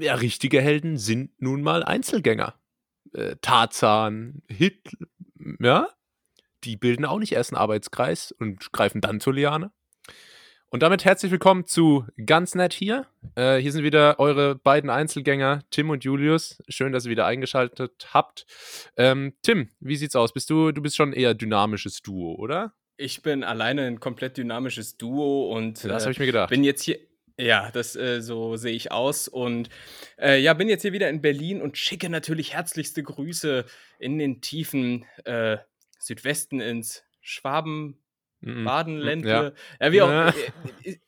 ja, richtige Helden sind nun mal Einzelgänger. Äh, Tarzan, Hitler, ja, die bilden auch nicht erst einen Arbeitskreis und greifen dann zur Liane. Und damit herzlich willkommen zu Ganz Nett hier. Äh, hier sind wieder eure beiden Einzelgänger, Tim und Julius. Schön, dass ihr wieder eingeschaltet habt. Ähm, Tim, wie sieht's aus? Bist du, du bist schon eher dynamisches Duo, oder? Ich bin alleine ein komplett dynamisches Duo und das habe ich mir gedacht. bin jetzt hier. Ja, das äh, so sehe ich aus und äh, ja, bin jetzt hier wieder in Berlin und schicke natürlich herzlichste Grüße in den tiefen äh, Südwesten ins Schwaben, Mhm. Badenländle. Ja. Ja, wie auch. Ja. Ich,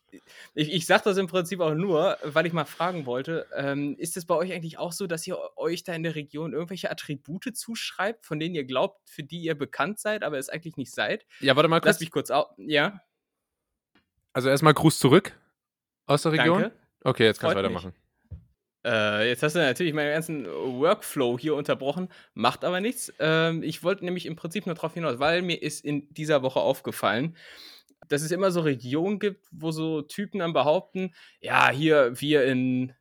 ich, ich sage das im Prinzip auch nur, weil ich mal fragen wollte, ähm, ist es bei euch eigentlich auch so, dass ihr euch da in der Region irgendwelche Attribute zuschreibt, von denen ihr glaubt, für die ihr bekannt seid, aber es eigentlich nicht seid? Ja, warte mal Lass kurz. mich kurz auf. Ja, Also erstmal Gruß zurück aus der Region. danke. Okay, jetzt kannst du weitermachen. Äh, jetzt hast du natürlich meinen ganzen Workflow hier unterbrochen, macht aber nichts. Ähm, ich wollte nämlich im Prinzip nur darauf hinaus, weil mir ist in dieser Woche aufgefallen, dass es immer so Regionen gibt, wo so Typen dann behaupten, ja, hier, wir in,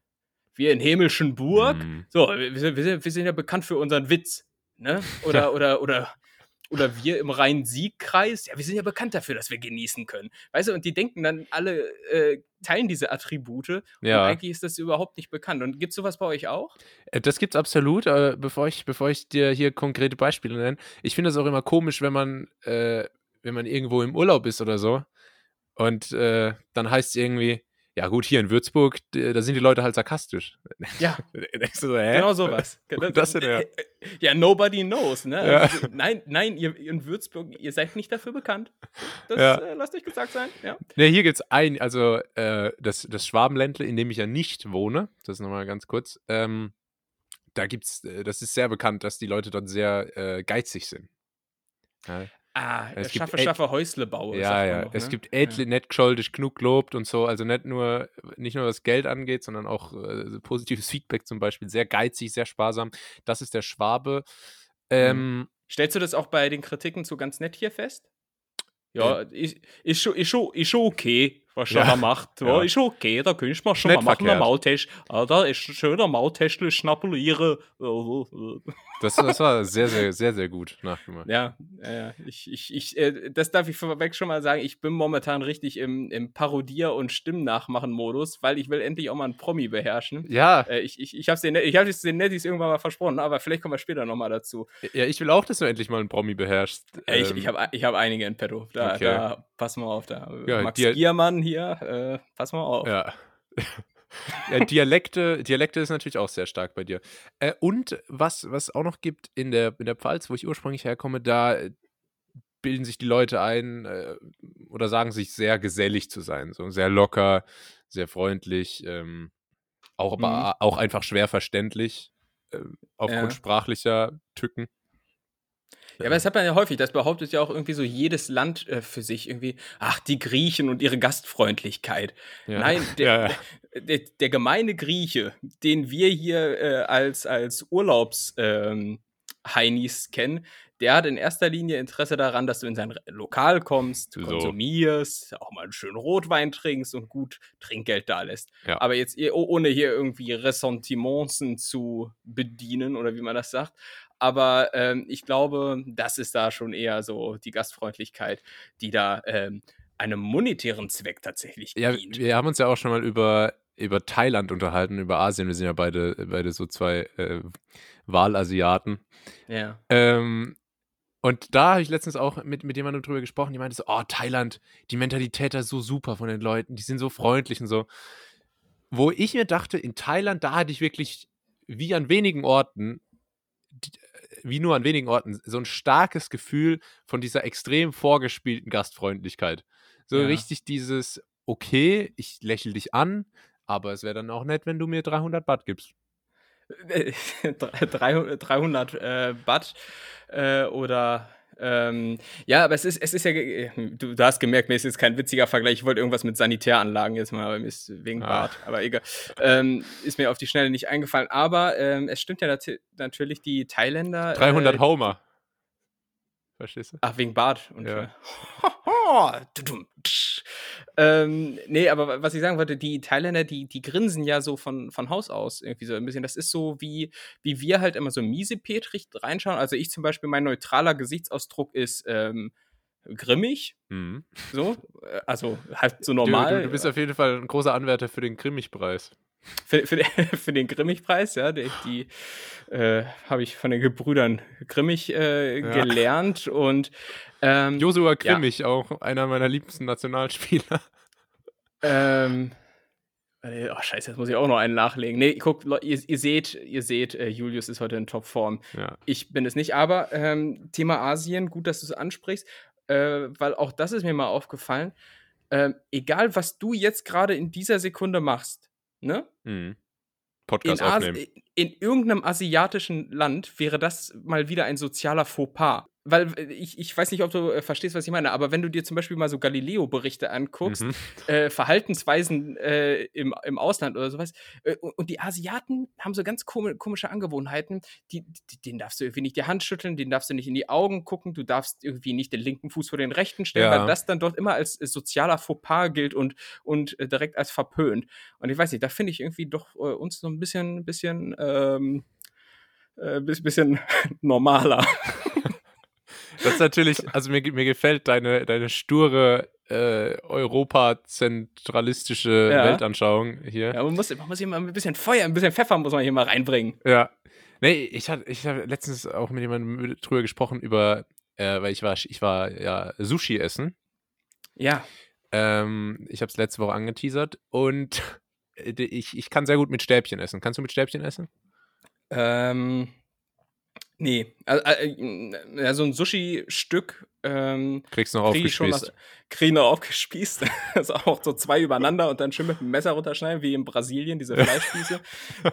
wir in Himmelschenburg, Mhm. so, wir sind, wir, sind, wir sind ja bekannt für unseren Witz, ne? Oder, oder, oder, oder wir im Rhein-Sieg-Kreis, ja, wir sind ja bekannt dafür, dass wir genießen können. Weißt du, und die denken dann alle, äh, teilen diese Attribute und Ja. eigentlich ist das überhaupt nicht bekannt. Und gibt es sowas bei euch auch? Äh, Das gibt's absolut, aber bevor ich, bevor ich dir hier konkrete Beispiele nenne, ich finde das auch immer komisch, wenn man, äh, wenn man irgendwo im Urlaub ist oder so und äh, dann heißt es irgendwie, ja gut, hier in Würzburg, da sind die Leute halt sarkastisch. Ja, so, hä? genau sowas. Kommt das denn her? Ja, nobody knows, ne? Ja. Also, nein, nein, ihr in Würzburg, ihr seid nicht dafür bekannt. Das Ja. äh, lasst euch gesagt sein. Ja. Ne, hier gibt's ein, also äh, das, das Schwabenländle, in dem ich ja nicht wohne, das nochmal ganz kurz, ähm, da gibt's, äh, das ist sehr bekannt, dass die Leute dort sehr äh, geizig sind. Ja, Ah, Es äh, schaffe, schaffe Häusle baue. Ja, ja. noch, es ne? gibt etliche nett gescholdig, genug gelobt und so. Also nicht nur, nicht nur was Geld angeht, sondern auch äh, positives Feedback zum Beispiel. Sehr geizig, sehr sparsam. Das ist der Schwabe. Ähm, Stellst du das auch bei den Kritiken zu ganz nett hier fest? Ja, ist, ist, schon, ist, schon, ist schon okay, was Ja, er da macht. Ja, ja. Ist schon okay, da könnte man schon Nicht mal machen, verkehrt. einen da ist schön der Maultestle schnapulieren. Das, das war sehr, sehr, sehr, sehr gut nachgemacht. Ja, ja, ja. ich, ich, ich, äh, das darf ich vorweg schon mal sagen. Ich bin momentan richtig im, im Parodier- und Stimmnachmachen-Modus, weil ich will endlich auch mal einen Promi beherrschen. Ja, Äh, ich ich, ich habe es den, ich den Nettis irgendwann mal versprochen, aber vielleicht kommen wir später nochmal dazu. ja, ich will auch, dass du endlich mal einen Promi beherrschst. Äh, ich Ähm, ich habe ich hab einige in petto. Da, Okay. da pass mal auf. Da. Ja, Max Giermann hier, äh, pass mal auf. Ja. Ja, Dialekte, Dialekte ist natürlich auch sehr stark bei dir. Äh, und was, was auch noch gibt in der, in der Pfalz, wo ich ursprünglich herkomme, da äh, bilden sich die Leute ein äh, oder sagen sich sehr gesellig zu sein. So sehr locker, sehr freundlich, ähm, auch, aber Mhm. auch einfach schwer verständlich, äh, aufgrund sprachlicher Tücken. Ja, aber das hat man ja häufig. Das behauptet ja auch irgendwie so jedes Land äh, für sich irgendwie. Ach, die Griechen und ihre Gastfreundlichkeit. Ja. Nein, der, Ja. Der, der gemeine Grieche, den wir hier äh, als, als Urlaubs ähm, Heinis kennen, der hat in erster Linie Interesse daran, dass du in sein Lokal kommst, So. konsumierst, auch mal einen schönen Rotwein trinkst und gut Trinkgeld da lässt. Ja. Aber jetzt eh- oh- ohne hier irgendwie Ressentimentsen zu bedienen oder wie man das sagt. Aber ähm, ich glaube, das ist da schon eher so die Gastfreundlichkeit, die da ähm, einem monetären Zweck tatsächlich Ja, dient. wir haben uns ja auch schon mal über, über Thailand unterhalten, über Asien. Wir sind ja beide, beide so zwei äh, Wahlasiaten. Ja. Ähm, und da habe ich letztens auch mit, mit jemandem drüber gesprochen, die meinte so, oh, Thailand, die Mentalität da ist so super von den Leuten, die sind so freundlich und so. Wo ich mir dachte, in Thailand, da hatte ich wirklich, wie an wenigen Orten, die, wie nur an wenigen Orten, so ein starkes Gefühl von dieser extrem vorgespielten Gastfreundlichkeit. So Ja. richtig dieses, okay, ich lächle dich an, aber es wäre dann auch nett, wenn du mir 300 Baht gibst. Äh, 300, 300 äh, Baht äh, oder ähm, ja, aber es ist, es ist ja, du, du hast gemerkt, mir ist jetzt kein witziger Vergleich. Ich wollte irgendwas mit Sanitäranlagen jetzt mal, aber mir ist wegen Ah. Bad, aber egal. Ähm, ist mir auf die Schnelle nicht eingefallen. Aber ähm, es stimmt ja nat natürlich, die Thailänder. 300 äh, Homer. Verstehst du? Ach, wegen Bart. Und Ja. ähm, nee, aber was ich sagen wollte, die Thailänder, die, die grinsen ja so von, von Haus aus irgendwie so ein bisschen. Das ist so, wie, wie wir halt immer so miesepetrig reinschauen. Also ich zum Beispiel, mein neutraler Gesichtsausdruck ist ähm, grimmig. Mhm. So, Äh, also halt so Du, normal. du, du bist auf jeden Fall ein großer Anwärter für den Grimmig-Preis. Für, für, den- für den Grimmig-Preis, ja, die, die äh, habe ich von den Gebrüdern Grimmig äh, Ja. gelernt und ähm, Josua Grimmig, auch einer meiner liebsten Nationalspieler. ähm, oh scheiße, jetzt muss ich auch noch einen nachlegen. Nee, guck, Leu- ihr, ihr seht, ihr seht, äh, Julius ist heute in Topform. Ja. Ich bin es nicht, aber ähm, Thema Asien, gut, dass du es ansprichst, äh, weil auch das ist mir mal aufgefallen. Ähm, egal, was du jetzt gerade in dieser Sekunde machst, ne? Mhm. in, Podcast Asi aufnehmen. in irgendeinem asiatischen Land wäre das mal wieder ein sozialer Fauxpas. Weil äh, ich, ich weiß nicht, ob du äh, verstehst, was ich meine, aber wenn du dir zum Beispiel mal so Galileo-Berichte anguckst, Mhm. äh, Verhaltensweisen äh, im, im Ausland oder sowas, äh, und, die Asiaten haben so ganz komi komische Angewohnheiten, die, die, denen darfst du irgendwie nicht die Hand schütteln, denen darfst du nicht in die Augen gucken, du darfst irgendwie nicht den linken Fuß vor den rechten stellen, Ja. weil das dann dort immer als äh, sozialer Fauxpas gilt und, und direkt als verpönt. Und ich weiß nicht, da finde ich irgendwie doch uns so ein bisschen, bisschen, ähm, äh, bis- bisschen normaler. Das ist natürlich, also mir, mir gefällt deine, deine sture äh, europazentralistische Ja. Weltanschauung hier. Ja, man muss, man muss hier mal ein bisschen Feuer, ein bisschen Pfeffer muss man hier mal reinbringen. Ja. Nee, ich hatte ich hab letztens auch mit jemandem drüber gesprochen, über, äh, weil ich war, ich war ja Sushi essen. Ja. Ähm, ich habe es letzte Woche angeteasert und ich, ich kann sehr gut mit Stäbchen essen. Kannst du mit Stäbchen essen? Ähm, nee. Also, äh, so ein Sushi-Stück ähm, Kriegst du noch kriege ich schon aufgespießt. aus, krieg noch aufgespießt. also auch so zwei übereinander und dann schön mit dem Messer runterschneiden, wie in Brasilien, diese Fleischspieße.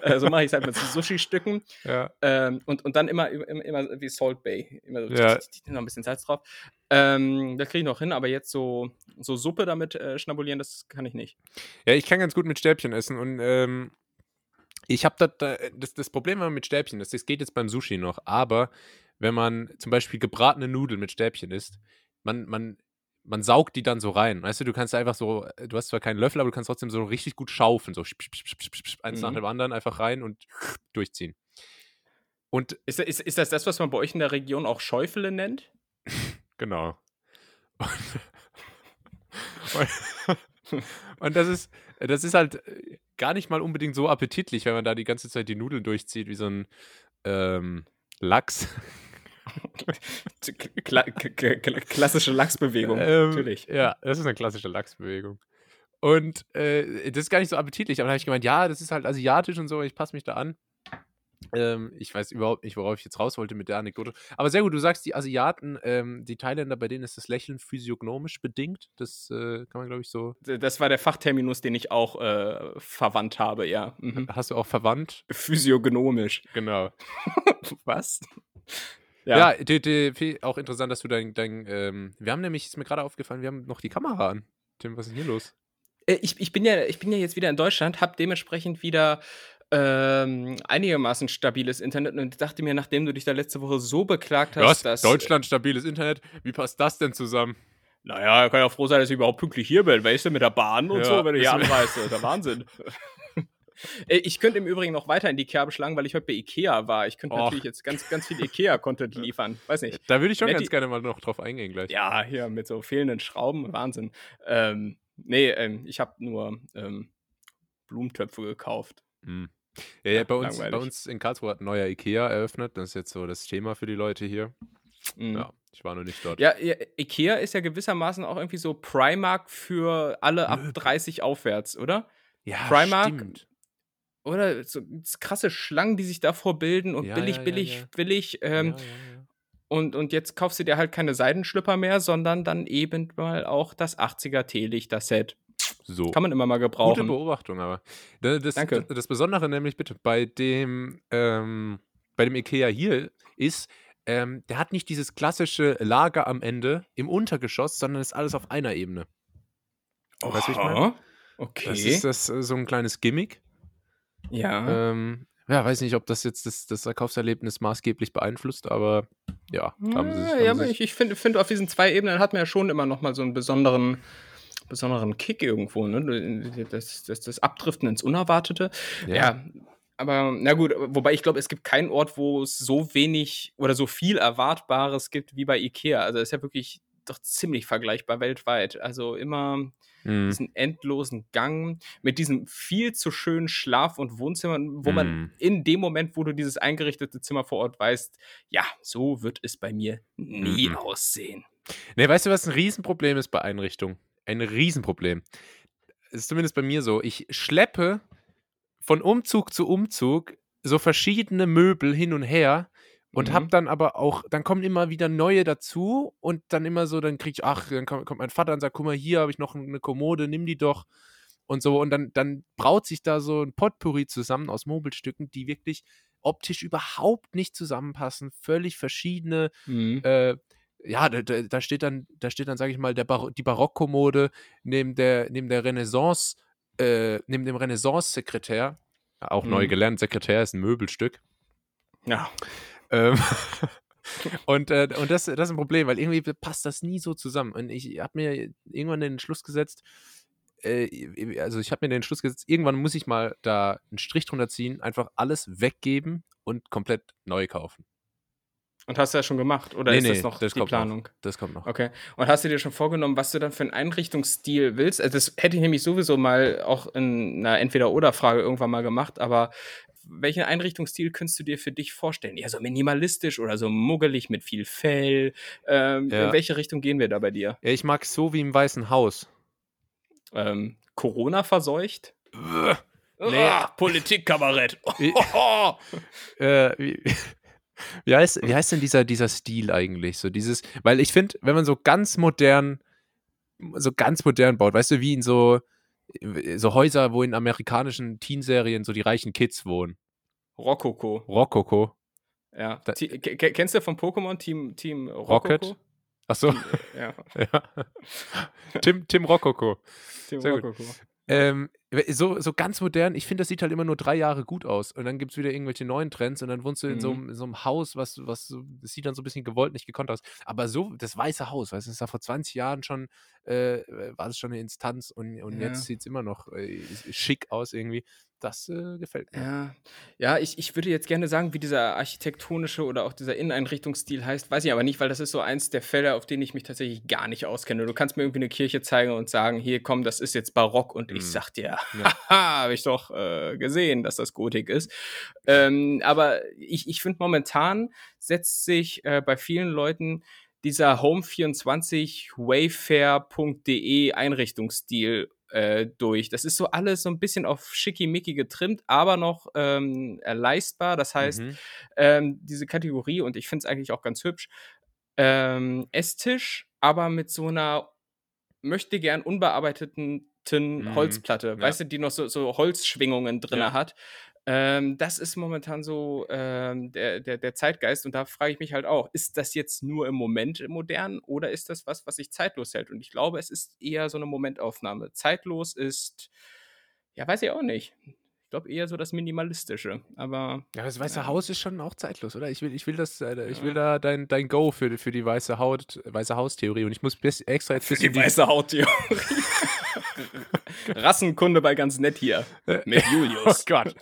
äh, so mache ich es halt mit so Sushi-Stücken. Ja. Ähm, und, und dann immer, immer, immer wie Salt Bay. Immer so Ja. noch ein bisschen Salz drauf. Ähm, das kriege ich noch hin, aber jetzt so, so Suppe damit äh, schnabulieren, das kann ich nicht. Ja, ich kann ganz gut mit Stäbchen essen und ähm, ich habe da, das, das Problem wenn man mit Stäbchen ist, das geht jetzt beim Sushi noch, aber wenn man zum Beispiel gebratene Nudeln mit Stäbchen isst, man, man, man saugt die dann so rein. Weißt du, du kannst einfach so, du hast zwar keinen Löffel, aber du kannst trotzdem so richtig gut schaufeln, so eins nach Mhm. dem anderen einfach rein und durchziehen. Und Ist, ist, ist das das, was man bei euch in der Region auch Schäufele nennt? Genau. Und, und, und das ist, das ist halt äh, gar nicht mal unbedingt so appetitlich, wenn man da die ganze Zeit die Nudeln durchzieht, wie so ein ähm, Lachs. Kla klassische Lachsbewegung, Ähm, natürlich. Ja, das ist eine klassische Lachsbewegung. Und äh, das ist gar nicht so appetitlich, aber dann habe ich gemeint, ja, das ist halt asiatisch und so, ich passe mich da an. Ähm, ich weiß überhaupt nicht, worauf ich jetzt raus wollte mit der Anekdote. Aber sehr gut, du sagst, die Asiaten, ähm, die Thailänder, bei denen ist das Lächeln physiognomisch bedingt. Das äh, kann man, glaube ich, so. Das war der Fachterminus, den ich auch äh, verwandt habe, ja. Mhm. Hast du auch verwandt? Physiognomisch. Genau. Was? Ja, die, die, viel- auch interessant, dass du dein. dein ähm, wir haben nämlich, ist mir gerade aufgefallen, wir haben noch die Kamera an. Tim, was ist denn hier los? Äh, Ich, ich, bin ja, ich bin ja jetzt wieder in Deutschland, habe dementsprechend wieder ähm, einigermaßen stabiles Internet und dachte mir, nachdem du dich da letzte Woche so beklagt hast, Was? dass. Deutschland, stabiles Internet. Wie passt das denn zusammen? Naja, kann ja froh sein, dass ich überhaupt pünktlich hier bin. Weißt du, mit der Bahn und Ja, so, wenn du hier so. anreist. Das ist der Wahnsinn. Äh, Ich könnte im Übrigen noch weiter in die Kerbe schlagen, weil ich heute bei Ikea war. Ich könnte Och. natürlich jetzt ganz, ganz viel Ikea-Content liefern. Weiß nicht. Da würde ich schon Nett, ganz gerne mal noch drauf eingehen gleich. Ja, hier mit so fehlenden Schrauben. Wahnsinn. Ähm, nee, ähm, ich habe nur ähm, Blumentöpfe gekauft. Mhm. Ja, ja, bei, uns, bei uns in Karlsruhe hat ein neuer Ikea eröffnet. Das ist jetzt so das Thema für die Leute hier. Mhm. Ja, ich war noch nicht dort. Ja, ja, Ikea ist ja gewissermaßen auch irgendwie so Primark für alle ab Möbel. 30 aufwärts, oder? Ja, Primark, stimmt. Oder so krasse Schlangen, die sich davor bilden und Ja, billig, ja, ja, billig, billig. Ähm. Und, und jetzt kaufst du dir halt keine Seidenschlüpper mehr, sondern dann eben mal auch das 80er Teelichter-Set. So. Kann man immer mal Gute gebrauchen. Beobachtung, aber. Da- Das, Danke. Das, das Besondere nämlich bitte bei dem, ähm, bei dem Ikea hier ist, ähm, der hat nicht dieses klassische Lager am Ende im Untergeschoss, sondern ist alles auf einer Ebene. Weißt du, ich meine? Okay. Das ist das äh, so ein kleines Gimmick. ja. Ähm, ja, weiß nicht, ob das jetzt das, das Verkaufserlebnis maßgeblich beeinflusst, aber ja, haben sie sich. Ja, haben aber sie ich, ich finde, find, auf diesen zwei Ebenen hat man ja schon immer noch mal so einen besonderen, besonderen Kick irgendwo, ne? Das, das, das Abdriften ins Unerwartete. Ja. Ja. aber na gut, wobei ich glaube, es gibt keinen Ort, wo es so wenig oder so viel Erwartbares gibt wie bei Ikea. Also das ist ja wirklich doch ziemlich vergleichbar weltweit. Also immer Mhm. diesen endlosen Gang mit diesem viel zu schönen Schlaf- und Wohnzimmer, wo man Mhm. in dem Moment, wo du dieses eingerichtete Zimmer vor Ort weißt, ja, so wird es bei mir nie Mhm. aussehen. Nee, weißt du, was ein Riesenproblem ist bei Einrichtungen? Ein Riesenproblem. Das ist zumindest bei mir so. Ich schleppe von Umzug zu Umzug so verschiedene Möbel hin und her und Mhm. habe dann aber auch, dann kommen immer wieder neue dazu und dann immer so, dann kriege ich, ach, dann kommt, kommt mein Vater und sagt, guck mal, hier habe ich noch eine Kommode, nimm die doch und so und dann, dann braut sich da so ein Potpourri zusammen aus Möbelstücken, die wirklich optisch überhaupt nicht zusammenpassen, völlig verschiedene Mhm. äh, ja, da, da, steht dann, da steht dann, sage ich mal, der Bar die Barockkommode neben der, neben der Renaissance, äh, neben dem Renaissance-Sekretär, auch neu Mhm. gelernt, Sekretär ist ein Möbelstück. Ja. Ähm, und äh, und das, das ist ein Problem, weil irgendwie passt das nie so zusammen. Und ich habe mir irgendwann den Schluss gesetzt, äh, also ich habe mir den Schluss gesetzt, irgendwann muss ich mal da einen Strich drunter ziehen, einfach alles weggeben und komplett neu kaufen. Und hast du das schon gemacht? Oder Nee, ist nee, das noch das die kommt noch. Planung? Das kommt noch. Okay. Und hast du dir schon vorgenommen, was du dann für einen Einrichtungsstil willst? Also das hätte ich nämlich sowieso mal auch in einer Entweder-Oder-Frage irgendwann mal gemacht, aber welchen Einrichtungsstil könntest du dir für dich vorstellen? Eher so minimalistisch oder so muggelig mit viel Fell? Ähm, Ja. In welche Richtung gehen wir da bei dir? Ja, ich mag es so wie im Weißen Haus. Ähm, Corona verseucht? Nee. Ah, Politikkabarett. Wie- äh, wie, wie, heißt, wie heißt denn dieser, dieser Stil eigentlich? So dieses, weil ich finde, wenn man so ganz modern, so ganz modern baut, weißt du, wie in so, so Häuser, wo in amerikanischen Teenserien so die reichen Kids wohnen. Rokoko. Rokoko. Ja. Da- Kennst du von Pokémon Team, Team Rocket? Rokoko? Achso, Ja, ja. Tim, Tim Rokoko. Team Sehr gut. Rokoko. Ähm, so, so ganz modern, ich finde, das sieht halt immer nur drei Jahre gut aus. Und dann gibt es wieder irgendwelche neuen Trends und dann wohnst du in, so, Mhm. einem- in so einem Haus, was, was so, das sieht dann so ein bisschen gewollt, nicht gekonnt aus. Aber so, das Weiße Haus, weißt du, das ist ja vor 20 Jahren schon, äh, war das schon eine Instanz und, und Ja. jetzt sieht es immer noch äh, schick aus irgendwie. Das äh, gefällt mir. Ja, ja ich, ich würde jetzt gerne sagen, wie dieser architektonische oder auch dieser Inneneinrichtungsstil heißt, weiß ich aber nicht, weil das ist so eins der Fälle, auf denen ich mich tatsächlich gar nicht auskenne. Du kannst mir irgendwie eine Kirche zeigen und sagen, hier komm, das ist jetzt Barock und ich Mhm. sag dir, Ja. haha, habe ich doch äh, gesehen, dass das Gotik ist. Ähm, aber ich, ich finde momentan setzt sich äh, bei vielen Leuten dieser Home24 wayfair.de Einrichtungsstil äh, durch. Das ist so alles so ein bisschen auf schickimicki getrimmt, aber noch ähm, äh, leistbar. Das heißt, Mhm. ähm, diese Kategorie, und ich finde es eigentlich auch ganz hübsch, ähm, Esstisch, aber mit so einer möchte gern unbearbeiteten Mhm. Holzplatte, Ja. weißt du, die noch so, so Holzschwingungen drin Ja. hat. Ähm, das ist momentan so ähm, der, der, der Zeitgeist und da frage ich mich halt auch, ist das jetzt nur im Moment modern oder ist das was, was sich zeitlos hält? Und ich glaube, es ist eher so eine Momentaufnahme. Zeitlos ist, ja, weiß ich auch nicht. Ich glaube eher so das Minimalistische, aber Ja, das Weiße Ja. Haus ist schon auch zeitlos, oder? Ich will, ich will das, äh, ich Ja. will da dein, dein Go für, für die weiße Haut, weiße Haus-Theorie und ich muss bis, extra jetzt für bisschen die weiße Hauttheorie. Rassenkunde bei ganz nett hier mit Oh Julius. Gott.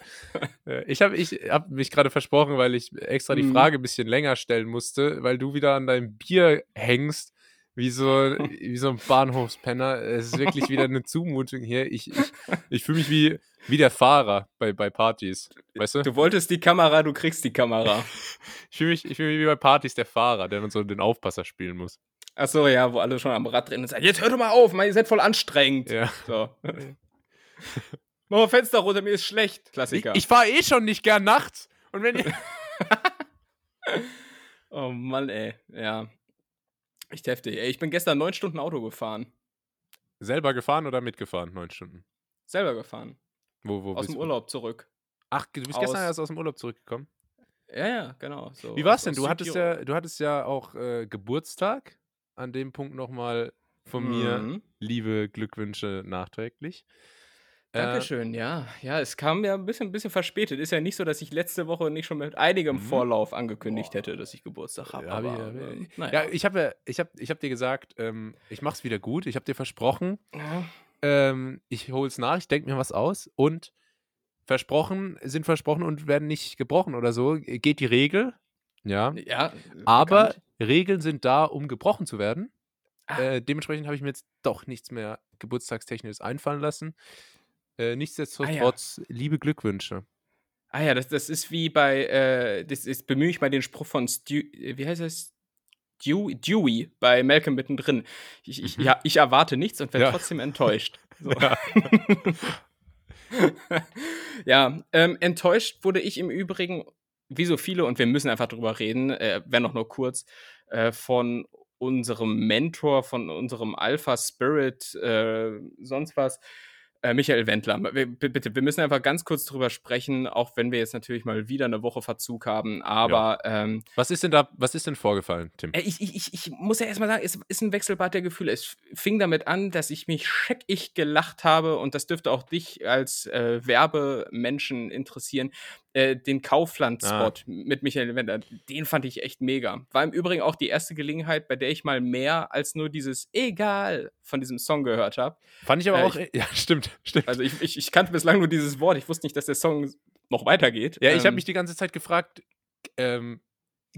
Äh, Ich habe ich hab mich gerade versprochen, weil ich extra die Mhm. Frage ein bisschen länger stellen musste, weil du wieder an deinem Bier hängst, wie so, wie so ein Bahnhofspenner. Es ist wirklich wieder eine Zumutung hier. Ich, ich, ich fühle mich wie, wie der Fahrer bei, bei Partys. Weißt du? Du wolltest die Kamera, du kriegst die Kamera. Ich fühle mich, ich fühl mich wie bei Partys der Fahrer, der dann so den Aufpasser spielen muss. Achso, ja, wo alle schon am Rad drehen und sagen, jetzt hör doch mal auf, Mann, ihr seid voll anstrengend. Ja. So. Mach mal Fenster runter, mir ist schlecht. Ich, Klassiker. ich fahre eh schon nicht gern nachts. Und wenn ihr. oh Mann, ey. Ja. Echt heftig. Ey, ich bin gestern neun Stunden Auto gefahren. Selber gefahren oder mitgefahren? Neun Stunden. Selber gefahren. Wo, wo Aus dem? Urlaub zurück. Ach, du bist Aus- gestern erst aus dem Urlaub zurückgekommen. Ja, ja, genau. So Wie war's aus- denn? Du hattest ja, du hattest ja auch äh, Geburtstag. An dem Punkt nochmal von mir Mhm. liebe Glückwünsche nachträglich. Äh, Dankeschön, ja. Ja, es kam ja ein bisschen, ein bisschen verspätet. Ist ja nicht so, dass ich letzte Woche nicht schon mit einigem Mhm. Vorlauf angekündigt hätte, dass ich Geburtstag habe. Ja, aber, ich- ähm, ja, naja. ich habe ja, ich hab, ich hab dir gesagt, ähm, ich mach's wieder gut. Ich habe dir versprochen, Ja. ähm, ich hol's nach, ich denke mir was aus und versprochen sind versprochen und werden nicht gebrochen oder so. Geht die Regel. Ja. Ja, Aber bekannt. Regeln sind da, um gebrochen zu werden. Ah. Äh, dementsprechend habe ich mir jetzt doch nichts mehr geburtstagstechnisches einfallen lassen. Äh, nichtsdestotrotz, liebe Glückwünsche. Ah ja, das, das ist wie bei, äh, das ist, bemühe ich mal den Spruch von Stu, äh, wie heißt das? Dewey, Dewey bei Malcolm mittendrin. Ich, ich, Mhm. ja, ich erwarte nichts und werde Ja. trotzdem enttäuscht. So. Ja. ja, ähm, enttäuscht wurde ich im Übrigen, wie so viele, und wir müssen einfach drüber reden, äh, wenn auch nur kurz, äh, von unserem Mentor, von unserem Alpha Spirit, äh, sonst was, äh, Michael Wendler. Bitte, wir müssen einfach ganz kurz drüber sprechen, auch wenn wir jetzt natürlich mal wieder eine Woche Verzug haben. Aber ähm, Was ist denn da, was ist denn vorgefallen, Tim? äh, Ich, ich, ich, ich muss ja erstmal sagen, es ist ein Wechselbad der Gefühle. Es fing damit an, dass ich mich scheckig gelacht habe und das dürfte auch dich als äh, Werbemenschen interessieren. Äh, den Kaufland-Spot Ah. mit Michael Wendler, den fand ich echt mega. War im Übrigen auch die erste Gelegenheit, bei der ich mal mehr als nur dieses Egal von diesem Song gehört habe. Fand ich aber äh, auch, ja, stimmt, stimmt. Also ich, ich, ich kannte bislang nur dieses Wort. Ich wusste nicht, dass der Song noch weitergeht. ja, ich habe Ähm, mich die ganze Zeit gefragt, ähm,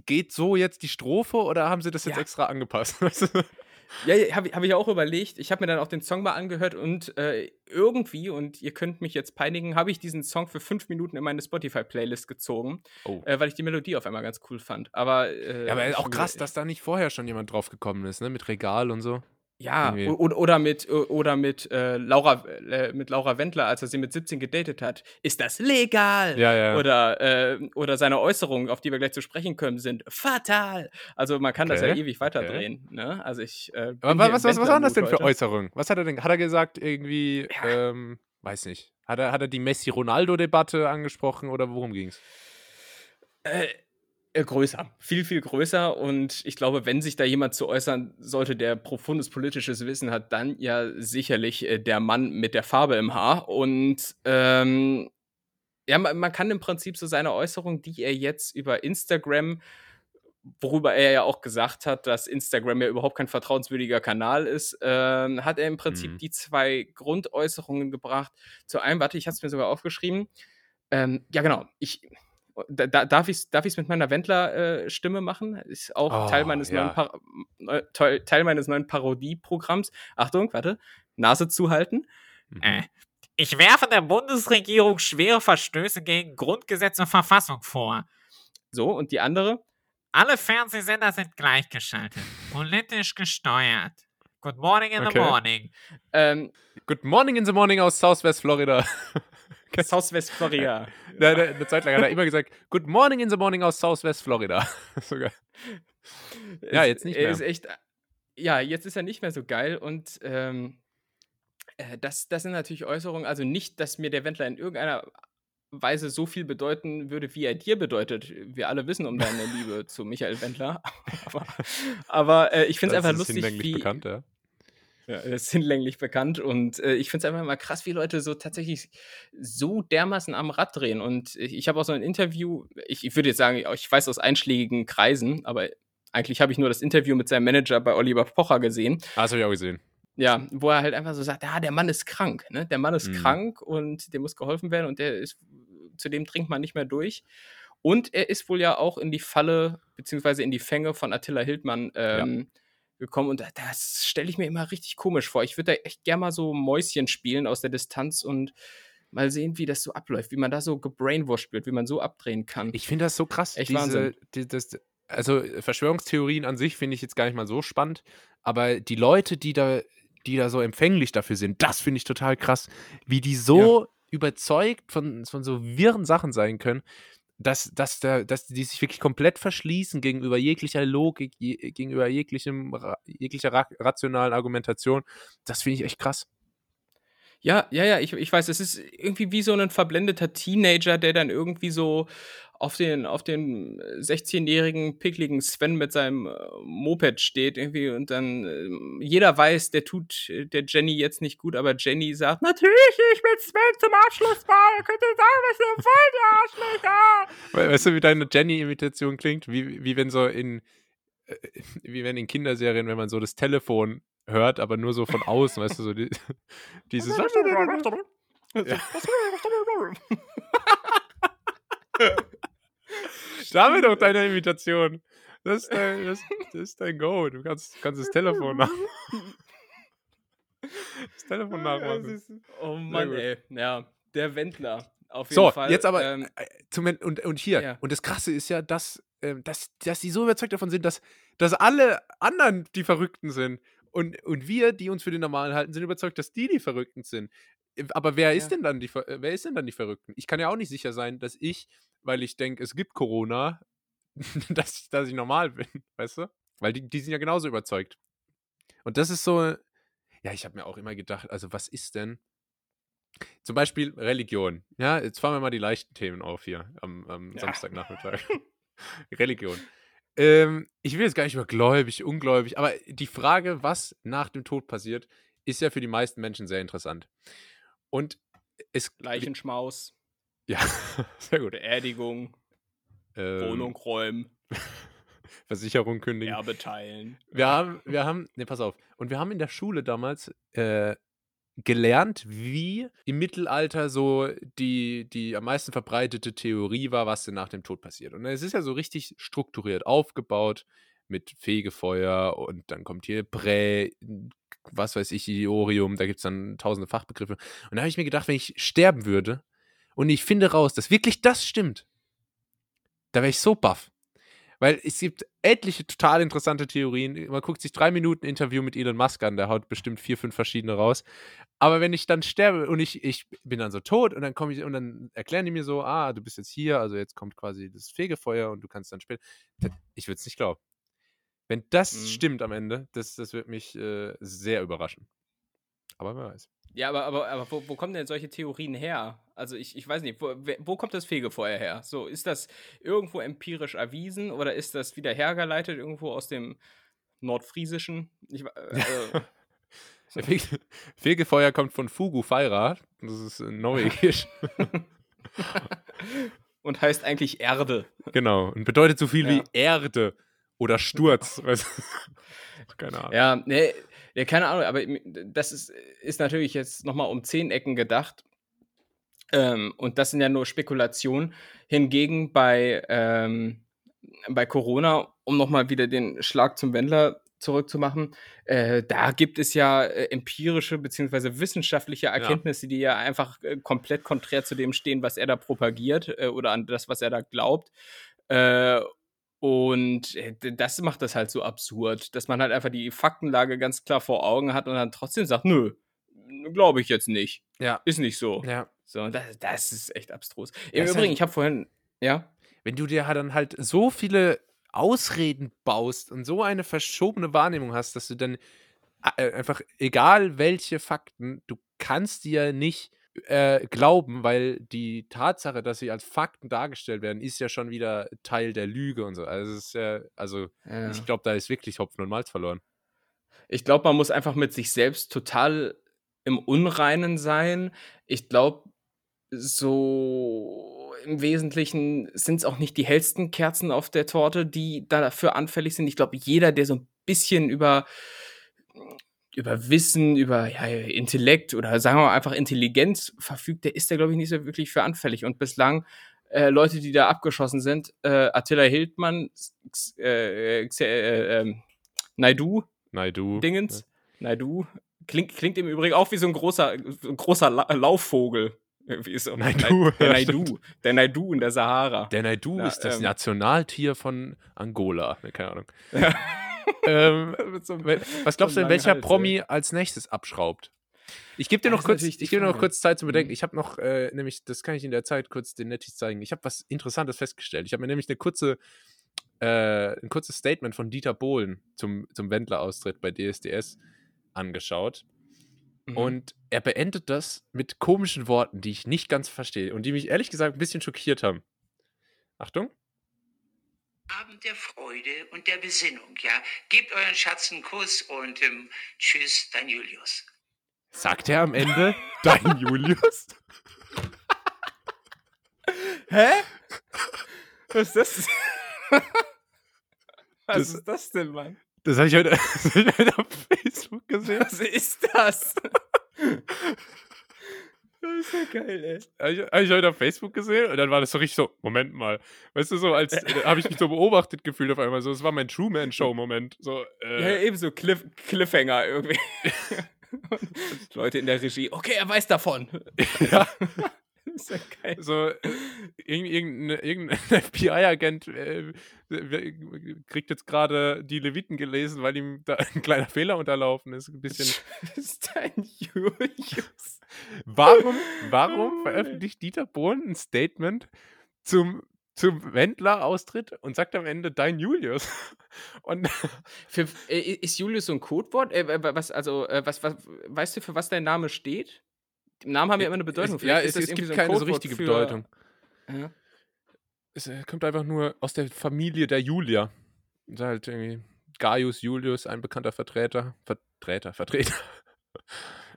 geht so jetzt die Strophe oder haben sie das jetzt Ja. extra angepasst? Ja, habe hab ich auch überlegt. Ich habe mir dann auch den Song mal angehört und äh, irgendwie, und ihr könnt mich jetzt peinigen, habe ich diesen Song für fünf Minuten in meine Spotify-Playlist gezogen, Oh. äh, weil ich die Melodie auf einmal ganz cool fand. Aber, äh, Ja, aber auch krass, dass da nicht vorher schon jemand drauf gekommen ist, ne? Mit Regal und so. Ja, o- oder mit, oder mit, äh, Laura, äh, mit Laura Wendler, als er sie mit 17 gedatet hat. Ist das legal? Ja, ja. Oder, äh, oder seine Äußerungen, auf die wir gleich zu sprechen kommen, sind fatal. Also man kann das ja Okay, ewig weiterdrehen. Ne? Also ich. Äh, Aber was, was, was waren das denn für. Äußerungen? Was hat er denn? Hat er gesagt, irgendwie, Ja. ähm, weiß nicht. Hat er, hat er die Messi-Ronaldo-Debatte angesprochen oder worum ging's? Äh, größer, viel, viel größer. Und ich glaube, wenn sich da jemand zu äußern sollte, der profundes politisches Wissen hat, dann ja sicherlich äh, der Mann mit der Farbe im Haar. Und ähm, ja, man, man kann im Prinzip so seine Äußerung, die er jetzt über Instagram, worüber er ja auch gesagt hat, dass Instagram ja überhaupt kein vertrauenswürdiger Kanal ist, ähm, hat er im Prinzip Mhm. die zwei Grundäußerungen gebracht. Zu einem, warte, ich habe es mir sogar aufgeschrieben. Ähm, ja, genau. Ich, da, da, darf ich es darf ich's mit meiner Wendler-Stimme machen? Ist auch Oh, Teil, meines ja. neuen Par neu- Teil, Teil meines neuen Parodieprogramms. Achtung, warte. Nase zuhalten. Mhm. Äh, Ich werfe der Bundesregierung schwere Verstöße gegen Grundgesetz und Verfassung vor. So, und die andere. Alle Fernsehsender sind gleichgeschaltet, politisch gesteuert. Good morning in Okay. the morning. Ähm, Good morning in the morning aus Southwest Florida. Southwest Florida. Ne, ne, Eine Zeit lang hat er immer gesagt, Good morning in the morning aus Southwest Florida. Sogar. Ja, jetzt nicht mehr. Ist echt, ja, jetzt ist er nicht mehr so geil und ähm, äh, das, das sind natürlich Äußerungen, also nicht, dass mir der Wendler in irgendeiner Weise so viel bedeuten würde, wie er dir bedeutet. Wir alle wissen um deine Liebe zu Michael Wendler. aber aber äh, ich finde es einfach lustig, wie, bekannt, ja. Ja, das ist hinlänglich bekannt und äh, ich finde es einfach mal krass, wie Leute so tatsächlich so dermaßen am Rad drehen. Und ich, ich habe auch so ein Interview, ich, ich würde jetzt sagen, ich weiß aus einschlägigen Kreisen, aber eigentlich habe ich nur das Interview mit seinem Manager bei Oliver Pocher gesehen. Ah, das habe ich auch gesehen. Ja, wo er halt einfach so sagt, ja, der Mann ist krank, ne? Der Mann ist Mhm. krank und dem muss geholfen werden und der ist, zu dem dringt man nicht mehr durch. Und er ist wohl ja auch in die Falle, beziehungsweise in die Fänge von Attila Hildmann ähm, gekommen. Und da- das stelle ich mir immer richtig komisch vor. Ich würde da echt gerne mal so Mäuschen spielen aus der Distanz und mal sehen, wie das so abläuft, wie man da so gebrainwashed wird, wie man so abdrehen kann. Ich finde das so krass. Echt diese, Wahnsinn. Die, das, also Verschwörungstheorien an sich finde ich jetzt gar nicht mal so spannend, aber die Leute, die da, die da so empfänglich dafür sind, das finde ich total krass, wie die so überzeugt von, von so wirren Sachen sein können, dass, dass, der, dass die sich wirklich komplett verschließen gegenüber jeglicher Logik, je, gegenüber jeglichem, jeglicher ra rationalen Argumentation. Das finde ich echt krass. Ja, ja, ja, ich, ich weiß, es ist irgendwie wie so ein verblendeter Teenager, der dann irgendwie so auf den, auf den 16-jährigen, pickligen Sven mit seinem äh, Moped steht irgendwie und dann äh, jeder weiß, der tut äh, der Jenny jetzt nicht gut, aber Jenny sagt, natürlich, ich bin Sven zum Abschlussball, ihr könnt ihr sagen, was ihr wollt, ihr Arschlöcher. We- Weißt du, wie deine Jenny-Imitation klingt? Wie, wie wenn so in, wie wenn in Kinderserien, wenn man so das Telefon hört, aber nur so von außen, weißt du, so die, dieses. Ja. Damit doch deine Imitation. Das ist dein, das, das ist dein Go. Du kannst, kannst das Telefon nach. Das Telefon nachmachen. Oh Mann, ey. Ja, der Wendler. Auf jeden So, Fall. jetzt aber Ähm, äh, zum, und, und hier. Ja. Und das Krasse ist ja, dass, ähm, dass, dass sie so überzeugt davon sind, dass, dass alle anderen die Verrückten sind. Und, und wir, die uns für die Normalen halten, sind überzeugt, dass die die Verrückten sind. Äh, Aber wer ist Ja. denn dann die äh, wer ist denn dann die Verrückten? Ich kann ja auch nicht sicher sein, dass ich, weil ich denke, es gibt Corona, dass, dass ich normal bin, weißt du? Weil die, die sind ja genauso überzeugt. Und das ist so, ja, ich habe mir auch immer gedacht, also was ist denn? Zum Beispiel Religion. Ja, jetzt fahren wir mal die leichten Themen auf hier am, am Ja. Samstagnachmittag. Religion. Ähm, ich will jetzt gar nicht über gläubig, ungläubig, aber die Frage, was nach dem Tod passiert, ist ja für die meisten Menschen sehr interessant. Und es. Leichenschmaus, Ja, sehr gut. Beerdigung, Ähm, Wohnung räumen, Versicherung kündigen. Erbe teilen. Wir haben, wir haben, ne, pass auf. Und wir haben in der Schule damals äh, gelernt, wie im Mittelalter so die, die am meisten verbreitete Theorie war, was denn nach dem Tod passiert. Und es ist ja so richtig strukturiert aufgebaut mit Fegefeuer und dann kommt hier Prä, was weiß ich, Iorium, da gibt es dann tausende Fachbegriffe. Und da habe ich mir gedacht, wenn ich sterben würde und ich finde raus, dass wirklich das stimmt, da wäre ich so baff. Weil es gibt etliche total interessante Theorien. Man guckt sich drei Minuten Interview mit Elon Musk an, der haut bestimmt vier, fünf verschiedene raus. Aber wenn ich dann sterbe und ich, ich bin dann so tot und dann komme ich und dann erklären die mir so, ah, du bist jetzt hier, also jetzt kommt quasi das Fegefeuer und du kannst dann später. Ich würde es nicht glauben. Wenn das Mhm. stimmt am Ende, das, das wird mich äh, sehr überraschen. Aber wer weiß. Ja, aber, aber, aber wo, wo kommen denn solche Theorien her? Also ich, ich weiß nicht, wo, wo kommt das Fegefeuer her? So, ist das irgendwo empirisch erwiesen oder ist das wieder hergeleitet irgendwo aus dem Nordfriesischen? Ich, äh, Der Fege- Fegefeuer kommt von Fugu Feira. Das ist norwegisch. und heißt eigentlich Erde. genau. Und bedeutet so viel Ja. wie Erde oder Sturz. Keine Ahnung. Ja, nee, ja, keine Ahnung, aber das ist, ist natürlich jetzt nochmal um zehn Ecken gedacht. Ähm, und das sind ja nur Spekulationen. Hingegen bei, ähm, bei Corona, um nochmal wieder den Schlag zum Wendler zurückzumachen, äh, da gibt es ja äh, empirische bzw. wissenschaftliche Erkenntnisse, die ja einfach äh, komplett konträr zu dem stehen, was er da propagiert äh, oder an das, was er da glaubt. Und äh, das macht das halt so absurd, dass man halt einfach die Faktenlage ganz klar vor Augen hat und dann trotzdem sagt, nö, glaube ich jetzt nicht. Ja. Ist nicht so. Ja. So, das, das ist echt abstrus. Ja, Im Übrigen, halt- ich habe vorhin, ja, wenn du dir dann halt so viele Ausreden baust und so eine verschobene Wahrnehmung hast, dass du dann äh, einfach, egal welche Fakten, du kannst dir nicht äh, glauben, weil die Tatsache, dass sie als Fakten dargestellt werden, ist ja schon wieder Teil der Lüge und so. Also, es ist ja, also ja. ich glaube, da ist wirklich Hopfen und Malz verloren. Ich glaube, man muss einfach mit sich selbst total im Unreinen sein. Ich glaube, so im Wesentlichen sind es auch nicht die hellsten Kerzen auf der Torte, die dafür anfällig sind. Ich glaube, jeder, der so ein bisschen über, über Wissen, über ja, Intellekt oder sagen wir mal einfach Intelligenz verfügt, der ist da, glaube ich, nicht so wirklich für anfällig. Und bislang äh, Leute, die da abgeschossen sind, äh, Attila Hildmann, äh, äh, äh, Naidu, Nein, du. Dingens. Naidu. Klingt, klingt im Übrigen auch wie so ein großer, so ein großer La Laufvogel. Irgendwie so. Naidu, Der ja, Naidu. Der Naidu in der Sahara. Der Naidu Na, ist das ähm, Nationaltier von Angola. Ne, keine Ahnung. Ähm, so einem- was glaubst du, so einem denn, welcher Hals, Promi als nächstes abschraubt? Ich gebe dir noch kurz, ich gebe dir noch kurz Zeit zu bedenken. Mhm. Ich habe noch, äh, nämlich, das kann ich in der Zeit kurz den Nettis zeigen. Ich habe was Interessantes festgestellt. Ich habe mir nämlich eine kurze, äh, ein kurzes Statement von Dieter Bohlen zum, zum Wendler-Austritt bei DSDS angeschaut. Mhm. Und er beendet das mit komischen Worten, die ich nicht ganz verstehe und die mich ehrlich gesagt ein bisschen schockiert haben. Achtung. Abend der Freude und der Besinnung, ja. Gebt euren Schatz einen Kuss und ähm, tschüss, dein Julius. Sagt er am Ende dein Julius? Hä? Was ist das? Was Das- ist das denn, Mann? Das habe ich, hab ich heute auf Facebook gesehen. Was ist das? Das ist ja geil, ey. Habe ich, hab ich heute auf Facebook gesehen und dann war das so richtig so, Moment mal. Weißt du, so als äh, habe ich mich so beobachtet gefühlt auf einmal. So, es war mein Truman-Show-Moment. So, Ja, äh, eben so Cliff Cliffhanger irgendwie. Leute in der Regie, okay, er weiß davon. ja. Ist ja geil. so äh, irgend- irgendein, irgendein FBI-Agent äh, kriegt jetzt gerade die Leviten gelesen, weil ihm da ein kleiner Fehler unterlaufen ist. Ein bisschen. Dein Julius. Warum, warum Oh, veröffentlicht Dieter Bohlen ein Statement zum, zum Wendler-Austritt und sagt am Ende dein Julius? Und Für, äh, ist Julius so ein Codewort? Äh, wa- was, also, äh, was, was, weißt du, für was dein Name steht? Namen haben ja immer eine Bedeutung. es, ja, Vielleicht es, das es gibt so ein keine so richtige für- Bedeutung. Ja. Es äh, kommt einfach nur aus der Familie der Julia. Ist halt irgendwie Gaius Julius, ein bekannter Vertreter. Vertreter, Vertreter.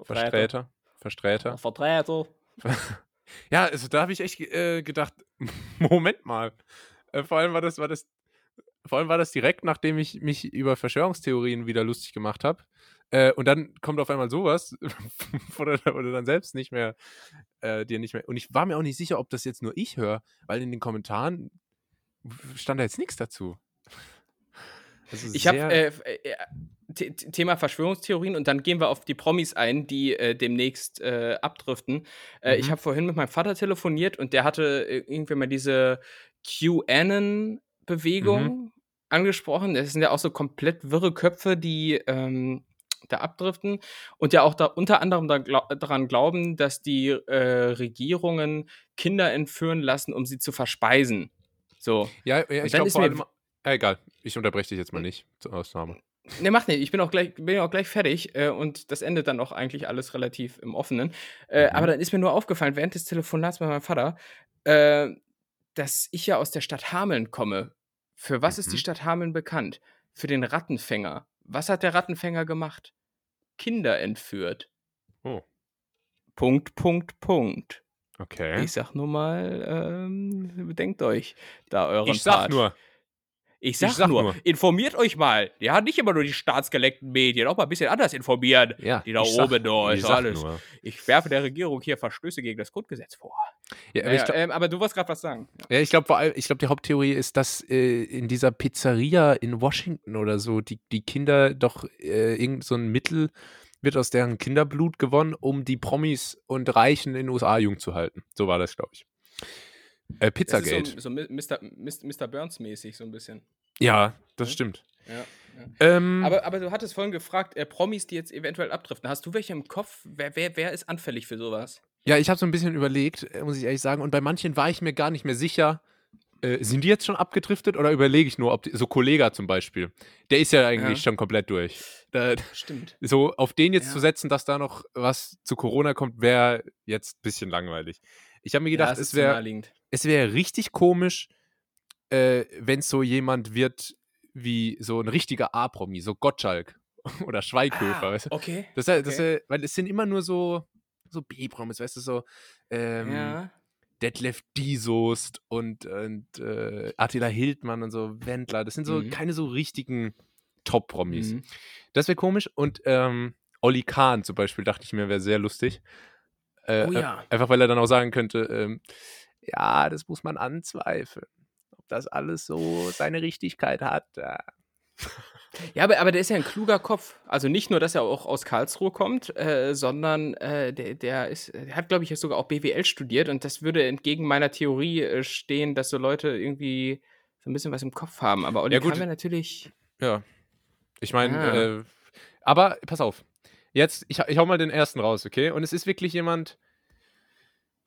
Versträter. Versträter. Vertreter. Ja, also da habe ich echt äh, gedacht, Moment mal. Äh, vor allem war das, war das, vor allem war das direkt, nachdem ich mich über Verschwörungstheorien wieder lustig gemacht habe. Äh, und dann kommt auf einmal sowas, wo du, wo du dann selbst nicht mehr, äh, dir nicht mehr. Und ich war mir auch nicht sicher, ob das jetzt nur ich höre, weil in den Kommentaren stand da jetzt nichts dazu. Also Ich habe äh, äh, The- Thema Verschwörungstheorien und dann gehen wir auf die Promis ein, die äh, demnächst äh, abdriften. Äh, Ich Mhm. habe vorhin mit meinem Vater telefoniert und der hatte äh, irgendwie mal diese QAnon-Bewegung Mhm. angesprochen. Das sind ja auch so komplett wirre Köpfe, die ähm, da abdriften und ja auch da unter anderem da glau daran glauben, dass die äh, Regierungen Kinder entführen lassen, um sie zu verspeisen. So. ja, ja, ich glaube vor allem. Äh, egal, ich unterbreche dich jetzt mal nicht zur Ausnahme. Ne, macht nicht. Ich bin auch gleich, bin ja auch gleich fertig äh, und das endet dann auch eigentlich alles relativ im Offenen. Äh, Mhm. Aber dann ist mir nur aufgefallen, während des Telefonats mit meinem Vater, äh, dass ich ja aus der Stadt Hameln komme. Für was ist die Mhm. Stadt Hameln bekannt? Für den Rattenfänger. Was hat der Rattenfänger gemacht? Kinder entführt. Oh. Punkt, Punkt, Punkt. Okay. Ich sag nur mal, ähm, bedenkt euch da euren Ich sag Part. nur, Ich sag, sag nur, nur. informiert euch mal. Ja, nicht immer nur die staatsgelenkten Medien, auch mal ein bisschen anders informieren. ja, Die da ich sag- oben, da ich ist alles. nur. Ich werfe der Regierung hier Verstöße gegen das Grundgesetz vor. Ja, aber Ja, ich glaub- ähm, aber du wolltest gerade was sagen. Ja. Ich glaube ich glaube, die Haupttheorie ist, dass äh, in dieser Pizzeria in Washington oder so die, die Kinder doch äh, irgend so ein Mittel wird aus deren Kinderblut gewonnen, um die Promis und Reichen in den USA jung zu halten. So war das, glaube ich. Äh, Pizzagate. so, so Mr. Mr. Burns-mäßig so ein bisschen. ja, das Ja. stimmt. Ja, Ähm, Aber, aber du hattest vorhin gefragt, äh, Promis, die jetzt eventuell abdriften. Hast du welche im Kopf? Wer, wer, wer ist anfällig für sowas? ja, ich habe so ein bisschen überlegt, äh, muss ich ehrlich sagen, und bei manchen war ich mir gar nicht mehr sicher. Äh, sind die jetzt schon abgedriftet oder überlege ich nur, ob die, so Kollega zum Beispiel, der ist ja eigentlich Ja. schon komplett durch. Da, Stimmt. so auf den jetzt Ja. zu setzen, dass da noch was zu Corona kommt, wäre jetzt ein bisschen langweilig. Ich habe mir gedacht, ja, es wäre es wäre richtig komisch, äh, wenn es so jemand wird wie so ein richtiger A-Promi, so Gottschalk oder Schweighöfer. Ah, weißt du? okay. Das, wär- das okay. wär, weil es sind immer nur so, so B-Promis, weißt du, so ähm, ja. Detlef Diesost und, und äh, Attila Hildmann und so Wendler. Das sind so Mhm. keine so richtigen Top-Promis. Mhm. Das wäre komisch. Und ähm, Olli Kahn zum Beispiel, dachte ich mir, wäre sehr lustig. Äh, Oh äh, ja. Einfach weil er dann auch sagen könnte, ähm, ja, das muss man anzweifeln. Ob das alles so seine Richtigkeit hat. Ja. Ja, aber, aber der ist ja ein kluger Kopf. Also nicht nur, dass er auch aus Karlsruhe kommt, äh, sondern äh, der, der, ist, der hat, glaube ich, jetzt sogar auch BWL studiert und das würde entgegen meiner Theorie äh, stehen, dass so Leute irgendwie so ein bisschen was im Kopf haben. Aber Olli Ja, gut. Kahn natürlich. ja. Ich meine, Ah. äh, aber pass auf. Jetzt, ich, ich hau mal den ersten raus, okay? Und es ist wirklich jemand,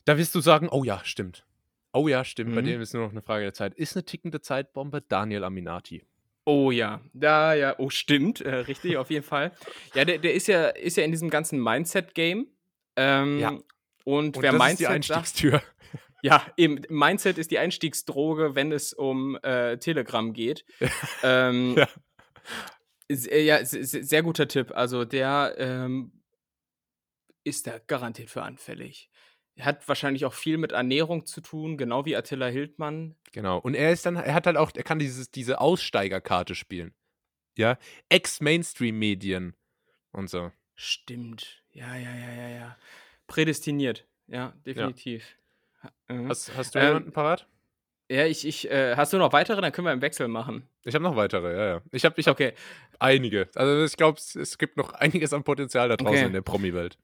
da wirst du sagen, oh ja, stimmt. Oh ja, stimmt. Bei Mhm. dem ist nur noch eine Frage der Zeit. Ist eine tickende Zeitbombe Daniel Aminati. Oh ja, da ja, oh stimmt, äh, richtig, auf jeden Fall. Ja, der, der ist ja, ist ja in diesem ganzen Mindset-Game. Ähm, Ja. Und, Und wer das Mindset ist die sagt, Einstiegstür. ja, eben, Mindset ist die Einstiegsdroge, wenn es um äh, Telegram geht. ähm, Ja. Äh, ja, sehr guter Tipp. Also der ähm, ist da garantiert für anfällig. Hat wahrscheinlich auch viel mit Ernährung zu tun, genau wie Attila Hildmann. Genau. Und er ist dann, er hat halt auch, er kann dieses, diese Aussteigerkarte spielen. Ja. Ex-Mainstream-Medien und so. Stimmt. Ja, ja, ja, ja, ja. Prädestiniert. Ja, definitiv. Ha- äh. Hast, hast du Ähm, jemanden parat? Ja, ich, ich, äh, hast du noch weitere? Dann können wir im Wechsel machen. Ich habe noch weitere, ja, ja. Ich habe ich hab Okay. einige. Also ich glaube, es, es gibt noch einiges an Potenzial da draußen Okay. in der Promi-Welt.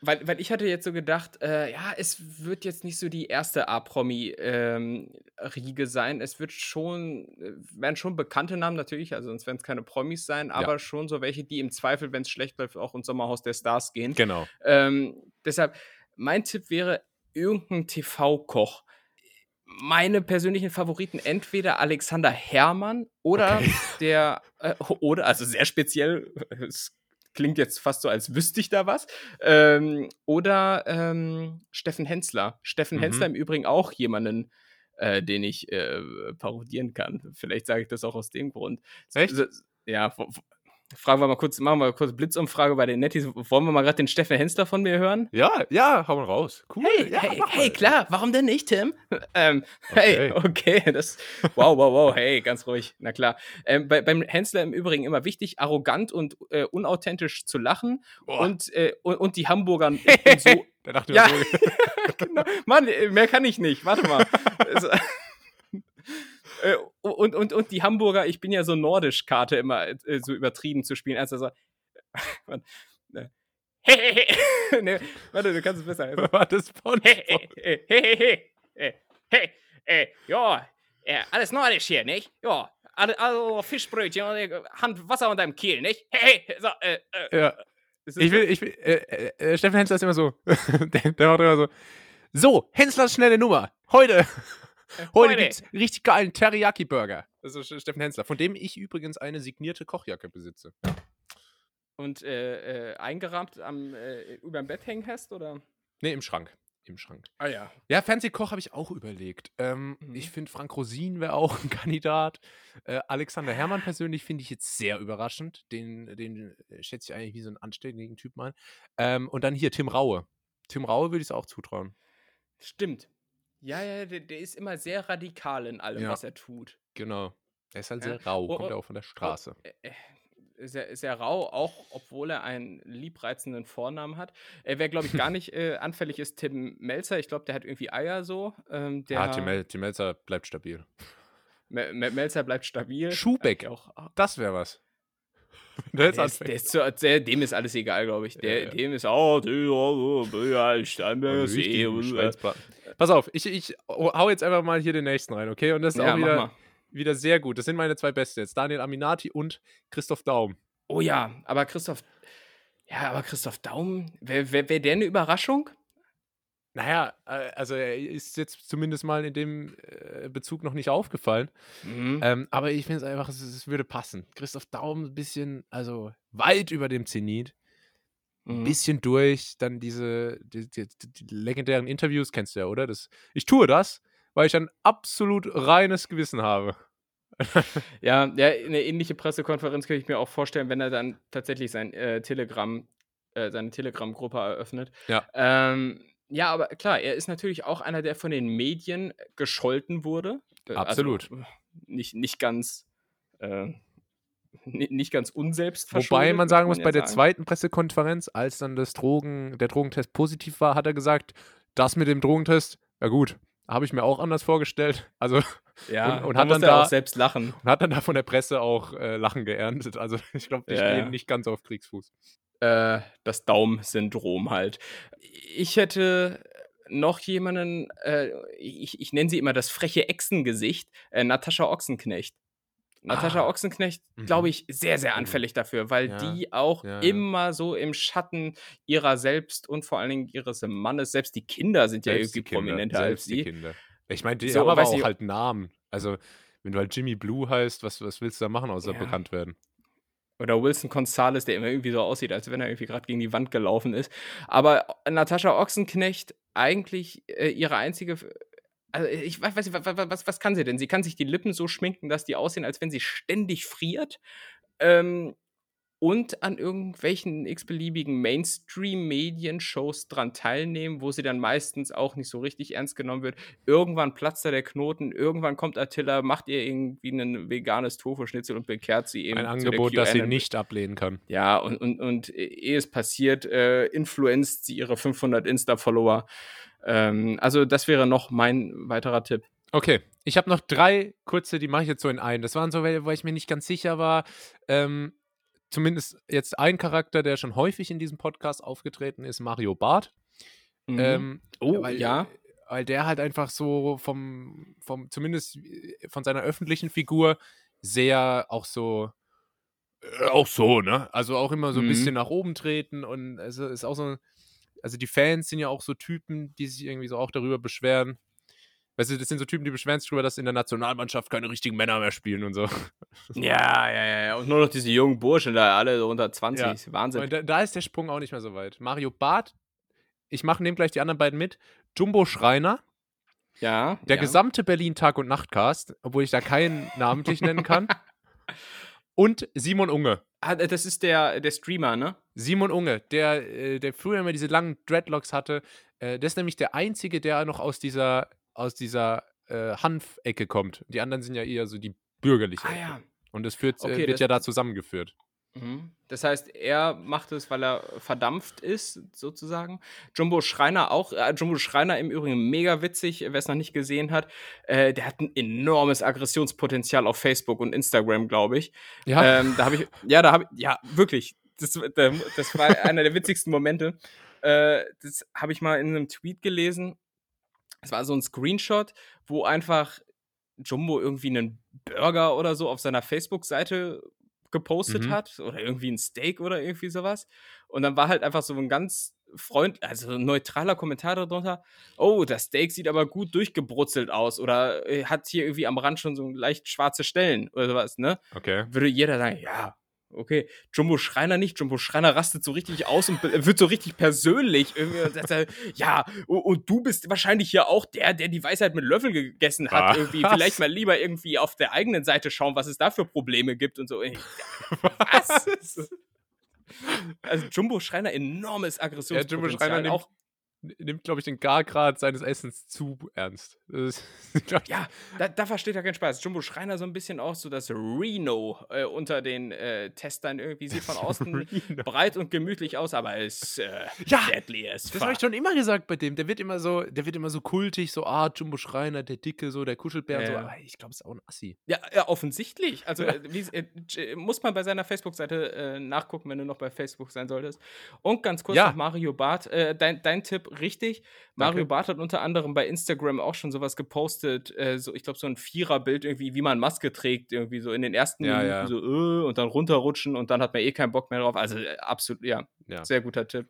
Weil, weil ich hatte jetzt so gedacht, äh, ja, es wird jetzt nicht so die erste A-Promi-Riege sein. Es wird schon, äh, werden schon bekannte Namen natürlich, also sonst werden es keine Promis sein, aber schon so welche, die im Zweifel, wenn es schlecht läuft, auch ins Sommerhaus der Stars gehen. Genau. Ähm, deshalb, mein Tipp wäre irgendein TV-Koch. Meine persönlichen Favoriten entweder Alexander Herrmann oder Okay. der, äh, oder, also sehr speziell, es klingt jetzt fast so, als wüsste ich da was, ähm, oder ähm, Steffen Hensler. Steffen Mhm. Hensler im Übrigen auch jemanden, äh, den ich äh, parodieren kann. Vielleicht sage ich das auch aus dem Grund. Echt? So- Ja, w- w- fragen wir mal kurz, machen wir mal kurz Blitzumfrage bei den Netties. Wollen wir mal gerade den Steffen Hensler von mir hören? Ja, ja, hau mal raus. Cool. Hey, ja, hey, hey, klar, warum denn nicht, Tim? ähm, Hey, Okay. okay, das, wow, wow, wow, hey, ganz ruhig, na klar. Ähm, bei, beim Hensler im Übrigen immer wichtig, arrogant und äh, unauthentisch zu lachen Boah. und, äh, und, und die Hamburger so, Der dachte Ja. mir so, genau. Mann, äh, mehr kann ich nicht. Warte mal und, und, und die Hamburger, ich bin ja so nordisch-Karte immer äh, so übertrieben zu spielen. Also, so, man, ne. Hey, hey, hey. nee, warte, du kannst es besser. Also. War das von hey, hey, hey, hey, hey, hey, hey. ja, alles nordisch hier, nicht? Ja, also Fischbrötchen und Hand Wasser unter dem Kiel, nicht? Hey, hey, so, äh, äh. Ja. Ich will, ich will, äh, äh, Steffen Hensler ist immer so, der, der macht immer so, so, Henslers schnelle Nummer, heute äh, heute gibt's richtig geilen Teriyaki-Burger. Das ist Steffen Hensler, von dem ich übrigens eine signierte Kochjacke besitze. und äh, äh, eingerahmt am äh, über dem Bett hängen hast oder? Nee, im Schrank. Im Schrank. Ah ja. Ja, Fernsehkoch habe ich auch überlegt. Ähm, Mhm. Ich finde, Frank Rosin wäre auch ein Kandidat. Äh, Alexander Herrmann persönlich finde ich jetzt sehr überraschend. Den, den äh, schätze ich eigentlich wie so einen anständigen Typ mal. Ähm, und dann hier Tim Raue. Tim Raue würde ich es auch zutrauen. Stimmt. Ja, ja, der, der ist immer sehr radikal in allem, Ja. was er tut. Genau. Er ist halt Ja. sehr rau, Oh, kommt oh, ja auch von der Straße. Äh, äh, Sehr, sehr rau, auch obwohl er einen liebreizenden Vornamen hat. Er wäre, glaube ich, gar nicht äh, anfällig, ist Tim Melzer. Ich glaube, der hat irgendwie Eier so. Ähm, der Ja, Tim, Mel Tim Melzer bleibt stabil. Mel Mel Melzer bleibt stabil. Schubeck. Eigentlich Auch, ah, Das wäre was. Der ist, der ist so, der, dem ist alles egal, glaube ich. Der, Ja, ja. Dem ist auch, Steinberger See. Pass auf, ich, ich hau jetzt einfach mal hier den nächsten rein, okay? Und das ist Ja, auch wieder, wieder sehr gut. Das sind meine zwei Besten jetzt. Daniel Aminati und Christoph Daum. Oh ja, aber Christoph. Ja, aber Christoph Daum, wäre wär, wär der eine Überraschung? Naja, äh, also er ist jetzt zumindest mal in dem äh, Bezug noch nicht aufgefallen. Mhm. Ähm, aber ich finde es einfach, es, es würde passen. Christoph Daum ein bisschen, also weit über dem Zenit. Ein Mhm. bisschen durch, dann diese die, die, die legendären Interviews, kennst du ja, oder? Das, ich tue das, weil ich ein absolut reines Gewissen habe. Ja, ja, eine ähnliche Pressekonferenz könnte ich mir auch vorstellen, wenn er dann tatsächlich sein äh, Telegram, äh, seine Telegram-Gruppe eröffnet. Ja. Ähm, ja, aber klar, er ist natürlich auch einer, der von den Medien gescholten wurde. Äh, Absolut. Also, nicht, nicht ganz. Äh, ni- nicht ganz unselbst Wobei man sagen muss, ja bei der sagen. zweiten Pressekonferenz, als dann das Drogen, der Drogentest positiv war, hat er gesagt, das mit dem Drogentest, ja gut, habe ich mir auch anders vorgestellt. Also Ja, und- und hat dann da- auch selbst lachen. und hat dann da von der Presse auch äh, Lachen geerntet. Also ich glaube, die Ja, stehen ja. nicht ganz auf Kriegsfuß. Äh, das Daumen-Syndrom halt. Ich hätte noch jemanden, äh, ich, ich nenne sie immer das freche Echsengesicht, äh, Natascha Ochsenknecht. Natascha Ah. Ochsenknecht, Mhm. glaube ich, sehr, sehr Mhm. anfällig dafür, weil Ja. die auch Ja, ja. immer so im Schatten ihrer selbst und vor allen Dingen ihres Mannes, selbst die Kinder sind ja Selbst irgendwie die Kinder, prominenter als die die. Kinder. Ich meine, die So, haben aber auch ich- halt Namen. Also Wenn du halt Jimmy Blue heißt, was, was willst du da machen, außer Ja. bekannt werden? Oder Wilson Gonzalez, der immer irgendwie so aussieht, als wenn er irgendwie gerade gegen die Wand gelaufen ist. Aber Natascha Ochsenknecht, eigentlich äh, ihre einzige. Also ich weiß nicht, was, was, was kann sie denn? Sie kann sich die Lippen so schminken, dass die aussehen, als wenn sie ständig friert. Ähm, und an irgendwelchen x-beliebigen Mainstream-Medienshows dran teilnehmen, wo sie dann meistens auch nicht so richtig ernst genommen wird. Irgendwann platzt da der Knoten, irgendwann kommt Attila, macht ihr irgendwie ein veganes Tofu-Schnitzel und bekehrt sie eben. Ein Angebot, das sie nicht ablehnen kann. Ja, und, und, und ehe es passiert, äh, influenzt sie ihre 500 Insta-Follower. Ähm, also, das wäre noch mein weiterer Tipp. Okay, ich habe noch drei kurze, die mache ich jetzt so in einen. Das waren so, welche, wo ich mir nicht ganz sicher war. Ähm, zumindest jetzt ein Charakter, der schon häufig in diesem Podcast aufgetreten ist, Mario Barth. Mhm. Ähm, Oh, weil, ja. Weil der halt einfach so vom, vom, zumindest von seiner öffentlichen Figur sehr auch so, äh, auch so, ne? Also auch immer so ein Mhm. bisschen nach oben treten und also ist auch so, also die Fans sind ja auch so Typen, die sich irgendwie so auch darüber beschweren. Weißt du, das sind so Typen, die beschweren sich darüber, dass in der Nationalmannschaft keine richtigen Männer mehr spielen und so. Ja, ja, ja. Und nur noch diese jungen Burschen da, alle so unter 20. Ja. Wahnsinn. Da, da ist der Sprung auch nicht mehr so weit. Mario Barth, ich mache nehme gleich die anderen beiden mit. Jumbo Schreiner, ja. der ja. gesamte Berlin Tag und Nachtcast, obwohl ich da keinen namentlich nennen kann. Und Simon Unge. Ah, das ist der, der Streamer, ne? Simon Unge, der, äh, der früher immer diese langen Dreadlocks hatte, äh, das ist nämlich der einzige, der noch aus dieser, aus dieser äh, Hanf-Ecke kommt. Die anderen sind ja eher so die bürgerliche. Ah Ecke. ja. Und das führt, Okay, äh, wird das- ja da zusammengeführt. Mhm. Das heißt, er macht es, weil er verdampft ist, sozusagen. Jumbo Schreiner auch. Äh, Jumbo Schreiner im Übrigen mega witzig, wer es noch nicht gesehen hat. Äh, der hat ein enormes Aggressionspotenzial auf Facebook und Instagram, glaube ich. Ja, Ähm, da habe ich, ja, da habe ich, ja, wirklich. Das, da- das war einer der witzigsten Momente. Äh, das habe ich mal in einem Tweet gelesen. Es war so ein Screenshot, wo einfach Jumbo irgendwie einen Burger oder so auf seiner Facebook-Seite gepostet Mhm. hat oder irgendwie ein Steak oder irgendwie sowas. Und dann war halt einfach so ein ganz freund, also ein neutraler Kommentar darunter. Oh, das Steak sieht aber gut durchgebrutzelt aus oder äh, hat hier irgendwie am Rand schon so leicht schwarze Stellen oder sowas, ne? okay. würde jeder sagen, ja, okay, Jumbo Schreiner nicht. Jumbo Schreiner rastet so richtig aus und be- wird so richtig persönlich. Er, ja, und, du bist wahrscheinlich ja auch der, der die Weisheit mit Löffel gegessen hat. Irgendwie. Vielleicht mal lieber irgendwie auf der eigenen Seite schauen, was es da für Probleme gibt und so. Was? Also Jumbo Schreiner enormes Aggressionspotenzial. Schreiner nimmt- auch Nimmt, glaube ich, den Gargrad seines Essens zu ernst. Ist, Ja, da, da versteht er keinen Spaß. Jumbo Schreiner so ein bisschen auch so das Reno äh, unter den äh, Testern irgendwie sieht von außen breit und gemütlich aus, aber ist äh, Ja, deadly as Das habe ich schon immer gesagt bei dem. Der wird immer so, der wird immer so kultig, so, ah, Jumbo Schreiner, der Dicke, so, der Kuschelbär und so. Ja. Aber ich glaube, es ist auch ein Assi. Ja, ja, offensichtlich. Also äh, wie, äh, j- muss man bei seiner Facebook-Seite äh, nachgucken, wenn du noch bei Facebook sein solltest. Und ganz kurz Ja. noch Mario Barth. Äh, dein, dein Tipp richtig. Mario Danke. Barth hat unter anderem bei Instagram auch schon sowas gepostet. Äh, so, ich glaube, so ein Viererbild irgendwie, wie man Maske trägt, irgendwie so in den ersten Ja, Minuten ja. so äh, und dann runterrutschen und dann hat man eh keinen Bock mehr drauf. Also äh, absolut, ja, Ja. sehr guter Tipp.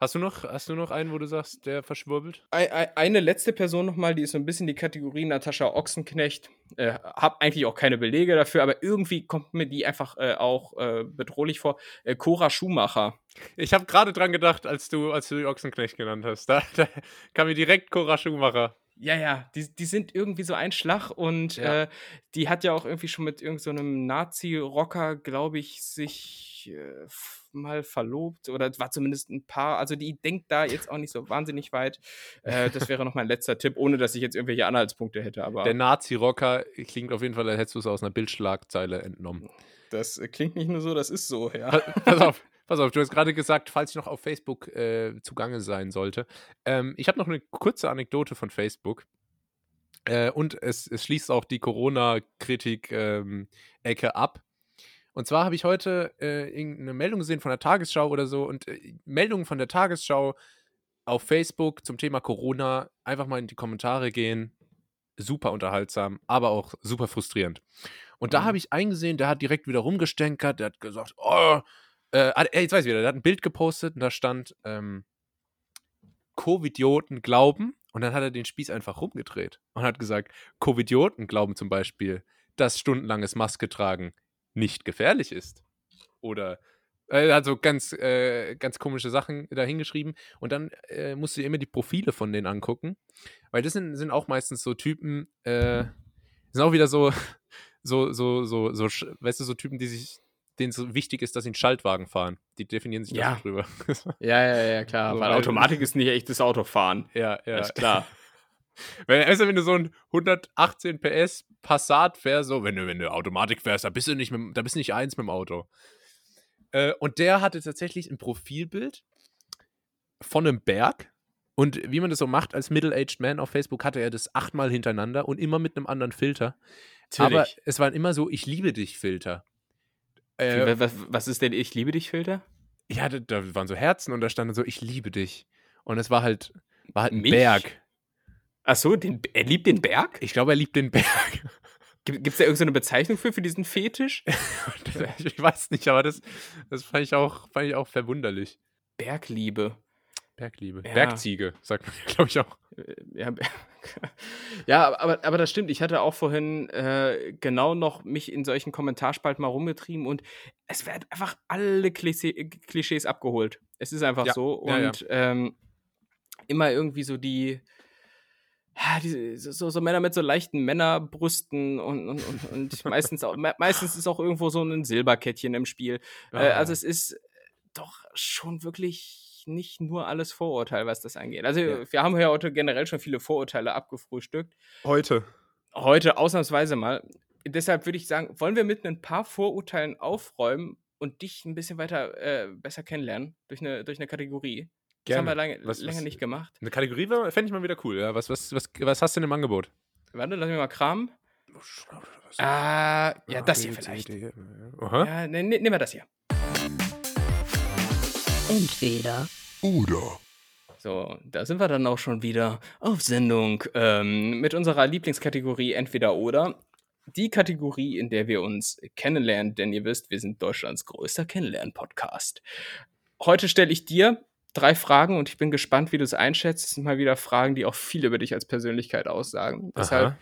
Hast du noch, hast du noch einen, wo du sagst, der verschwurbelt? Ei- ei- Eine letzte Person nochmal, die ist so ein bisschen die Kategorie Natascha Ochsenknecht. Äh, hab eigentlich auch keine Belege dafür, aber irgendwie kommt mir die einfach äh, auch äh, bedrohlich vor. Äh, Cora Schumacher. Ich habe gerade dran gedacht, als du, als du die Ochsenknecht genannt hast. Da, da kam mir direkt Cora Schumacher. Ja, ja, die, die sind irgendwie so ein Schlag und Ja. äh, die hat ja auch irgendwie schon mit irgendeinem Nazi-Rocker, glaube ich, sich äh, mal verlobt oder war zumindest ein Paar. Also die denkt da jetzt auch nicht so wahnsinnig weit. Äh, das wäre noch mein letzter Tipp, ohne dass ich jetzt irgendwelche Anhaltspunkte hätte. Aber Der Nazi-Rocker klingt auf jeden Fall, als hättest du es aus einer Bildschlagzeile entnommen. das klingt nicht nur so, das ist so, ja. Pa- pass auf, pass auf, du hast gerade gesagt, falls ich noch auf Facebook äh, zugange sein sollte. Ähm, ich habe noch eine kurze Anekdote von Facebook. Äh, und es, es schließt auch die Corona-Kritik-Ecke ab. Und zwar habe ich heute äh, irgendeine Meldung gesehen von der Tagesschau oder so und äh, Meldungen von der Tagesschau auf Facebook zum Thema Corona einfach mal in die Kommentare gehen. Super unterhaltsam, aber auch super frustrierend. Und da Mhm. habe ich eingesehen, der hat direkt wieder rumgestänkert, der hat gesagt, oh, äh, ah, ey, jetzt weiß ich wieder, der hat ein Bild gepostet und da stand, ähm, Covidioten glauben Und dann hat er den Spieß einfach rumgedreht und hat gesagt, Covidioten glauben zum Beispiel, dass stundenlanges Maske tragen nicht gefährlich ist. Oder er hat so ganz, äh, ganz komische Sachen da hingeschrieben. Und dann äh, musst du dir immer die Profile von denen angucken. Weil das sind, sind auch meistens so Typen, äh, sind auch wieder so, so, so, so, so, weißt du, so Typen, die sich, denen so wichtig ist, dass sie einen Schaltwagen fahren. Die definieren sich Ja. drüber. Ja, ja, ja, klar. So, weil weil- Automatik ist nicht echtes Autofahren. ja, ja. Ist klar. Wenn, also wenn du so ein 118 PS Passat fährst, so, wenn du, wenn du Automatik fährst, da bist du nicht, mit, da bist du nicht eins mit dem Auto. Äh, und der hatte tatsächlich ein Profilbild von einem Berg. Und wie man das so macht als Middle-Aged Man auf Facebook, hatte er das achtmal hintereinander und immer mit einem anderen Filter. Aber Natürlich. es waren immer so, ich liebe dich Filter. Äh, was, was, ist denn Ich liebe dich Filter? ja, da, da waren so Herzen und da stand dann so, ich liebe dich. Und es war halt, war halt ein Mich? Berg. Ach so, den, er liebt den Berg? Ich glaube, er liebt den Berg. Gibt es da irgendeine Bezeichnung für, für diesen Fetisch? ich weiß nicht, aber das, das fand, ich auch, fand ich auch verwunderlich. Bergliebe. Bergliebe. Ja. Bergziege, sagt man, glaube ich auch. Ja, ja aber, aber das stimmt. Ich hatte auch vorhin äh, genau noch mich in solchen Kommentarspalten mal rumgetrieben und es werden einfach alle Klischee, Klischees abgeholt. Es ist einfach Ja, so. ja, ja. Und Ähm, immer irgendwie so die. diese- so, so Männer mit so leichten Männerbrüsten und, und, und, und meistens, auch, me meistens ist auch irgendwo so ein Silberkettchen im Spiel. Äh, also es ist doch schon wirklich nicht nur alles Vorurteil, was das angeht. Also Ja. wir haben ja heute generell schon viele Vorurteile abgefrühstückt. Heute. Heute ausnahmsweise mal. Deshalb würde ich sagen, wollen wir mit ein paar Vorurteilen aufräumen und dich ein bisschen weiter äh, besser kennenlernen durch eine, durch eine Kategorie. Das haben wir lange, Was- länger was- nicht gemacht. Eine Kategorie fände ich mal wieder cool. Ja. Was, was, was, was hast du denn im Angebot? Warte, lass mich mal kramen. Ah, ja, das hier vielleicht. Ja, ne, ne, nehmen wir das hier. Entweder So, da sind wir dann auch schon wieder auf Sendung ähm, mit unserer Lieblingskategorie Entweder oder. Die Kategorie, in der wir uns kennenlernen, denn ihr wisst, wir sind Deutschlands größter Kennenlernen-Podcast. Heute stelle ich dir drei Fragen und ich bin gespannt, wie du es einschätzt. Es sind mal wieder Fragen, die auch viel über dich als Persönlichkeit aussagen. Deshalb, Aha.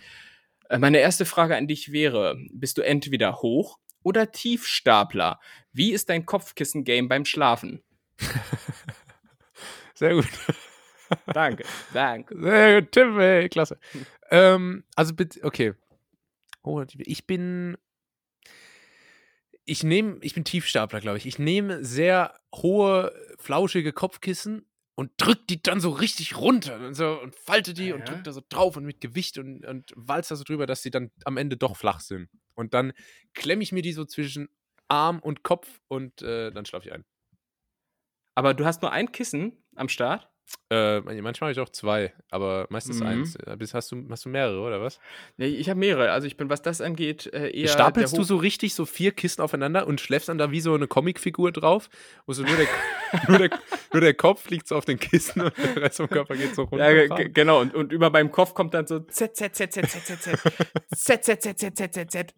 äh, meine erste Frage an dich wäre: Bist du entweder Hoch- oder Tiefstapler? Wie ist dein Kopfkissen-Game beim Schlafen? Sehr gut. Danke, danke. Sehr gut, Tim, ey, klasse. ähm, also bitte, okay. Oh, ich bin. Ich nehme, ich bin Tiefstapler, glaube ich. Ich nehme sehr hohe, flauschige Kopfkissen und drück die dann so richtig runter und, so, und falte die und Ja. drück da so drauf und mit Gewicht und, und walz da so drüber, dass sie dann am Ende doch flach sind. Und dann klemme ich mir die so zwischen Arm und Kopf und äh, dann schlafe ich ein. Aber du hast nur ein Kissen am Start? Äh, manchmal habe ich auch zwei, aber meistens Mhm. eins. Äh, Bist- Hast du, hast du mehrere, oder was? Nee, ich habe mehrere. Also ich bin, was das angeht, äh, eher. Stapelst du so richtig so vier Kissen aufeinander und schläfst dann da wie so eine Comicfigur drauf? Wo so nur der, nur, der, nur der Kopf liegt so auf den Kissen und der Rest vom Körper geht so runter. ja, ge- ge- genau. Und, und über meinem Kopf kommt dann so Z, Z, Z, Z, Z, Z, Z, Z, Z, Z, Z, Z, Z, Z.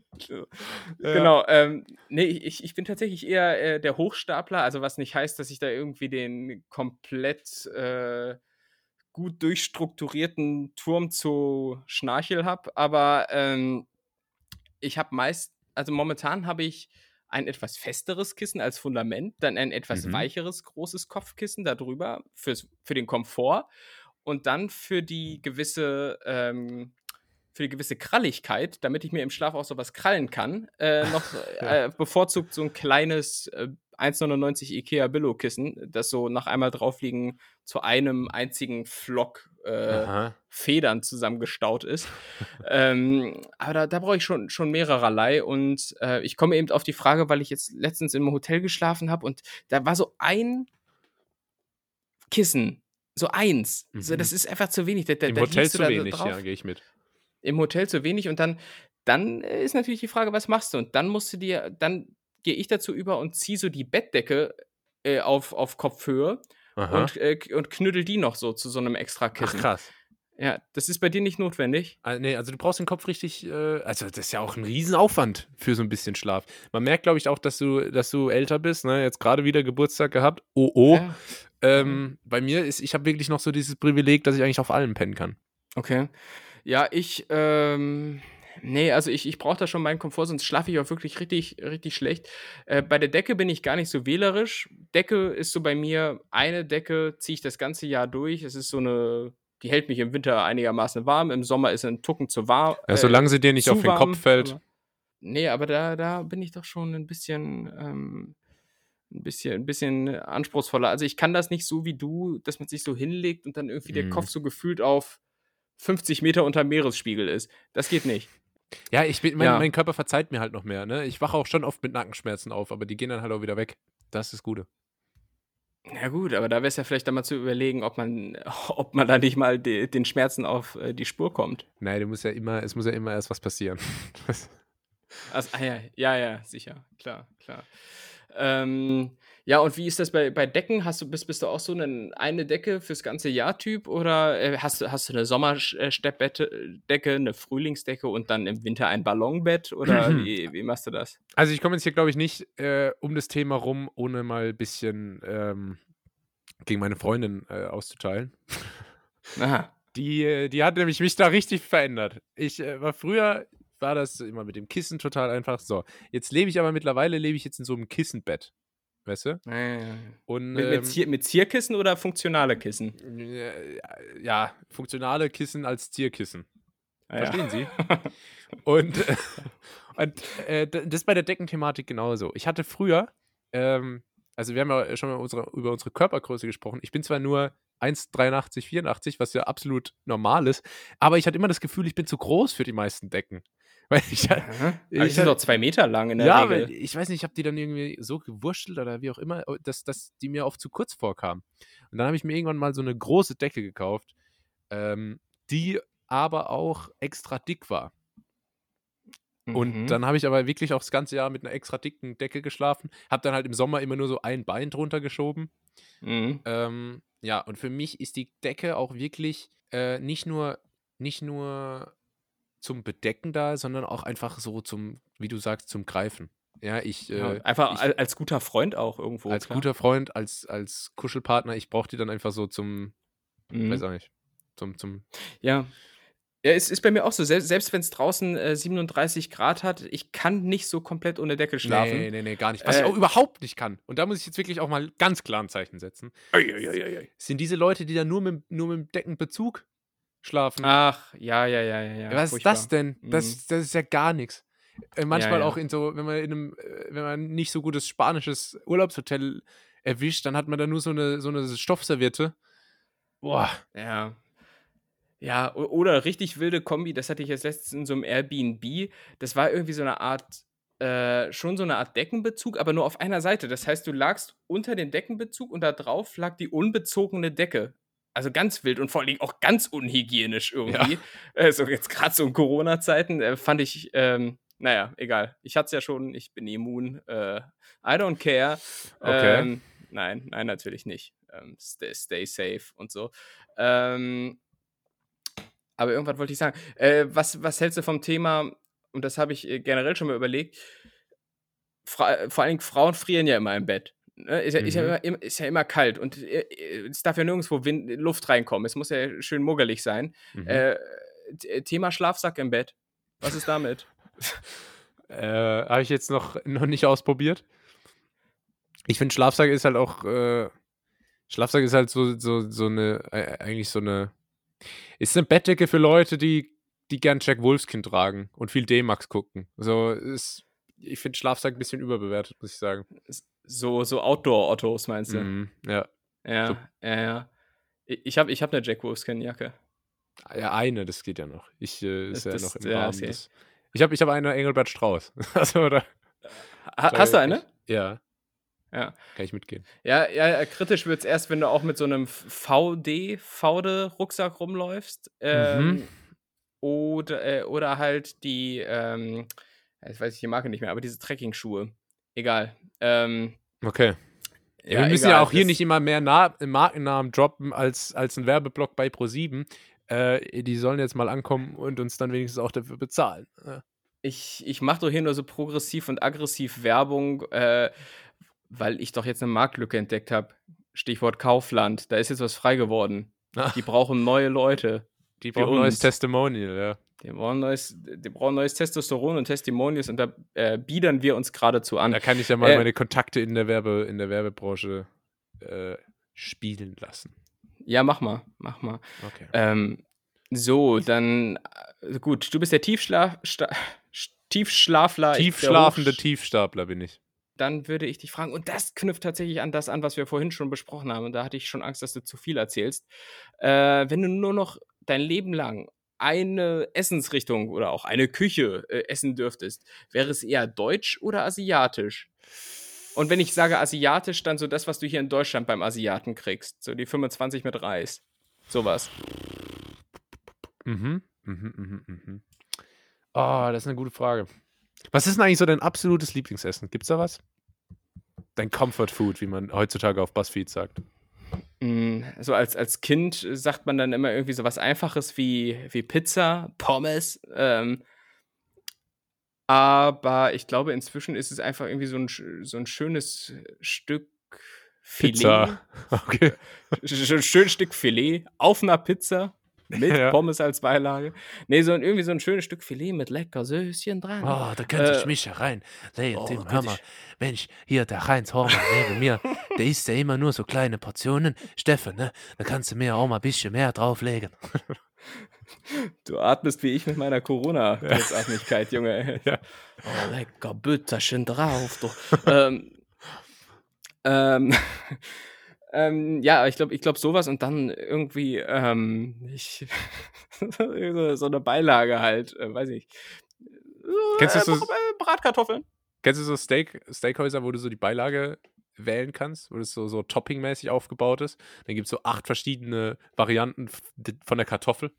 Genau. Ähm, nee, ich, ich bin tatsächlich eher äh, der Hochstapler. Also was nicht heißt, dass ich da irgendwie den komplett äh, gut durchstrukturierten Turm zu Schnarchel habe. Aber ähm, ich habe meist, also momentan habe ich ein etwas festeres Kissen als Fundament, dann ein etwas Mhm. weicheres, großes Kopfkissen darüber fürs, für den Komfort und dann für die gewisse, ähm, für die gewisse Kralligkeit, damit ich mir im Schlaf auch sowas krallen kann, äh, noch Ja. äh, bevorzugt so ein kleines äh, 1,99 Ikea Billo-Kissen, das so nach einmal draufliegen zu einem einzigen Flock äh. Federn zusammengestaut ist. ähm, aber da, da brauche ich schon, schon mehrererlei. Und äh, ich komme eben auf die Frage, weil ich jetzt letztens im Hotel geschlafen habe und da war so ein Kissen. So eins. So, Mhm. das ist einfach zu wenig. Da, da, Im Hotel zu wenig, drauf. ja, gehe ich mit. Im Hotel zu wenig und dann, dann äh, ist natürlich die Frage, was machst du? Und dann musst du dir, dann gehe ich dazu über und ziehe so die Bettdecke äh, auf, auf Kopfhöhe Aha. und, äh, und knüttel die noch so zu so einem extra Ach, Kissen. krass. Ja, das ist bei dir nicht notwendig. Ah, nee, also du brauchst den Kopf richtig, äh, also das ist ja auch ein Riesenaufwand für so ein bisschen Schlaf. Man merkt, glaube ich, auch, dass du, dass du älter bist, ne? Jetzt gerade wieder Geburtstag gehabt. Oh, oh. Ja. Ähm, bei mir ist, ich habe wirklich noch so dieses Privileg, dass ich eigentlich auf allem pennen kann. Okay. Ja, ich, ähm, nee, also ich, ich brauche da schon meinen Komfort, sonst schlafe ich auch wirklich richtig, richtig schlecht. Äh, bei der Decke bin ich gar nicht so wählerisch. Decke ist so bei mir, eine Decke ziehe ich das ganze Jahr durch. Es ist so eine, die hält mich im Winter einigermaßen warm, im Sommer ist ein Tucken zu warm. Ja, solange sie dir nicht auf den warm, Kopf fällt. aber- Nee, aber da, da bin ich doch schon ein bisschen, ähm, ein bisschen, ein bisschen anspruchsvoller. Also ich kann das nicht so wie du, dass man sich so hinlegt und dann irgendwie der Mhm. Kopf so gefühlt auf 50 Meter unter Meeresspiegel ist. Das geht nicht. Ja, ich bin, mein, Ja. mein Körper verzeiht mir halt noch mehr. Ne? Ich wache auch schon oft mit Nackenschmerzen auf, aber die gehen dann halt auch wieder weg. Das ist das Gute. Ja gut, aber da wäre es ja vielleicht dann mal zu überlegen, ob man, ob man da nicht mal de, den Schmerzen auf äh, die Spur kommt. Nein, du musst ja immer, es muss ja immer erst was passieren. Also, ah, ja, ja, ja, sicher, klar, klar. Ähm, ja, und wie ist das bei, bei Decken? Hast du, bist, bist du auch so eine, eine Decke fürs ganze Jahr Typ oder äh, hast, du- hast du eine Sommersteppdecke, eine Frühlingsdecke und dann im Winter ein Ballonbett oder wie, wie machst du das? Also ich komme jetzt hier, glaube ich, nicht äh, um das Thema rum, ohne mal ein bisschen ähm, gegen meine Freundin äh, auszuteilen. Aha. Die, äh, die hat nämlich mich da richtig verändert. Ich äh, war früher, war das immer mit dem Kissen total einfach. So, jetzt lebe ich aber mittlerweile, lebe ich jetzt in so einem Kissenbett. Weißt du? Äh, Und, mit, ähm, mit, Zier, mit Zierkissen oder funktionale Kissen? äh, ja, funktionale Kissen als Zierkissen. Ah, ja. Verstehen Sie? Und, äh, und äh, d- das ist bei der Deckenthematik genauso. Ich hatte früher, ähm, also wir haben ja schon mal unsere, über unsere Körpergröße gesprochen. Ich bin zwar nur 1,83, 84, was ja absolut normal ist, aber ich hatte immer das Gefühl, ich bin zu groß für die meisten Decken. Weil ich, Aha. Aber die ich sind hab- doch zwei Meter lang in der ja, Regel. ich weiß nicht, ich habe die dann irgendwie so gewurschtelt oder wie auch immer, äh, dass, dass die mir oft zu kurz vorkamen. Und dann habe ich mir irgendwann mal so eine große Decke gekauft, ähm, die aber auch extra dick war. Und Mhm. dann habe ich aber wirklich auch das ganze Jahr mit einer extra dicken Decke geschlafen. Habe dann halt im Sommer immer nur so ein Bein drunter geschoben. Mhm. Ähm, ja, und für mich ist die Decke auch wirklich äh, nicht nur nicht nur zum Bedecken da, sondern auch einfach so zum, wie du sagst, zum Greifen. Ja, ich, Ja, äh, einfach ich al- als guter Freund auch irgendwo. als klar. guter Freund, als, als Kuschelpartner, ich brauche die dann einfach so zum, Mhm. weiß auch nicht, zum, zum, Ja. Ja, es ist bei mir auch so. Selbst, selbst wenn es draußen äh, 37 Grad hat, ich kann nicht so komplett ohne Decke schlafen. Nee, nee, nee, gar nicht. Was Äh, ich auch überhaupt nicht kann. Und da muss ich jetzt wirklich auch mal ganz klar ein Zeichen setzen. Sind diese Leute, die dann nur mit, nur mit dem Deckenbezug schlafen. Ach, ja, ja, ja, ja. ja. Was furchtbar. ist das denn? Das, Mhm. das ist ja gar nichts. Äh, manchmal ja. auch in so, wenn man in einem, äh, wenn man nicht so gutes spanisches Urlaubshotel erwischt, dann hat man da nur so eine, so eine Stoffserviette. Boah. Ja. Ja, oder richtig wilde Kombi, das hatte ich jetzt letztens in so einem Airbnb. Das war irgendwie so eine Art, äh, schon so eine Art Deckenbezug, aber nur auf einer Seite. Das heißt, du lagst unter dem Deckenbezug und da drauf lag die unbezogene Decke. Also ganz wild und vor allem auch ganz unhygienisch irgendwie. Also jetzt gerade so in Corona-Zeiten äh, fand ich, ähm, naja, egal. Ich hatte es ja schon, ich bin immun. Äh, I don't care. Okay. Ähm, nein, nein, natürlich nicht. Ähm, stay, stay safe und so. Ähm, aber irgendwas wollte ich sagen. Äh, was, was hältst du vom Thema, und das habe ich äh, generell schon mal überlegt, äh, vor allen Dingen Frauen frieren ja immer im Bett. Ne? Ist, ja, ist, ja Mhm. immer, ist ja immer kalt und äh, äh, es darf ja nirgendwo Wind, Luft reinkommen. Es muss ja schön muggelig sein. Mhm. Äh, t- Thema Schlafsack im Bett. Was ist damit? Äh, Habe ich jetzt noch, noch nicht ausprobiert. Ich finde, Schlafsack ist halt auch, äh, Schlafsack ist halt so, so, so eine, äh, eigentlich so eine, ist eine Bettdecke für Leute, die, die gern Jack Wolfskin tragen und viel D-Max gucken. So ist, ich finde Schlafsack ein bisschen überbewertet, muss ich sagen. so so Outdoor-Ottos meinst du? Mhm, ja. Ja, So. ja, ja. Ich ich habe ich hab eine Jack Wolfskin-Jacke. ja, eine, das geht ja noch. Ich äh, ist Das- ja das- noch im ja, Rahmen. okay. des- Ich habe ich hab eine Engelbert Strauß. also, oder? Ha hast du eine? Ja. Ja. Kann ich mitgehen. Ja, ja, ja, kritisch wird es erst, wenn du auch mit so einem VD, VD-Rucksack rumläufst. Ähm, Mhm. oder, äh, oder halt die, ähm, jetzt weiß ich die Marke nicht mehr, aber diese Trekking-Schuhe. Egal. Ähm, Okay. Ja, wir müssen ja egal, auch hier nicht immer mehr Na Markennamen droppen als, als ein Werbeblock bei Pro7. Äh, die sollen jetzt mal ankommen und uns dann wenigstens auch dafür bezahlen. Ja. Ich, ich mache doch hier nur so progressiv und aggressiv Werbung, äh, weil ich doch jetzt eine Marktlücke entdeckt habe. Stichwort Kaufland. Da ist jetzt was frei geworden. Ah. Die brauchen neue Leute. Die brauchen neues. Testimonial, ja. Die brauchen neues, die brauchen neues Testosteron und Testimonials und da äh, biedern wir uns geradezu an. Da kann ich ja mal Äh, meine Kontakte in der, Werbe, in der Werbebranche äh, spielen lassen. Ja, mach mal, mach mal. Okay. Ähm, so, dann äh, gut, du bist der Tiefschlaf, Sta- Sch- Tiefschlafler. Tiefschlafende Tiefstapler bin ich. Dann würde ich dich fragen, und das knüpft tatsächlich an das an, was wir vorhin schon besprochen haben. Und da hatte ich schon Angst, dass du zu viel erzählst. Äh, wenn du nur noch dein Leben lang eine Essensrichtung oder auch eine Küche äh, essen dürftest, wäre es eher deutsch oder asiatisch? Und wenn ich sage asiatisch, dann so das, was du hier in Deutschland beim Asiaten kriegst. So die 25 mit Reis. Sowas. Mhm. Mhm, mhm, mhm. Oh, das ist eine gute Frage. Was ist denn eigentlich so dein absolutes Lieblingsessen? Gibt's da was? Dein Comfort Food, wie man heutzutage auf BuzzFeed sagt. Mm, So als, als Kind sagt man dann immer irgendwie so was Einfaches wie, wie Pizza, Pommes. Ähm, aber ich glaube, inzwischen ist es einfach irgendwie so ein, so ein schönes Stück Filet. Pizza. Okay. Ein schönes Stück Filet auf einer Pizza mit Ja. Pommes als Beilage. Nee, so ein, irgendwie so ein schönes Stück Filet mit lecker Söschen dran. Oh, da könnte Äh, ich mich ja rein. Hey, oh, Tim, hör mal, Mensch, hier der Heinz Hormann neben mir, der isst ja immer nur so kleine Portionen. Steffen, ne, da kannst du mir auch mal ein bisschen mehr drauflegen. Du atmest wie ich mit meiner Corona-Kurzatmigkeit, Junge. Ja. Oh, lecker Bütterchen drauf. Doch. ähm, ähm, ähm, ja, ich glaube, ich glaub sowas und dann irgendwie ähm, ich, so so eine Beilage halt, äh, weiß ich. Kennst du äh, so- äh, Bratkartoffeln? Kennst du so Steak, Steakhäuser, wo du so die Beilage wählen kannst, wo das so, so toppingmäßig aufgebaut ist? Dann gibt es so acht verschiedene Varianten von der Kartoffel.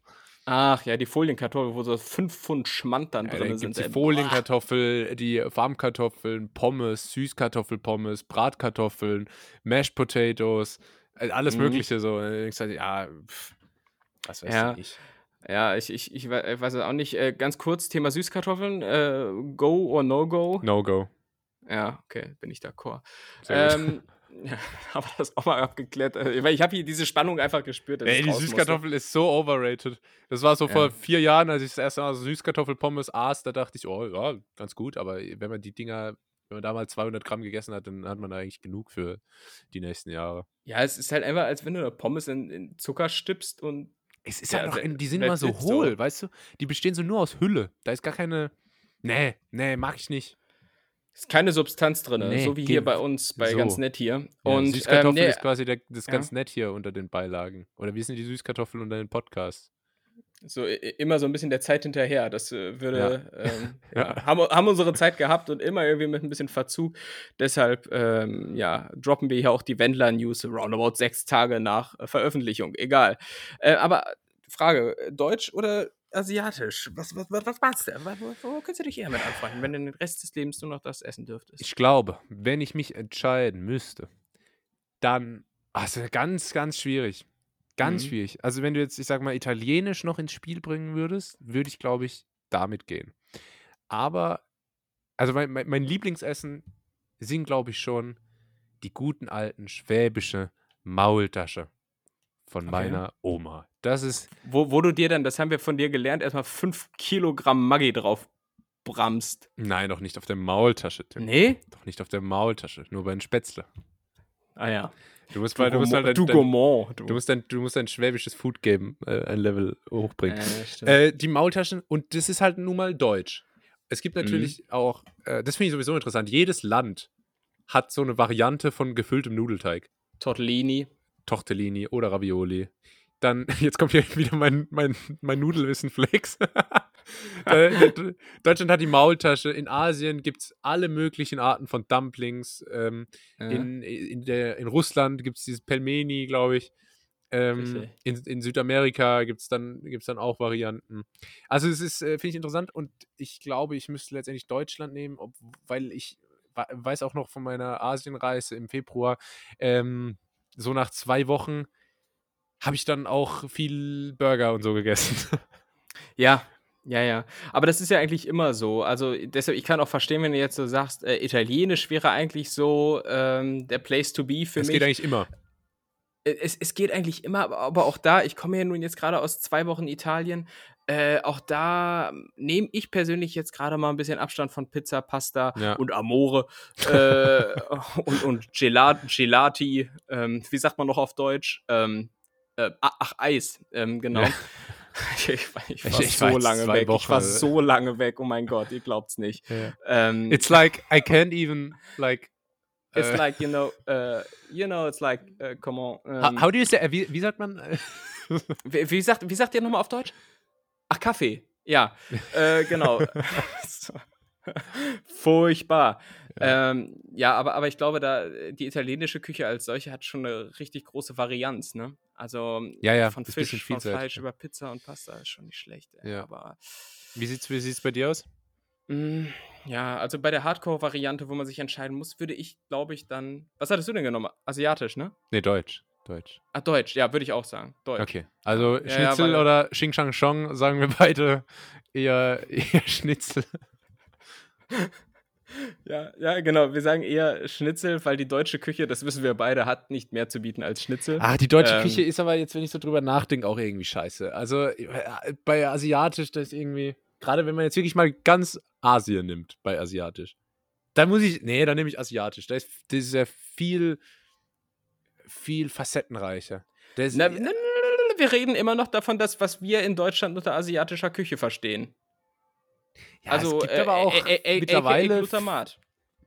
Ach ja, die Folienkartoffel, wo so fünf Pfund Schmand dann Ja, drin dann sind. die. Folienkartoffel, die Warmkartoffeln, Pommes, Süßkartoffelpommes, Bratkartoffeln, Mashed Potatoes, äh, alles Mhm. Mögliche so. Und dann denkst du halt, ja, pff, was weiß Ja. ich. Ja, ich, ich, ich we- weiß es auch nicht. Äh, ganz kurz, Thema Süßkartoffeln. Äh, go or no go? No go. Ja, okay, bin ich d'accord. Sehr. Ähm, ja, haben wir das auch mal abgeklärt. Weil ich habe hier diese Spannung einfach gespürt. Ey, die musste. Süßkartoffel ist so overrated. Das war so vor Ja. vier Jahren, als ich das erste Mal so Süßkartoffelpommes aß, da dachte ich, oh ja, ganz gut, aber wenn man die Dinger, wenn man da mal 200 Gramm gegessen hat, dann hat man da eigentlich genug für die nächsten Jahre. Ja, es ist halt einfach, als wenn du eine Pommes in, in Zucker stippst und Es ist Ja, halt noch, in, die sind immer so it, so. hohl, weißt du? Die bestehen so nur aus Hülle. Da ist gar keine. Nee, nee, mag ich nicht. Ist keine Substanz drin. Nee, so wie hier bei uns, bei so. ganz nett hier. Ja, Und Süßkartoffel ähm, nee, ist quasi der, das ja. ganz nett hier unter den Beilagen. Oder wie sind die Süßkartoffeln unter den Podcasts? so immer so ein bisschen der Zeit hinterher. Das äh, würde, ähm, Ja. ja, haben, haben unsere Zeit gehabt und immer irgendwie mit ein bisschen Verzug. Deshalb, ähm, ja, droppen wir hier auch die Wendler-News roundabout sechs Tage nach äh, Veröffentlichung. Egal. Äh, aber Frage, Deutsch oder asiatisch? Was, was, was, was meinst du? Wo, wo, wo könntest du dich eher mit anfreunden, wenn du den Rest des Lebens nur noch das essen dürftest? Ich glaube, wenn ich mich entscheiden müsste, dann. Also ganz, ganz schwierig. Ganz Mhm. schwierig. Also, wenn du jetzt, ich sag mal, Italienisch noch ins Spiel bringen würdest, würde ich, glaube ich, damit gehen. Aber, also mein, mein, mein Lieblingsessen sind, glaube ich, schon die guten alten schwäbische Maultasche von Okay. meiner Oma. Das ist, Wo, wo du dir dann, das haben wir von dir gelernt, erstmal 5 Kilogramm Maggi drauf bramst. nein, doch nicht auf der Maultasche, Tim. Nee? Doch nicht auf der Maultasche, nur bei den Spätzle. Ah ja. Du musst, mal, du musst halt dein, du dein, Gourmand. Du musst dein, du musst dein schwäbisches Food Game äh, ein Level hochbringen. Stimmt. Äh, die Maultaschen, und das ist halt nun mal deutsch. Es gibt Mhm. natürlich auch, äh, das finde ich sowieso interessant, jedes Land hat so eine Variante von gefülltem Nudelteig. Tortellini. Tortellini oder Ravioli. Dann, jetzt kommt hier wieder mein, mein, mein Nudelwissen-Flex. Deutschland hat die Maultasche. In Asien gibt es alle möglichen Arten von Dumplings. Ähm, Ja. in, in, der, in Russland gibt es dieses Pelmeni, glaube ich. Ähm, in, in Südamerika gibt es dann, gibt's dann auch Varianten. Also es ist, äh, finde ich interessant und ich glaube, ich müsste letztendlich Deutschland nehmen, ob, weil ich weiß auch noch von meiner Asienreise im Februar, ähm, so nach zwei Wochen habe ich dann auch viel Burger und so gegessen. Ja, ja, ja. Aber das ist ja eigentlich immer so. Also deshalb, ich kann auch verstehen, wenn du jetzt so sagst, äh, Italienisch wäre eigentlich so ähm, der Place to be für Das mich. geht eigentlich immer. Äh, es, es geht eigentlich immer, aber- aber auch da, ich komme ja nun jetzt gerade aus zwei Wochen Italien, äh, auch da nehme ich persönlich jetzt gerade mal ein bisschen Abstand von Pizza, Pasta Ja. und Amore äh, und, und Gelat Gelati, ähm, wie sagt man noch auf Deutsch? Ähm, äh, ach, Eis, ähm, genau. Ja. Ich, war- ich Ich- war ich so war lange weg. Ich Wochen, war äh, so lange weg. Oh mein Gott, ihr glaubt's nicht. Ja. Ähm, It's like I can't even like. it's äh, like, you know, uh, you know, it's like, uh, come on. how, ähm, how do you say? Wie, wie sagt man? Wie, wie, sagt, wie sagt ihr nochmal auf Deutsch? Ach, Kaffee. Ja, äh, genau. Furchtbar. Ja, ähm, ja aber, aber ich glaube, da die italienische Küche als solche hat schon eine richtig große Varianz, ne? Also Ja, ja, von Fisch, von Fleisch über Pizza und Pasta ist schon nicht schlecht. Ey. Ja. Aber Wie sieht's, wie sieht's bei dir aus? mh, ja, also bei der Hardcore-Variante, wo man sich entscheiden muss, würde ich, glaube ich, dann. Was hattest du denn genommen? Asiatisch, ne? Nee, Deutsch. Deutsch. Ah, Deutsch, ja, würde ich auch sagen. Deutsch. Okay. Also Ja, ja, Schnitzel weil- oder Xing Shang Chong sagen wir beide eher, eher Schnitzel. Ja, ja, genau. Wir sagen eher Schnitzel, weil die deutsche Küche, das wissen wir beide, hat nicht mehr zu bieten als Schnitzel. Ah, die deutsche Ähm, Küche ist aber jetzt, wenn ich so drüber nachdenke, auch irgendwie scheiße. Also äh, bei Asiatisch, das ist irgendwie, gerade wenn man jetzt wirklich mal ganz Asien nimmt, bei Asiatisch, da muss ich, nee, dann nehme ich Asiatisch. Da ist, das ist ja viel, viel facettenreicher. Das Na, na, na, wir reden immer noch davon, dass was wir in Deutschland unter asiatischer Küche verstehen. ja, also es gibt äh, aber auch äh, äh, äh, mittlerweile AKA Glutamat.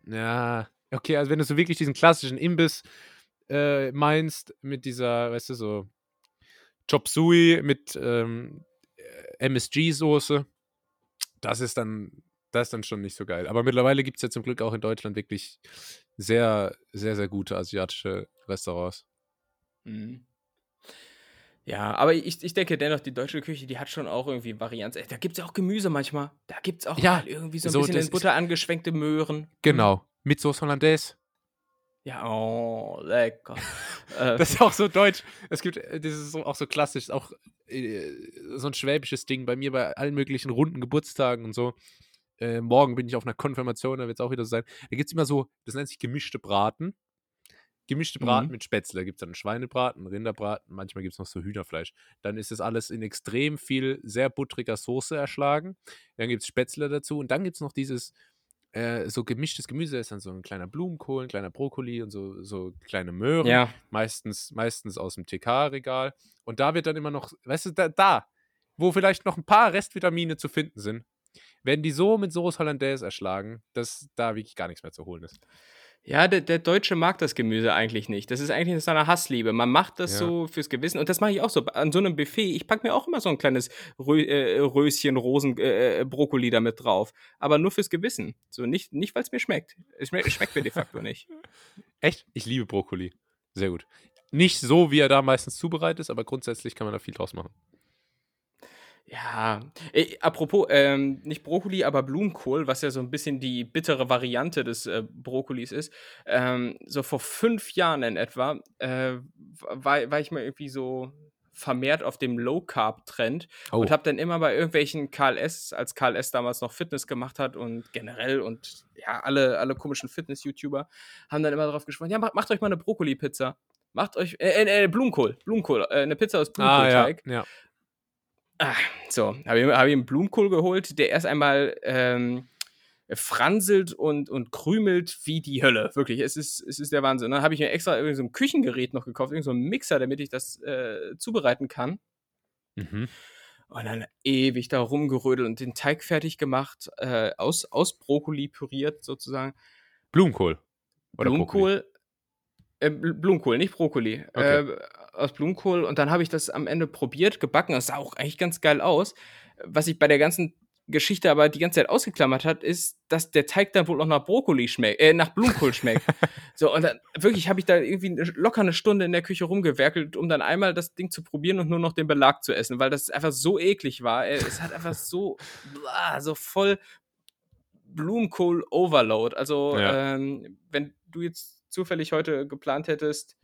Ja, okay, also wenn du so wirklich diesen klassischen Imbiss äh, meinst, mit dieser, weißt du, so Chop Suey mit ähm, MSG-Soße, das ist dann, das ist dann schon nicht so geil. Aber mittlerweile gibt es ja zum Glück auch in Deutschland wirklich sehr, sehr, sehr gute asiatische Restaurants. Mhm. Ja, aber ich, ich denke dennoch, die deutsche Küche, die hat schon auch irgendwie Varianz. Da gibt es ja auch Gemüse manchmal. Da gibt es auch Ja, irgendwie so ein so, bisschen in Butter angeschwenkte Möhren. Genau, mit Sauce Hollandaise. Ja, oh, lecker. äh, Das ist auch so deutsch. Es gibt, äh, das ist auch so klassisch, auch äh, so ein schwäbisches Ding bei mir bei allen möglichen runden Geburtstagen und so. Äh, morgen bin ich auf einer Konfirmation, da wird es auch wieder so sein. Da gibt es immer so, das nennt sich gemischte Braten. Gemischte Braten Mhm. mit Spätzle. Da gibt es dann Schweinebraten, Rinderbraten, manchmal gibt es noch so Hühnerfleisch. Dann ist das alles in extrem viel sehr buttriger Soße erschlagen. Dann gibt es Spätzle dazu und dann gibt es noch dieses äh, so gemischtes Gemüse, ist dann so ein kleiner Blumenkohl, ein kleiner Brokkoli und so, so kleine Möhren ja, meistens, meistens aus dem TK-Regal. Und da wird dann immer noch, weißt du, da, da, wo vielleicht noch ein paar Restvitamine zu finden sind, werden die so mit Sauce Hollandaise erschlagen, dass da wirklich gar nichts mehr zu holen ist. Ja, der, der Deutsche mag das Gemüse eigentlich nicht. Das ist eigentlich seine Hassliebe. Man macht das Ja. so fürs Gewissen und das mache ich auch so. An so einem Buffet, ich packe mir auch immer so ein kleines Rö äh, Röschen, Rosen, äh, äh, Brokkoli damit drauf. Aber nur fürs Gewissen. So nicht, nicht weil es mir schmeckt. Es schmeckt, es schmeckt mir de facto nicht. Echt? Ich liebe Brokkoli. Sehr gut. Nicht so, wie er da meistens zubereitet ist, aber grundsätzlich kann man da viel draus machen. Ja, äh, apropos, ähm, nicht Brokkoli, aber Blumenkohl, was ja so ein bisschen die bittere Variante des äh, Brokkolis ist. Ähm, so vor fünf Jahren in etwa äh, war, war ich mal irgendwie so vermehrt auf dem Low-Carb-Trend Oh, und habe dann immer bei irgendwelchen KLS, als KLS damals noch Fitness gemacht hat und generell und ja, alle, alle komischen Fitness-YouTuber haben dann immer darauf gesprochen, ja, macht, macht euch mal eine Brokkoli-Pizza. Macht euch, äh, äh, äh, Blumenkohl, Blumenkohl, äh, eine Pizza aus ah, ja, Blumenkohlteig. ja. Ah, so, habe ich, hab ich einen Blumenkohl geholt, der erst einmal ähm, franselt und, und krümelt wie die Hölle. Wirklich, es ist, es ist der Wahnsinn. Dann habe ich mir extra irgendwie so ein Küchengerät noch gekauft, irgendwie so einen Mixer, damit ich das äh, zubereiten kann. Mhm. Und dann ewig da rumgerödelt und den Teig fertig gemacht, äh, aus, aus Brokkoli püriert sozusagen. Blumenkohl. Oder Brokkoli. Blumenkohl. Äh, Bl- Blumenkohl, nicht Brokkoli. Okay. Äh, aus Blumenkohl. Und dann habe ich das am Ende probiert, gebacken. Das sah auch eigentlich ganz geil aus. Was ich bei der ganzen Geschichte aber die ganze Zeit ausgeklammert hat, ist, dass der Teig dann wohl auch nach Brokkoli schmeckt, äh, nach Blumenkohl schmeckt. so, und dann wirklich habe ich da irgendwie eine- locker eine Stunde in der Küche rumgewerkelt, um dann einmal das Ding zu probieren und nur noch den Belag zu essen, weil das einfach so eklig war. Es hat einfach so, blah, so voll Blumenkohl-Overload. Also, Ja. ähm, wenn du jetzt zufällig heute geplant hättest,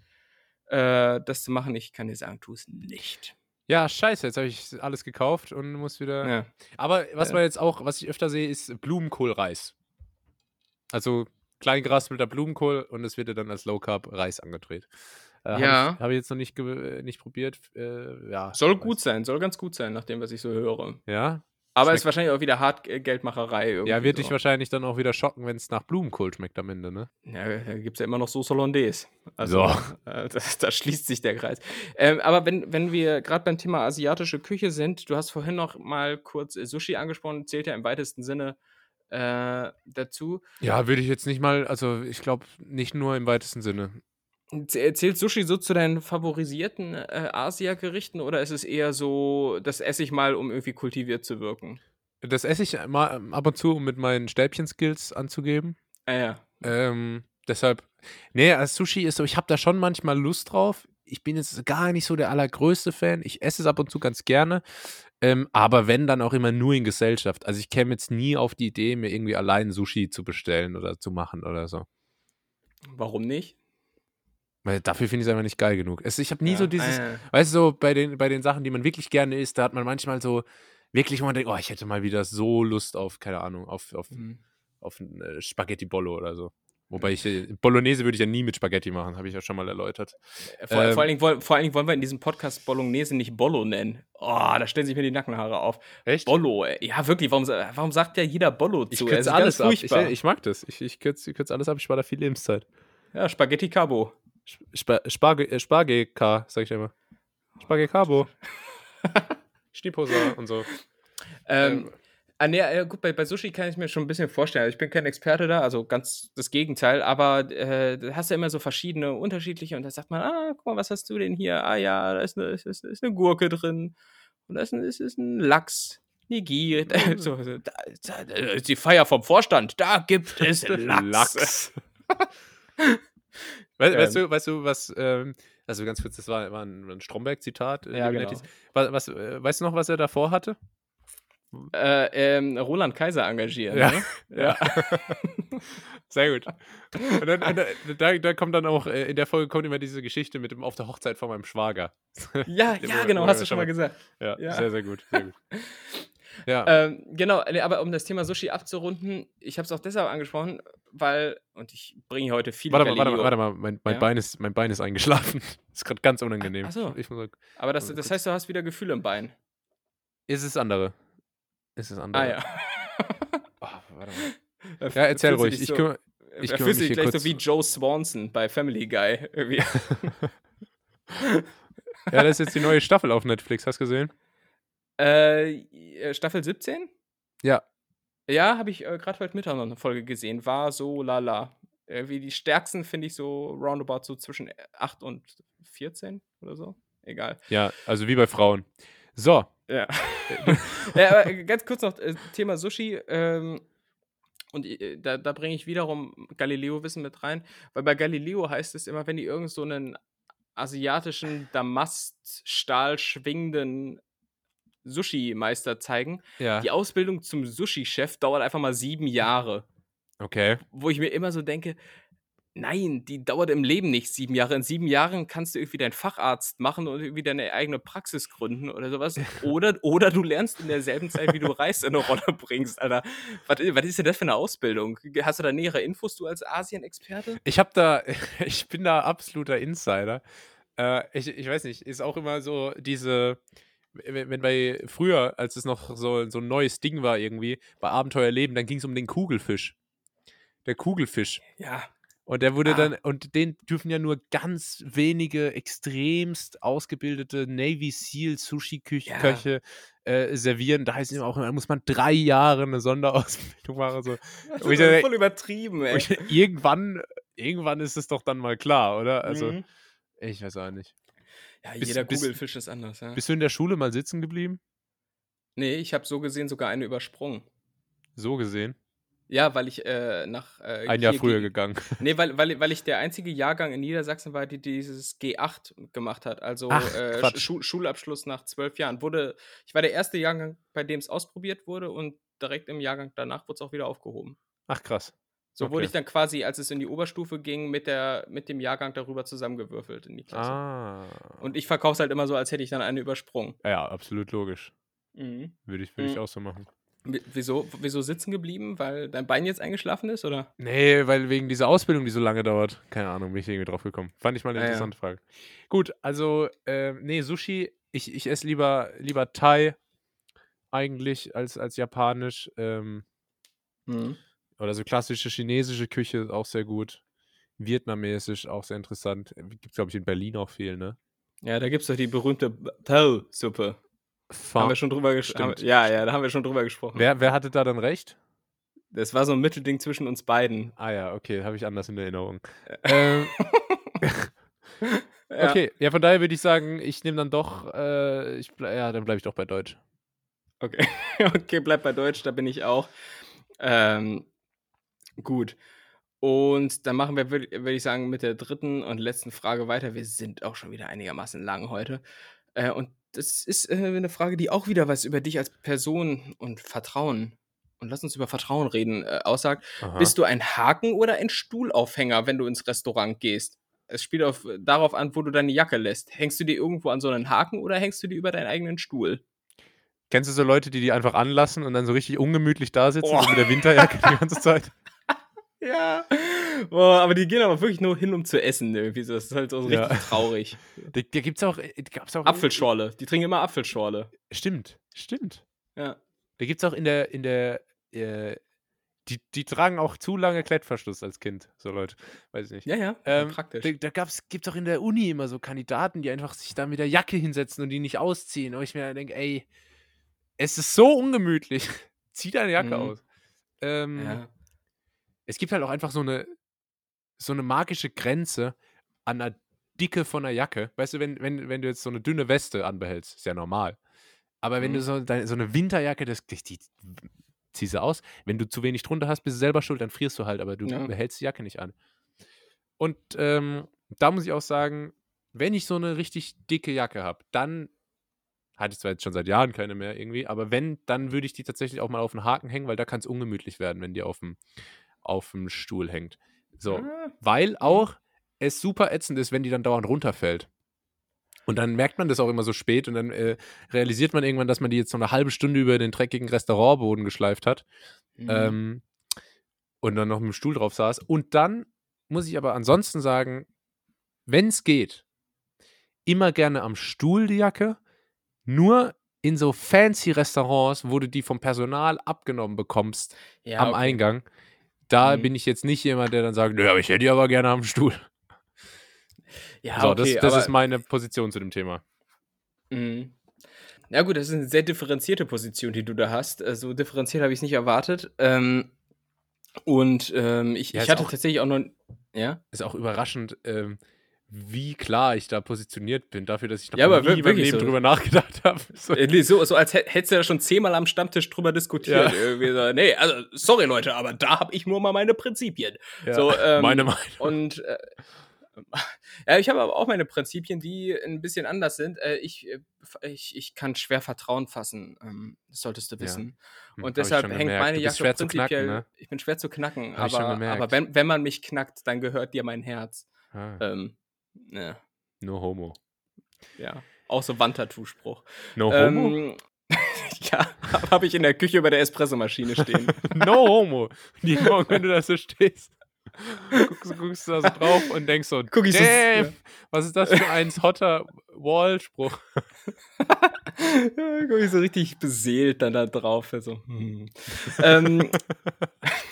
äh, das zu machen, ich kann dir sagen, tu es nicht. Ja, scheiße, jetzt habe ich alles gekauft und muss wieder. Ja. Aber was Äh. man jetzt auch, was ich öfter sehe, ist Blumenkohlreis. Also klein geraspelter Blumenkohl und es wird ja dann als Low Carb Reis angedreht. Äh, Habe Ja. ich, hab ich jetzt noch nicht, ge- nicht probiert. Äh, ja. Soll gut sein, soll ganz gut sein, nach dem, was ich so höre. Ja. Aber Schmeckt- ist wahrscheinlich auch wieder hart Geldmacherei. Ja, wird so. dich wahrscheinlich dann auch wieder schocken, wenn es nach Blumenkohl schmeckt am Ende, ne? Ja, da gibt es ja immer noch Sauce Hollandaise. Also, So. äh, das, da schließt sich der Kreis. Ähm, aber wenn, wenn wir gerade beim Thema asiatische Küche sind, du hast vorhin noch mal kurz äh, Sushi angesprochen, zählt ja im weitesten Sinne äh, dazu. Ja, würde ich jetzt nicht mal, also ich glaube nicht nur im weitesten Sinne. Zählt Sushi so zu deinen favorisierten äh, Asia-Gerichten oder ist es eher so, das esse ich mal, um irgendwie kultiviert zu wirken? Das esse ich mal ähm, ab und zu, um mit meinen Stäbchen-Skills anzugeben. Ah ja. Ähm, deshalb, nee, als Sushi ist so, ich habe da schon manchmal Lust drauf. Ich bin jetzt gar nicht so der allergrößte Fan. Ich esse es ab und zu ganz gerne. Ähm, aber wenn, dann auch immer nur in Gesellschaft. Also ich käme jetzt nie auf die Idee, mir irgendwie allein Sushi zu bestellen oder zu machen oder so. Warum nicht? Weil dafür finde ich es einfach nicht geil genug. Es, ich habe nie Ja, so dieses, ja. weißt du, so bei den, bei den Sachen, die man wirklich gerne isst, da hat man manchmal so wirklich, wo man denkt, oh, ich hätte mal wieder so Lust auf, keine Ahnung, auf, auf, Mhm. auf äh, Spaghetti Bollo oder so. Wobei ich, äh, Bolognese würde ich ja nie mit Spaghetti machen, habe ich ja schon mal erläutert. Äh, Vor, Ähm, vor, allen Dingen, wollen- vor allen Dingen wollen wir in diesem Podcast Bolognese nicht Bollo nennen. Oh, da stellen sich mir die Nackenhaare auf. Echt? Bollo, ey. ja wirklich, warum, warum sagt ja jeder Bollo Ich zu? Es kürze alles ab. Ich, furchtbar. ich mag das. Ich, ich kürze kürz alles ab, ich spare da viel Lebenszeit. ja, Spaghetti Cabo. Sp Sparge, äh, Spargel-K, sag ich immer. Spargel-Cabo. Stiebhoser und so. Ähm, ah, nee, äh, gut, bei, bei Sushi kann ich mir schon ein bisschen vorstellen. Also ich bin kein Experte da, also ganz das Gegenteil, aber äh, da hast du ja immer so verschiedene unterschiedliche und da sagt man, ah, guck mal, was hast du denn hier? Ah ja, da ist eine, ist, ist, eine Gurke drin und da ist ein, ist, ist ein Lachs. Nigi, so, so, da, da, da ist die Feier vom Vorstand, da gibt es Lachs. Weißt, weißt, Ähm. du, weißt du, was, ähm, also ganz kurz, das war, war ein, ein Stromberg-Zitat. äh, Ja, genau. Was, was, äh, weißt du noch, was er davor hatte? Äh, ähm, Roland Kaiser engagieren. Ja. Ne? Ja. Sehr gut. Und dann, und da, da kommt dann auch, äh, in der Folge kommt immer diese Geschichte mit dem auf der Hochzeit von meinem Schwager. ja, ja, genau, hast du schon mal gesagt. Ja, Ja. sehr, sehr gut. Sehr gut. Ja. Ähm, genau, nee, aber um das Thema Sushi abzurunden, ich habe es auch deshalb angesprochen, weil, und ich bringe heute viele warte mal, warte mal, warte mal. Mein, mein, Ja? Bein ist, mein Bein ist eingeschlafen. ist gerade ganz unangenehm. Ach so. Ich muss, Aber das, das heißt, du hast wieder Gefühle im Bein. ist es andere? Ist es andere? Ah ja. Oh, warte mal. Ja, erzähl ruhig. Ich kümmere. ich kümmere mich hier gleich so wie Joe Swanson bei Family Guy. Ja, das ist jetzt die neue Staffel auf Netflix. Hast du gesehen? Äh, Staffel 17? Ja. Ja, habe ich äh, gerade heute Mittag noch eine Folge gesehen. War so lala. Irgendwie die stärksten finde ich so roundabout so zwischen 8 und 14 oder so. Egal. Ja, also wie bei Frauen. So. Ja. ja aber ganz kurz noch äh, Thema Sushi. Ähm, und äh, da, da bringe ich wiederum Galileo-Wissen mit rein, weil bei Galileo heißt es immer, wenn die irgend so einen asiatischen Damaststahl schwingenden Sushi-Meister zeigen, Ja. die Ausbildung zum Sushi-Chef dauert einfach mal sieben Jahre. Okay. Wo ich mir immer so denke, nein, die dauert im Leben nicht sieben Jahre. In sieben Jahren kannst du irgendwie deinen Facharzt machen und irgendwie deine eigene Praxis gründen oder sowas. Oder, oder du lernst in derselben Zeit, wie du Reis in eine Rolle bringst, Alter. Was, was ist denn das für eine Ausbildung? Hast du da nähere Infos, du als Asien-Experte? Ich habe da, ich bin da absoluter Insider. Äh, ich, ich weiß nicht, ist auch immer so diese, wenn, bei früher, als es noch so, so ein neues Ding war irgendwie, bei Abenteuerleben, dann ging es um den Kugelfisch. Der Kugelfisch. Ja. Und der wurde Ah. dann, und den dürfen ja nur ganz wenige extremst ausgebildete Navy SEAL Sushi-Köche äh, servieren. Da heißt es immer auch, da muss man drei Jahre eine Sonderausbildung machen. So. Das ist dann- voll übertrieben, ey. ich- irgendwann, irgendwann ist es doch dann mal klar, oder? Also, Mhm. ich weiß auch nicht. Ja, bist- jeder bist- Kugelfisch ist anders, ja. Bist du in der Schule mal sitzen geblieben? Nee, ich habe so gesehen sogar eine übersprungen. So gesehen. Ja, weil ich äh, nach. Äh, Ein Jahr früher ge- gegangen. Nee, weil, weil, weil ich der einzige Jahrgang in Niedersachsen war, die dieses G8 gemacht hat. Also Ach, äh. Schu Schulabschluss nach zwölf Jahren. Wurde, ich war der erste Jahrgang, bei dem es ausprobiert wurde und direkt im Jahrgang danach wurde es auch wieder aufgehoben. Ach, krass. So Okay. wurde ich dann quasi, als es in die Oberstufe ging, mit, der, mit dem Jahrgang darüber zusammengewürfelt in die Klasse. Ah. Und ich verkaufe es halt immer so, als hätte ich dann eine übersprungen. Ja, absolut logisch. Mhm. Würde ich, würde ich Mhm. auch so machen. Wieso, wieso sitzen geblieben? Weil dein Bein jetzt eingeschlafen ist, oder? Nee, weil wegen dieser Ausbildung, die so lange dauert. Keine Ahnung, bin ich irgendwie drauf gekommen. Fand ich mal eine Ah, ja. interessante Frage. Gut, also, ähm, nee, Sushi, ich, ich esse lieber, lieber Thai eigentlich als, als japanisch. Ähm, Mhm. Oder so klassische chinesische Küche ist auch sehr gut. Vietnamesisch auch sehr interessant. Gibt es, glaube ich, in Berlin auch viel, ne? Ja, da gibt es doch die berühmte Pau-Suppe. Fa- Haben wir schon drüber gesprochen. Ja, ja, da haben wir schon drüber gesprochen. wer, wer hatte da dann recht? Das war so ein Mittelding zwischen uns beiden. Ah ja, okay, habe ich anders in Erinnerung. ähm, Ja. okay, ja, von daher würde ich sagen, ich nehme dann doch, äh, ich ja, dann bleibe ich doch bei Deutsch. Okay. okay, bleib bei Deutsch, da bin ich auch. Ähm, gut. Und dann machen wir, würde würd ich sagen, mit der dritten und letzten Frage weiter. Wir sind auch schon wieder einigermaßen lang heute. Äh, und das ist äh, eine Frage, die auch wieder was über dich als Person und Vertrauen, und lass uns über Vertrauen reden, äh, aussagt. Aha. Bist du ein Haken oder ein Stuhlaufhänger, wenn du ins Restaurant gehst? Es spielt auf, darauf an, wo du deine Jacke lässt. Hängst du die irgendwo an so einen Haken oder hängst du die über deinen eigenen Stuhl? Kennst du so Leute, die die einfach anlassen und dann so richtig ungemütlich da sitzen, Oh. so mit der Winterjacke die ganze Zeit? Ja. Boah, aber die gehen aber wirklich nur hin, um zu essen. Irgendwie. so. Das ist halt so Ja. richtig traurig. Da, da gibt's auch, äh, gab's auch Apfelschorle. Die trinken immer Apfelschorle. Stimmt, stimmt. Ja. Da gibt's auch in der, in der, äh, die, die tragen auch zu lange Klettverschluss als Kind, so Leute. Weiß ich nicht. Ja, ja. Ähm, praktisch. Da, da gab's, gibt's auch in der Uni immer so Kandidaten, die einfach sich da mit der Jacke hinsetzen und die nicht ausziehen. Und ich mir denke, ey, es ist so ungemütlich. Zieh deine Jacke Mhm. aus. Ähm, ja. Es gibt halt auch einfach so eine, so eine magische Grenze an der Dicke von der Jacke. Weißt du, wenn, wenn, wenn du jetzt so eine dünne Weste anbehältst, ist ja normal. Aber wenn Mhm. du so, deine, so eine Winterjacke, das, die, die ziehst du aus. Wenn du zu wenig drunter hast, bist du selber schuld, dann frierst du halt, aber du Ja. behältst die Jacke nicht an. Und ähm, da muss ich auch sagen, wenn ich so eine richtig dicke Jacke habe, dann hatte ich zwar jetzt schon seit Jahren keine mehr irgendwie, aber wenn, dann würde ich die tatsächlich auch mal auf den Haken hängen, weil da kann es ungemütlich werden, wenn die auf dem, auf dem Stuhl hängt. So, Ah, weil auch es super ätzend ist, wenn die dann dauernd runterfällt. Und dann merkt man das auch immer so spät und dann äh, realisiert man irgendwann, dass man die jetzt so eine halbe Stunde über den dreckigen Restaurantboden geschleift hat mhm. ähm, und dann noch mit dem Stuhl drauf saß. Und dann muss ich aber ansonsten sagen, wenn es geht, immer gerne am Stuhl die Jacke, nur in so fancy Restaurants, wo du die vom Personal abgenommen bekommst ja, am okay. Eingang. Da Mhm. bin ich jetzt nicht jemand, der dann sagt, nö, aber ich hätte die aber gerne am Stuhl. Ja, so, okay, das, das ist meine Position zu dem Thema. Mhm. Ja, gut, das ist eine sehr differenzierte Position, die du da hast. Äh, So differenziert habe ich es nicht erwartet. Ähm, und ähm, ich, Ja, ich hatte auch- tatsächlich auch noch. Ja? Ist auch überraschend, ähm, wie klar ich da positioniert bin, dafür, dass ich noch Ja, aber nie wirklich Leben so. drüber nachgedacht habe. So. Äh, so, so als hä- hättest du da schon zehnmal am Stammtisch drüber diskutiert. Ja. Irgendwie so, nee, also, sorry Leute, aber da habe ich nur mal meine Prinzipien. Ja, So, ähm, meine Meinung. Und äh, ja, ich habe aber auch meine Prinzipien, die ein bisschen anders sind. Äh, ich, äh, ich, ich kann schwer Vertrauen fassen, ähm, das solltest du Ja. wissen. Hm, hab Und deshalb hängt gemerkt. meine Jacke prinzipiell. knacken, ne? Ich bin schwer zu knacken, Hab aber, aber wenn, wenn man mich knackt, dann gehört dir mein Herz. Ah, Ähm, ja, no homo. ja. Auch so Wandtattoo-Spruch. No homo? Ähm, ja, habe ich in der Küche über der Espressomaschine stehen. no homo. Jeden Morgen, wenn du da so stehst, guckst, guckst du da so drauf und denkst so, Guck ich so- "Damn, ja. was ist das für ein hotter Wall-Spruch? ja, guck ich so richtig beseelt dann da drauf. So, hm. ähm,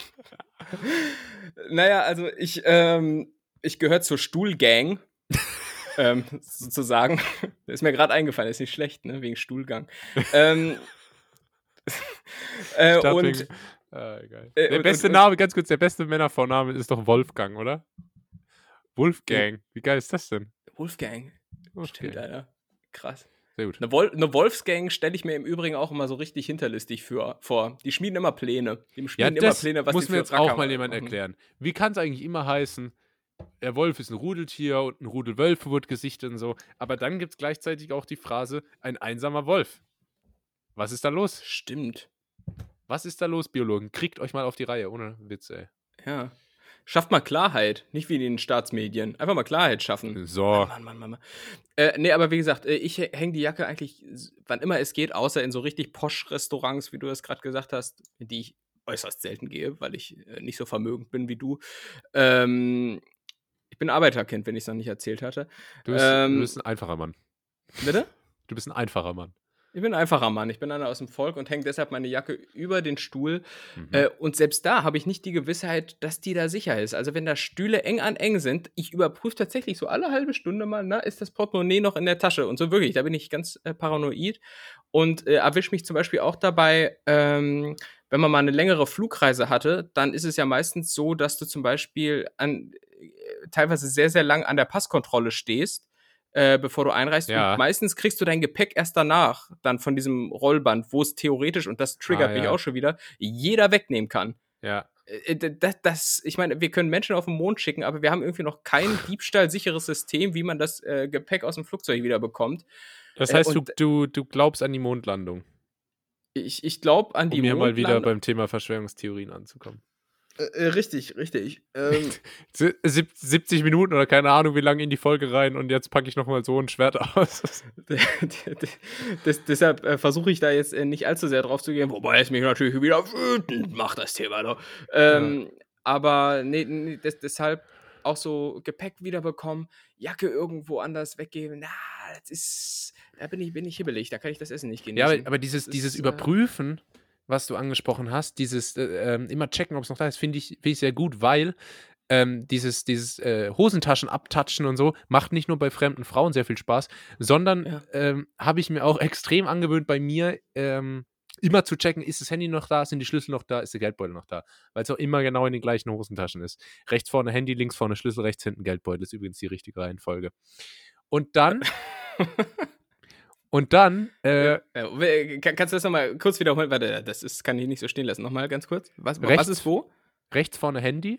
naja, also ich, ähm, ich gehöre zur Stuhlgang. ähm, sozusagen. Ist mir gerade eingefallen, ist nicht schlecht, ne? Wegen Stuhlgang. ähm, äh, und wegen- egal. äh, der und- beste und- Name, ganz kurz, der beste Männervorname ist doch Wolfgang, oder? Wolfgang. Wie geil ist das denn? Wolfgang. Stimmt, Wolfgang. Alter. Krass. Sehr gut. Eine, Wol eine Wolfsgang stelle ich mir im Übrigen auch immer so richtig hinterlistig für, vor. Die schmieden immer Pläne. Die Ja, schmieden immer das Pläne, was muss mir jetzt auch mal jemand machen. erklären. Wie kann es eigentlich immer heißen, der Wolf ist ein Rudeltier und ein Rudel Wölfe wird gesichtet und so, aber dann gibt es gleichzeitig auch die Phrase, ein einsamer Wolf. Was ist da los? Stimmt. Was ist da los, Biologen? Kriegt euch mal auf die Reihe, ohne Witz, ey. Ja. Schafft mal Klarheit, nicht wie in den Staatsmedien. Einfach mal Klarheit schaffen. So. Mann, Mann, Mann, Mann. Äh, nee, aber wie gesagt, äh, ich hänge die Jacke eigentlich, wann immer es geht, außer in so richtig Posch-Restaurants, wie du es gerade gesagt hast, in die ich äußerst selten gehe, weil ich äh, nicht so vermögend bin wie du. Ähm, ich bin Arbeiterkind, wenn ich es noch nicht erzählt hatte. Du bist, Ähm, du bist ein einfacher Mann. Bitte? Du bist ein einfacher Mann. Ich bin ein einfacher Mann. Ich bin einer aus dem Volk und hänge deshalb meine Jacke über den Stuhl. Mhm. Äh, und selbst da habe ich nicht die Gewissheit, dass die da sicher ist. Also wenn da Stühle eng an eng sind, ich überprüfe tatsächlich so alle halbe Stunde mal, na, ist das Portemonnaie noch in der Tasche? Und so wirklich, da bin ich ganz äh, paranoid und äh, erwische mich zum Beispiel auch dabei, ähm, wenn man mal eine längere Flugreise hatte, dann ist es ja meistens so, dass du zum Beispiel an, teilweise sehr, sehr lang an der Passkontrolle stehst, äh, bevor du einreist. Ja. Und meistens kriegst du dein Gepäck erst danach, dann von diesem Rollband, wo es theoretisch, und das triggert Ah, mich ja. auch schon wieder, jeder wegnehmen kann. ja. Äh, Das, das, ich meine, wir können Menschen auf den Mond schicken, aber wir haben irgendwie noch kein diebstahlsicheres System, wie man das äh, Gepäck aus dem Flugzeug wieder bekommt. Das Äh, heißt, du, und- du, du glaubst an die Mondlandung. Ich, ich glaube an die Um hier mal wieder beim Thema Verschwörungstheorien anzukommen. Äh, äh, richtig, richtig. Ähm, Si- sieb- 70 Minuten oder keine Ahnung, wie lange in die Folge rein und jetzt packe ich nochmal so ein Schwert aus. das, deshalb äh, versuche ich da jetzt äh, nicht allzu sehr drauf zu gehen, wobei es mich natürlich wieder wütend macht, das Thema. Ne? Ähm, Aber nee, nee des, deshalb auch so Gepäck wiederbekommen, Jacke irgendwo anders weggeben, na, das ist, da bin ich, bin ich hibbelig, da kann ich das Essen nicht genießen. Ja, aber, aber dieses, Das dieses ist, äh, Überprüfen, was du angesprochen hast, dieses äh, ähm, immer checken, ob es noch da ist, finde ich, find ich sehr gut, weil ähm, dieses, dieses äh, Hosentaschen abtatschen und so macht nicht nur bei fremden Frauen sehr viel Spaß, sondern Ja. ähm, habe ich mir auch extrem angewöhnt, bei mir ähm, immer zu checken, ist das Handy noch da, sind die Schlüssel noch da, ist der Geldbeutel noch da, weil es auch immer genau in den gleichen Hosentaschen ist. Rechts vorne Handy, links vorne Schlüssel, rechts hinten Geldbeutel, ist übrigens die richtige Reihenfolge. Und dann, und dann, äh, kannst du das nochmal kurz wiederholen? Warte, das ist, kann ich nicht so stehen lassen. Nochmal ganz kurz. Was, was Rechts. ist wo? rechts vorne Handy,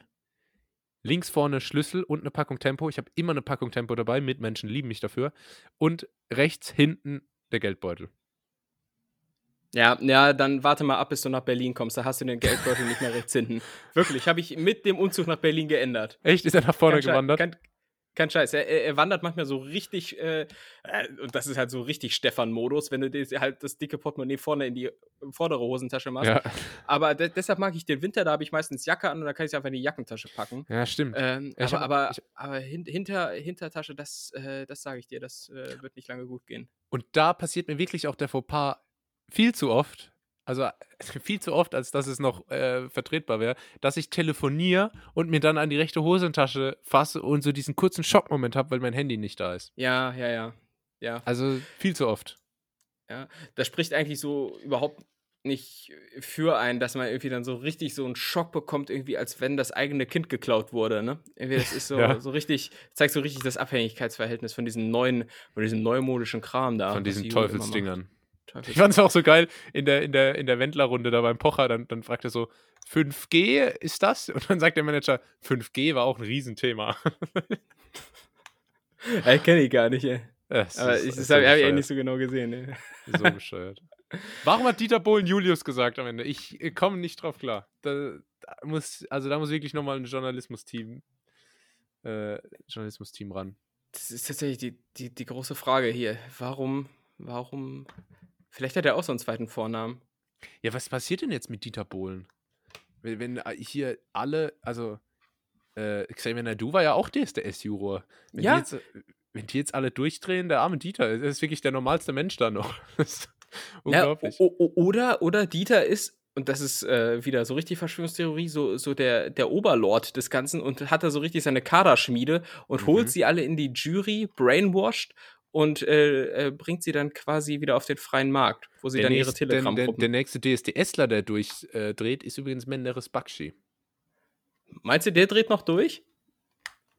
links vorne Schlüssel und eine Packung Tempo. Ich habe immer eine Packung Tempo dabei, Mitmenschen lieben mich dafür. Und rechts hinten der Geldbeutel. Ja, ja, dann warte mal ab, bis du nach Berlin kommst. Da hast du den Geldbeutel nicht mehr rechts hinten. Wirklich, habe ich mit dem Umzug nach Berlin geändert. Echt? Ist er nach vorne Schei- gewandert? Kein, kein Scheiß. Er, er er wandert manchmal so richtig, äh, äh, und das ist halt so richtig Stefan-Modus, wenn du dir halt das dicke Portemonnaie vorne in die vordere Hosentasche machst. ja. Aber de deshalb mag ich den Winter, da habe ich meistens Jacke an und da kann ich sie einfach in die Jackentasche packen. ja, stimmt. Ähm, aber hab- aber, ich- aber hin, hinter, Hintertasche, das, äh, das sage ich dir, das äh, wird nicht lange gut gehen. Und da passiert mir wirklich auch der Fauxpas viel zu oft. Also viel zu oft, als dass es noch äh, vertretbar wäre, dass ich telefoniere und mir dann an die rechte Hosentasche fasse und so diesen kurzen Schockmoment habe, weil mein Handy nicht da ist. Ja, ja, ja. Ja, Also viel zu oft. das spricht eigentlich so überhaupt nicht für einen, dass man irgendwie dann so richtig so einen Schock bekommt, irgendwie als wenn das eigene Kind geklaut wurde, ne? Irgendwie das ist so, Ja. so richtig, zeigt so richtig das Abhängigkeitsverhältnis von diesem neuen, von diesem neumodischen Kram da. Von diesen Teufelsdingern. Macht. Teufels- Ich fand es auch so geil in der, in der, in der Wendlerrunde da beim Pocher, dann, dann fragt er so, 5G ist das? Und dann sagt der Manager, 5G war auch ein Riesenthema. Äh, kenne ich gar nicht, ey. Das Aber ist- ich, das so habe ich bescheuert. nicht so genau gesehen, ey. So bescheuert. Warum hat Dieter Bohlen Julius gesagt am Ende? Ich äh, komme nicht drauf klar. Da, da muss, also da muss wirklich nochmal ein Journalismus-Team äh, Journalismus-Team ran. Das ist tatsächlich die, die, die große Frage hier. Warum, warum, vielleicht hat er auch so einen zweiten Vornamen. Ja, was passiert denn jetzt mit Dieter Bohlen? Wenn, wenn äh, hier alle, also äh, Xavier Nadu war ja auch DSDS-Juror. Wenn, Ja. die jetzt, äh, wenn die jetzt alle durchdrehen, der arme Dieter, das ist wirklich der normalste Mensch da noch. Unglaublich. Ja, oder, oder Dieter ist, und das ist äh, wieder so richtig Verschwörungstheorie, so, so der, der Oberlord des Ganzen und hat da so richtig seine Kaderschmiede und Mhm. holt sie alle in die Jury, brainwashed und äh, äh, bringt sie dann quasi wieder auf den freien Markt, wo sie der, dann ihre nächste, der, der, der nächste DSDSler, der durchdreht, ist übrigens Menderes Bakshi. Meinst du, der dreht noch durch?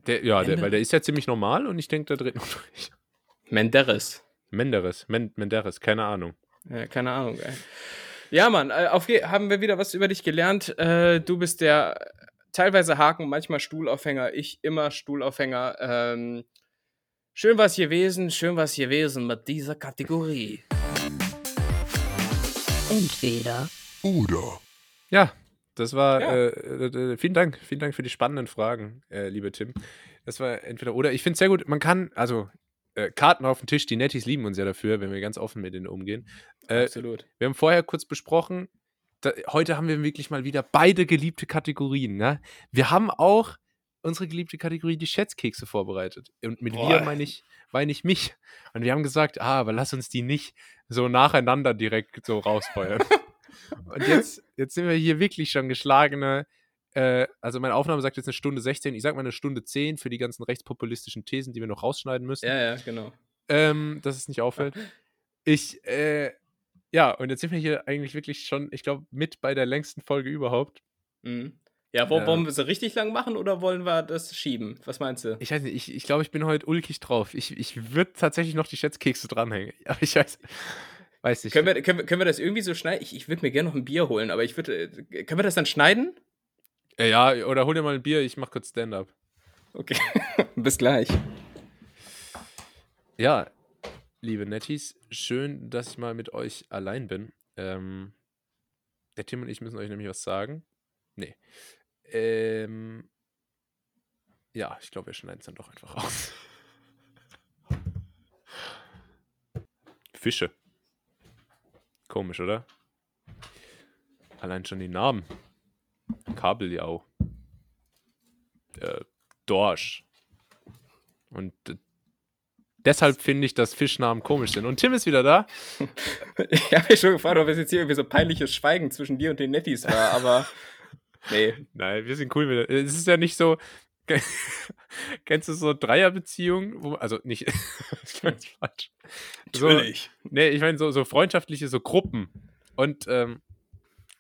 Der, ja, der, weil der ist ja ziemlich normal und ich denke, der dreht noch durch. Menderes. Menderes, Men Menderes, keine Ahnung. Ja, keine Ahnung, ey. Ja, Mann, äh, auf haben wir wieder was über dich gelernt. Äh, du bist der teilweise Haken, manchmal Stuhlaufhänger, ich immer Stuhlaufhänger. Ähm, schön was gewesen, schön was gewesen mit dieser Kategorie. Entweder Ja, Das war, Ja. äh, äh, äh, vielen Dank, vielen Dank für die spannenden Fragen, äh, liebe Tim. Das war entweder oder. Ich finde es sehr gut, man kann, also äh, Karten auf den Tisch, die Netties lieben uns ja dafür, wenn wir ganz offen mit denen umgehen. Äh, Absolut. wir haben vorher kurz besprochen, da, heute haben wir wirklich mal wieder beide geliebte Kategorien. Ne? Wir haben auch unsere geliebte Kategorie, die Schätzkekse, vorbereitet. Und mit Boah. wir meine ich, meine ich mich. Und wir haben gesagt, ah, aber lass uns die nicht so nacheinander direkt so rausfeuern. Und jetzt, jetzt sind wir hier wirklich schon geschlagene. Äh, also meine Aufnahme sagt jetzt eine Stunde 16, ich sag mal eine Stunde 10 für die ganzen rechtspopulistischen Thesen, die wir noch rausschneiden müssen Ja, ja, genau. ähm, dass es nicht auffällt. Ich, äh, ja, und jetzt sind wir hier eigentlich wirklich schon, ich glaube, mit bei der längsten Folge überhaupt. Mhm. Ja, wo, Ja. wollen wir sie richtig lang machen oder wollen wir das schieben? Was meinst du? Ich weiß nicht, ich, ich glaube, ich bin heute ulkig drauf. Ich, ich würde tatsächlich noch die Schätzkekse dranhängen. Aber ich weiß, weiß nicht. Können wir, können, wir, können wir das irgendwie so schneiden? Ich, ich würde mir gerne noch ein Bier holen, aber ich würde. äh, Können wir das dann schneiden? Äh, ja, oder hol dir mal ein Bier, ich mach kurz Stand-up. Okay. Bis gleich. Ja, liebe Netties, schön, dass ich mal mit euch allein bin. Ähm, der Tim und ich müssen euch nämlich was sagen. Nee. Ähm, ja, ich glaube, wir schneiden es dann doch einfach raus. Fische. Komisch, oder? Allein schon die Namen. Kabeljau. Äh, Dorsch. Und äh, deshalb finde ich, dass Fischnamen komisch sind. Und Tim ist wieder da. Ich habe mich schon gefragt, ob es jetzt hier irgendwie so peinliches Schweigen zwischen dir und den Netties war, aber. Nee. Nein, wir sind cool wieder. Es ist ja nicht so. Kennst du so Dreierbeziehungen? Wo, also nicht. das jetzt falsch. So, nee, ich meine so, so freundschaftliche so Gruppen. Und ähm,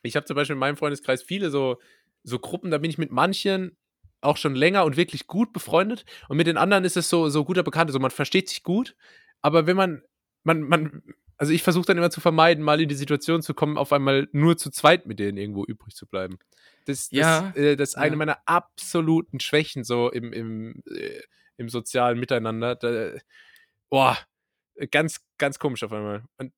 ich habe zum Beispiel in meinem Freundeskreis viele so, so Gruppen, da bin ich mit manchen auch schon länger und wirklich gut befreundet. Und mit den anderen ist es so, so guter Bekannter. So, man versteht sich gut. Aber wenn man, man, man, also ich versuche dann immer zu vermeiden, mal in die Situation zu kommen, auf einmal nur zu zweit mit denen irgendwo übrig zu bleiben. Das, das, Ja, äh, das ist eine ja. meiner absoluten Schwächen so im, im, äh, im sozialen Miteinander. Da, boah, ganz, ganz komisch auf einmal. Und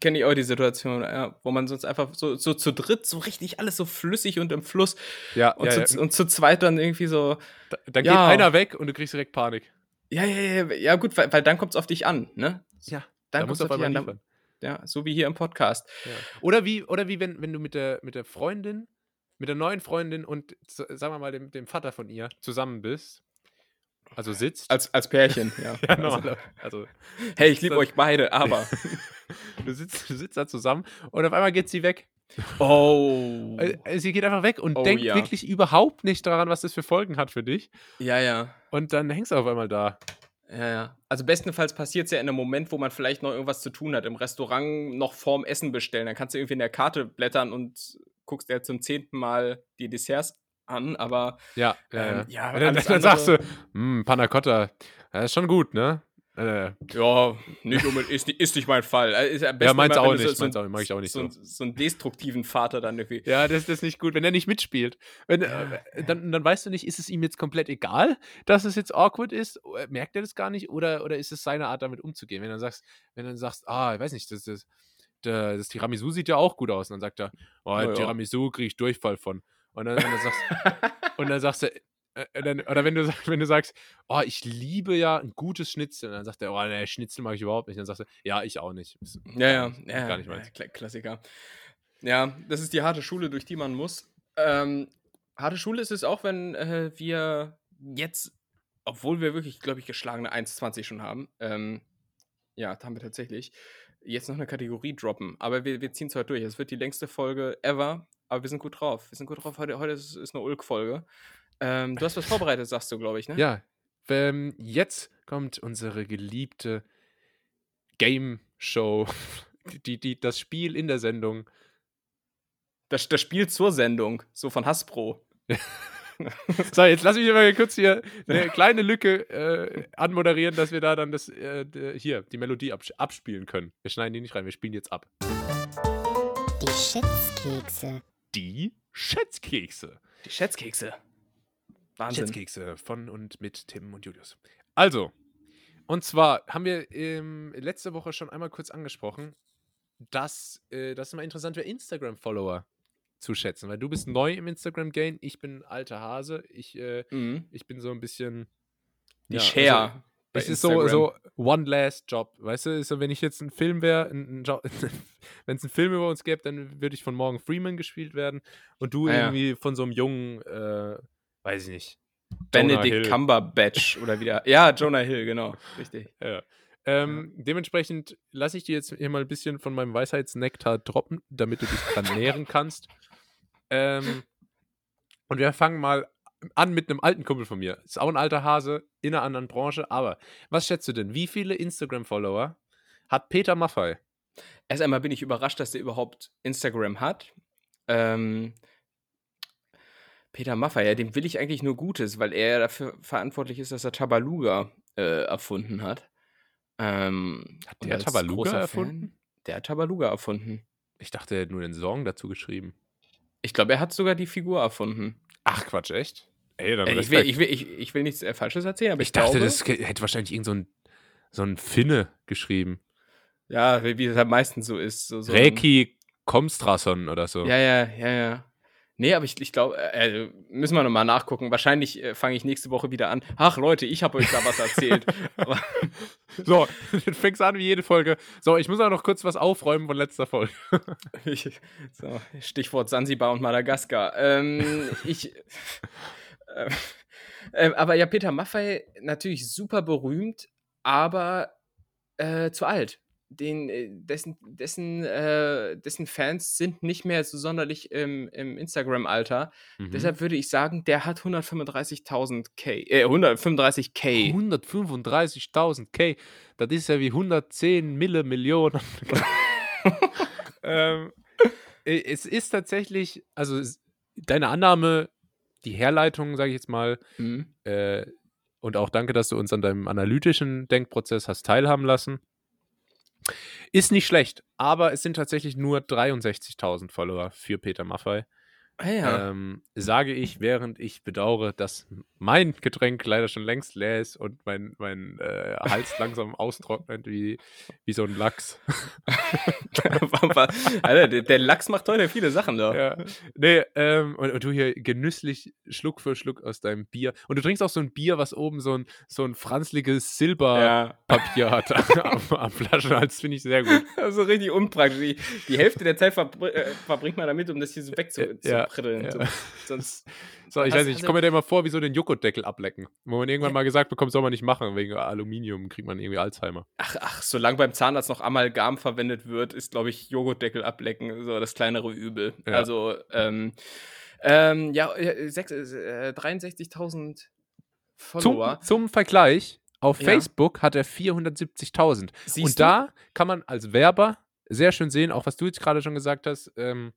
Kenne ich auch die Situation, ja, wo man sonst einfach so, so zu dritt so richtig alles so flüssig und im Fluss ja, und, ja, zu, ja. und zu zweit dann irgendwie so. Da, dann geht einer weg und du kriegst direkt Panik. Ja, ja, ja, ja, gut, weil, weil dann kommt es auf dich an, ne? Ja, Dann da musst du auf einmal liefern. ja, so wie hier im Podcast. Ja. Oder wie, oder wie wenn, wenn du mit der, mit der Freundin, mit der neuen Freundin und sagen wir mal dem, dem Vater von ihr zusammen bist. Also sitzt. Als, als Pärchen, ja. ja, also. Also hey, ich liebe euch beide, aber. du sitzt, du sitzt da zusammen und auf einmal geht sie weg. Oh. Äh, Sie geht einfach weg und Oh, denkt ja. wirklich überhaupt nicht daran, was das für Folgen hat für dich. Ja, ja. Und dann hängst du auf einmal da. Ja, ja. Also bestenfalls passiert es ja in einem Moment, wo man vielleicht noch irgendwas zu tun hat. Im Restaurant noch vorm Essen bestellen. Dann kannst du irgendwie in der Karte blättern und guckst dir zum zehnten Mal die Desserts an. Aber Ja, ja, Ähm, ja. ja, dann, dann sagst du, hm, Panna Cotta, das ist schon gut, ne? Äh, ja, nicht unbedingt, ist, nicht- ist nicht mein Fall. Also ist am besten meins immer, wenn auch nicht, meins auch nicht, mag ich auch nicht so. So, so einen destruktiven Vater dann irgendwie. Ja, das, das ist nicht gut, wenn er nicht mitspielt. Wenn, äh, dann, dann weißt du nicht, ist es ihm jetzt komplett egal, dass es jetzt awkward ist? Äh, Merkt er das gar nicht? Oder, oder ist es seine Art, damit umzugehen? Wenn du dann sagst, wenn du dann sagst, ah, ich weiß nicht, das, das, der- das Tiramisu sieht ja auch gut aus. Und dann sagt er, oh, ja. Tiramisu kriege ich Durchfall von. Und dann, und dann, sagst, und dann sagst du, äh, dann, oder wenn du, wenn du sagst, oh, ich liebe ja ein gutes Schnitzel. Und dann sagt er, oh, ne, Schnitzel mag ich überhaupt nicht. Dann sagst du, ja, ich auch nicht. Ist Ja, ja, gar nicht- ja, Gar nicht ja, meins. Kla- Klassiker. Ja, das ist die harte Schule, durch die man muss. Ähm, harte Schule ist es auch, wenn äh, wir jetzt, obwohl wir wirklich, glaube ich, geschlagene 1,20 schon haben, ähm, ja, haben wir tatsächlich, jetzt noch eine Kategorie droppen. Aber wir, wir ziehen es heute durch. Es wird die längste Folge ever, aber wir sind gut drauf. Wir sind gut drauf. Heute, heute ist, ist eine Ulk-Folge. Ähm, du hast was vorbereitet, sagst du, glaube ich, ne? Ja, ähm, jetzt kommt unsere geliebte Game Show, die, die, das Spiel in der Sendung. Das, das Spiel zur Sendung, so von Hasbro. So, jetzt lass mich mal kurz hier eine kleine Lücke äh, anmoderieren, dass wir da dann das äh, hier die Melodie abs abspielen können. Wir schneiden die nicht rein, wir spielen jetzt ab. Die Schätzkekse. Die Schätzkekse. Die Schätzkekse. Wahnsinn. Schätzkekse von und mit Tim und Julius. Also, und zwar haben wir ähm, letzte Woche schon einmal kurz angesprochen, dass äh, das immer interessant wäre, Instagram-Follower zu schätzen, weil du bist neu im Instagram-Game, ich bin alter Hase, ich, äh, Mhm. ich bin so ein bisschen. Die ja, Share. Also, es ist so, Instagram. so One Last Job, weißt du? Ist so, wenn ich jetzt ein Film wäre, wenn es einen Film über uns gäbe, dann würde ich von Morgan Freeman gespielt werden und du Ah, ja. irgendwie von so einem jungen, äh, weiß ich nicht. Benedict. Cumberbatch oder wieder. Ja, Jonah Hill, genau. Richtig. Ja. Ähm, Dementsprechend lasse ich dir jetzt hier mal ein bisschen von meinem Weisheitsnektar droppen, damit du dich dran nähren kannst. Ähm, und wir fangen mal an mit einem alten Kumpel von mir. Ist auch ein alter Hase in einer anderen Branche, aber was schätzt du denn? Wie viele Instagram-Follower hat Peter Maffei? Erst einmal bin ich überrascht, dass der überhaupt Instagram hat. Ähm, Peter Maffay, ja, dem will ich eigentlich nur Gutes, weil er ja dafür verantwortlich ist, dass er Tabaluga äh, erfunden hat. Ähm, Hat der Tabaluga erfunden? Der hat Tabaluga erfunden. Ich dachte, er hätte nur den Song dazu geschrieben. Ich glaube, er hat sogar die Figur erfunden. Ach, Quatsch, echt? Ey, dann Äh, ich, will, ich, will, ich, ich will nichts äh, Falsches erzählen, aber ich, ich dachte, glaube, das hätte wahrscheinlich irgend so ein, so ein Finne geschrieben. ja, wie wie es halt meistens so ist. So, so Reiki Komstrason oder so. Ja, ja, ja, ja. Nee, aber ich, ich glaube, äh, müssen wir nochmal nachgucken. Wahrscheinlich äh, fange ich nächste Woche wieder an. Ach Leute, ich habe euch da was erzählt. So, dann fängst an wie jede Folge. So, ich muss auch noch kurz was aufräumen von letzter Folge. ich, so, Stichwort Sansibar und Madagaskar. Ähm, ich. Äh, äh, aber ja, Peter Maffay natürlich super berühmt, aber äh, zu alt. Den, äh, dessen, dessen, äh, dessen Fans sind nicht mehr so sonderlich im, im Instagram-Alter. Mhm. Deshalb würde ich sagen, der hat 135.000 K, äh, 135k. 135.000 K, das ist ja wie 110 Mille Millionen. ähm, äh, es ist tatsächlich, also es, deine Annahme, die Herleitung, sage ich jetzt mal, Mhm. äh, und auch danke, dass du uns an deinem analytischen Denkprozess hast teilhaben lassen. Ist nicht schlecht, aber es sind tatsächlich nur 63.000 Follower für Peter Maffei. Ah, ja. Ähm, sage ich, während ich bedauere, dass mein Getränk leider schon längst leer ist und mein, mein äh, Hals langsam austrocknet wie, wie so ein Lachs. Alter, der, der Lachs macht heute viele Sachen da. ja. Nee, ähm, und, und du hier genüsslich Schluck für Schluck aus deinem Bier. Und du trinkst auch so ein Bier, was oben so ein, so ein franzliges Silberpapier Ja. hat am, am Flaschenhals. Finde ich sehr gut. Also richtig unpraktisch. Die, die Hälfte der Zeit verbr äh, verbringt man damit, um das hier so Ja, wegzupriddeln. ja. So, sonst. So, ich Hast- weiß nicht, ich hast komme mir da immer vor wie so den Joghurtdeckel ablecken. Wo man irgendwann Ja. mal gesagt bekommt, soll man nicht machen, wegen Aluminium kriegt man irgendwie Alzheimer. Ach, ach, solange beim Zahnarzt noch Amalgam verwendet wird, ist, glaube ich, Joghurtdeckel ablecken so das kleinere Übel. Ja. Also, ähm, ähm, ja, äh, sechs- äh, 63.000 Zum, Follower. zum Vergleich, auf Ja. Facebook hat er 470.000. Siehst Und du? da kann man als Werber sehr schön sehen, auch was du jetzt gerade schon gesagt hast, ähm,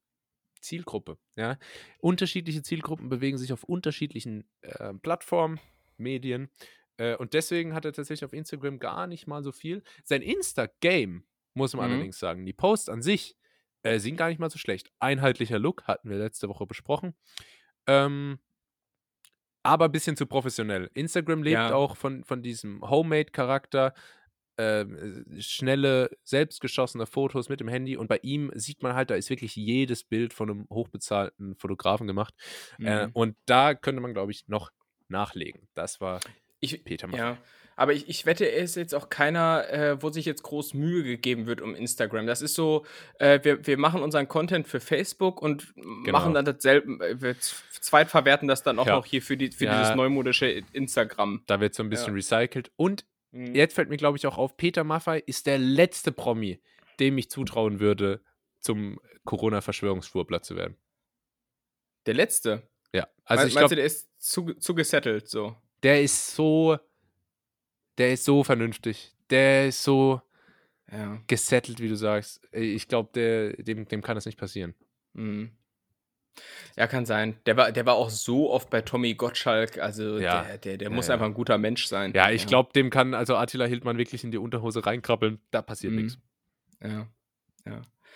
Zielgruppe. Ja? Unterschiedliche Zielgruppen bewegen sich auf unterschiedlichen äh, Plattformen, Medien. Äh, und deswegen hat er tatsächlich auf Instagram gar nicht mal so viel. Sein Insta-Game, muss man Mhm. allerdings sagen, die Posts an sich äh, sind gar nicht mal so schlecht. Einheitlicher Look hatten wir letzte Woche besprochen. Ähm, aber ein bisschen zu professionell. Instagram lebt Ja. auch von, von diesem Homemade-Charakter, äh, schnelle, selbstgeschossene Fotos mit dem Handy und bei ihm sieht man halt, da ist wirklich jedes Bild von einem hochbezahlten Fotografen gemacht. Äh, Mhm. und da könnte man, glaube ich, noch nachlegen. Das war Ich, Peter Maffay. Ja, aber ich, ich wette, er ist jetzt auch keiner, äh, wo sich jetzt groß Mühe gegeben wird um Instagram. Das ist so, äh, wir, wir machen unseren Content für Facebook und machen dann dasselbe, äh, wir zweitverwerten das dann auch Genau. Ja. noch hier für, die, für Ja. dieses neumodische Instagram. Da wird so ein bisschen recycelt. Und Mhm. jetzt fällt mir, glaube ich, auch auf, Peter Maffay ist der letzte Promi, dem ich zutrauen würde, zum Corona-Verschwörungsfuhrblatt zu werden. Der letzte. Ja, also Mein- ich meinst du, der ist zu, zu gesettelt so? der ist so, der ist so vernünftig. Der ist so Ja. gesettelt, wie du sagst. Ich glaube, dem, dem kann das nicht passieren. Mhm. Ja, kann sein. Der war, der war auch so oft bei Tommy Gottschalk. Also Ja. der, der, der Ja, muss ja. einfach ein guter Mensch sein. Ja, ich glaube, dem kann also Attila Hildmann wirklich in die Unterhose reinkrabbeln. Da passiert Mhm. nichts. Ja.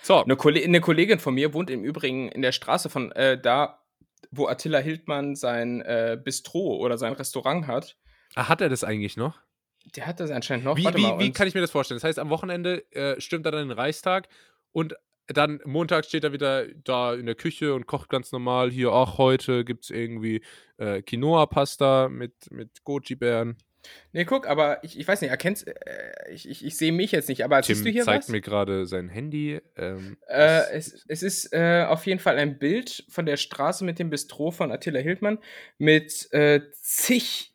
So, Eine, Kolle eine Kollegin von mir wohnt im Übrigen in der Straße von äh, da, wo Attila Hildmann sein äh, Bistro oder sein Restaurant hat. ah, hat er das eigentlich noch? Der hat das anscheinend noch. Wie, wie, mal, wie kann ich mir das vorstellen? Das heißt, am Wochenende äh, stimmt er dann in den Reichstag und dann Montag steht er wieder da in der Küche und kocht ganz normal. Hier, ach, heute gibt es irgendwie äh, Quinoa-Pasta mit, mit Goji-Beeren. Nee, guck, aber ich, ich weiß nicht, erkennst, äh, ich, ich, ich sehe mich jetzt nicht, aber Tim siehst du hier zeigt was? mir gerade sein Handy. Ähm, Äh, es- es, ist äh, auf jeden Fall ein Bild von der Straße mit dem Bistro von Attila Hildmann mit äh, zig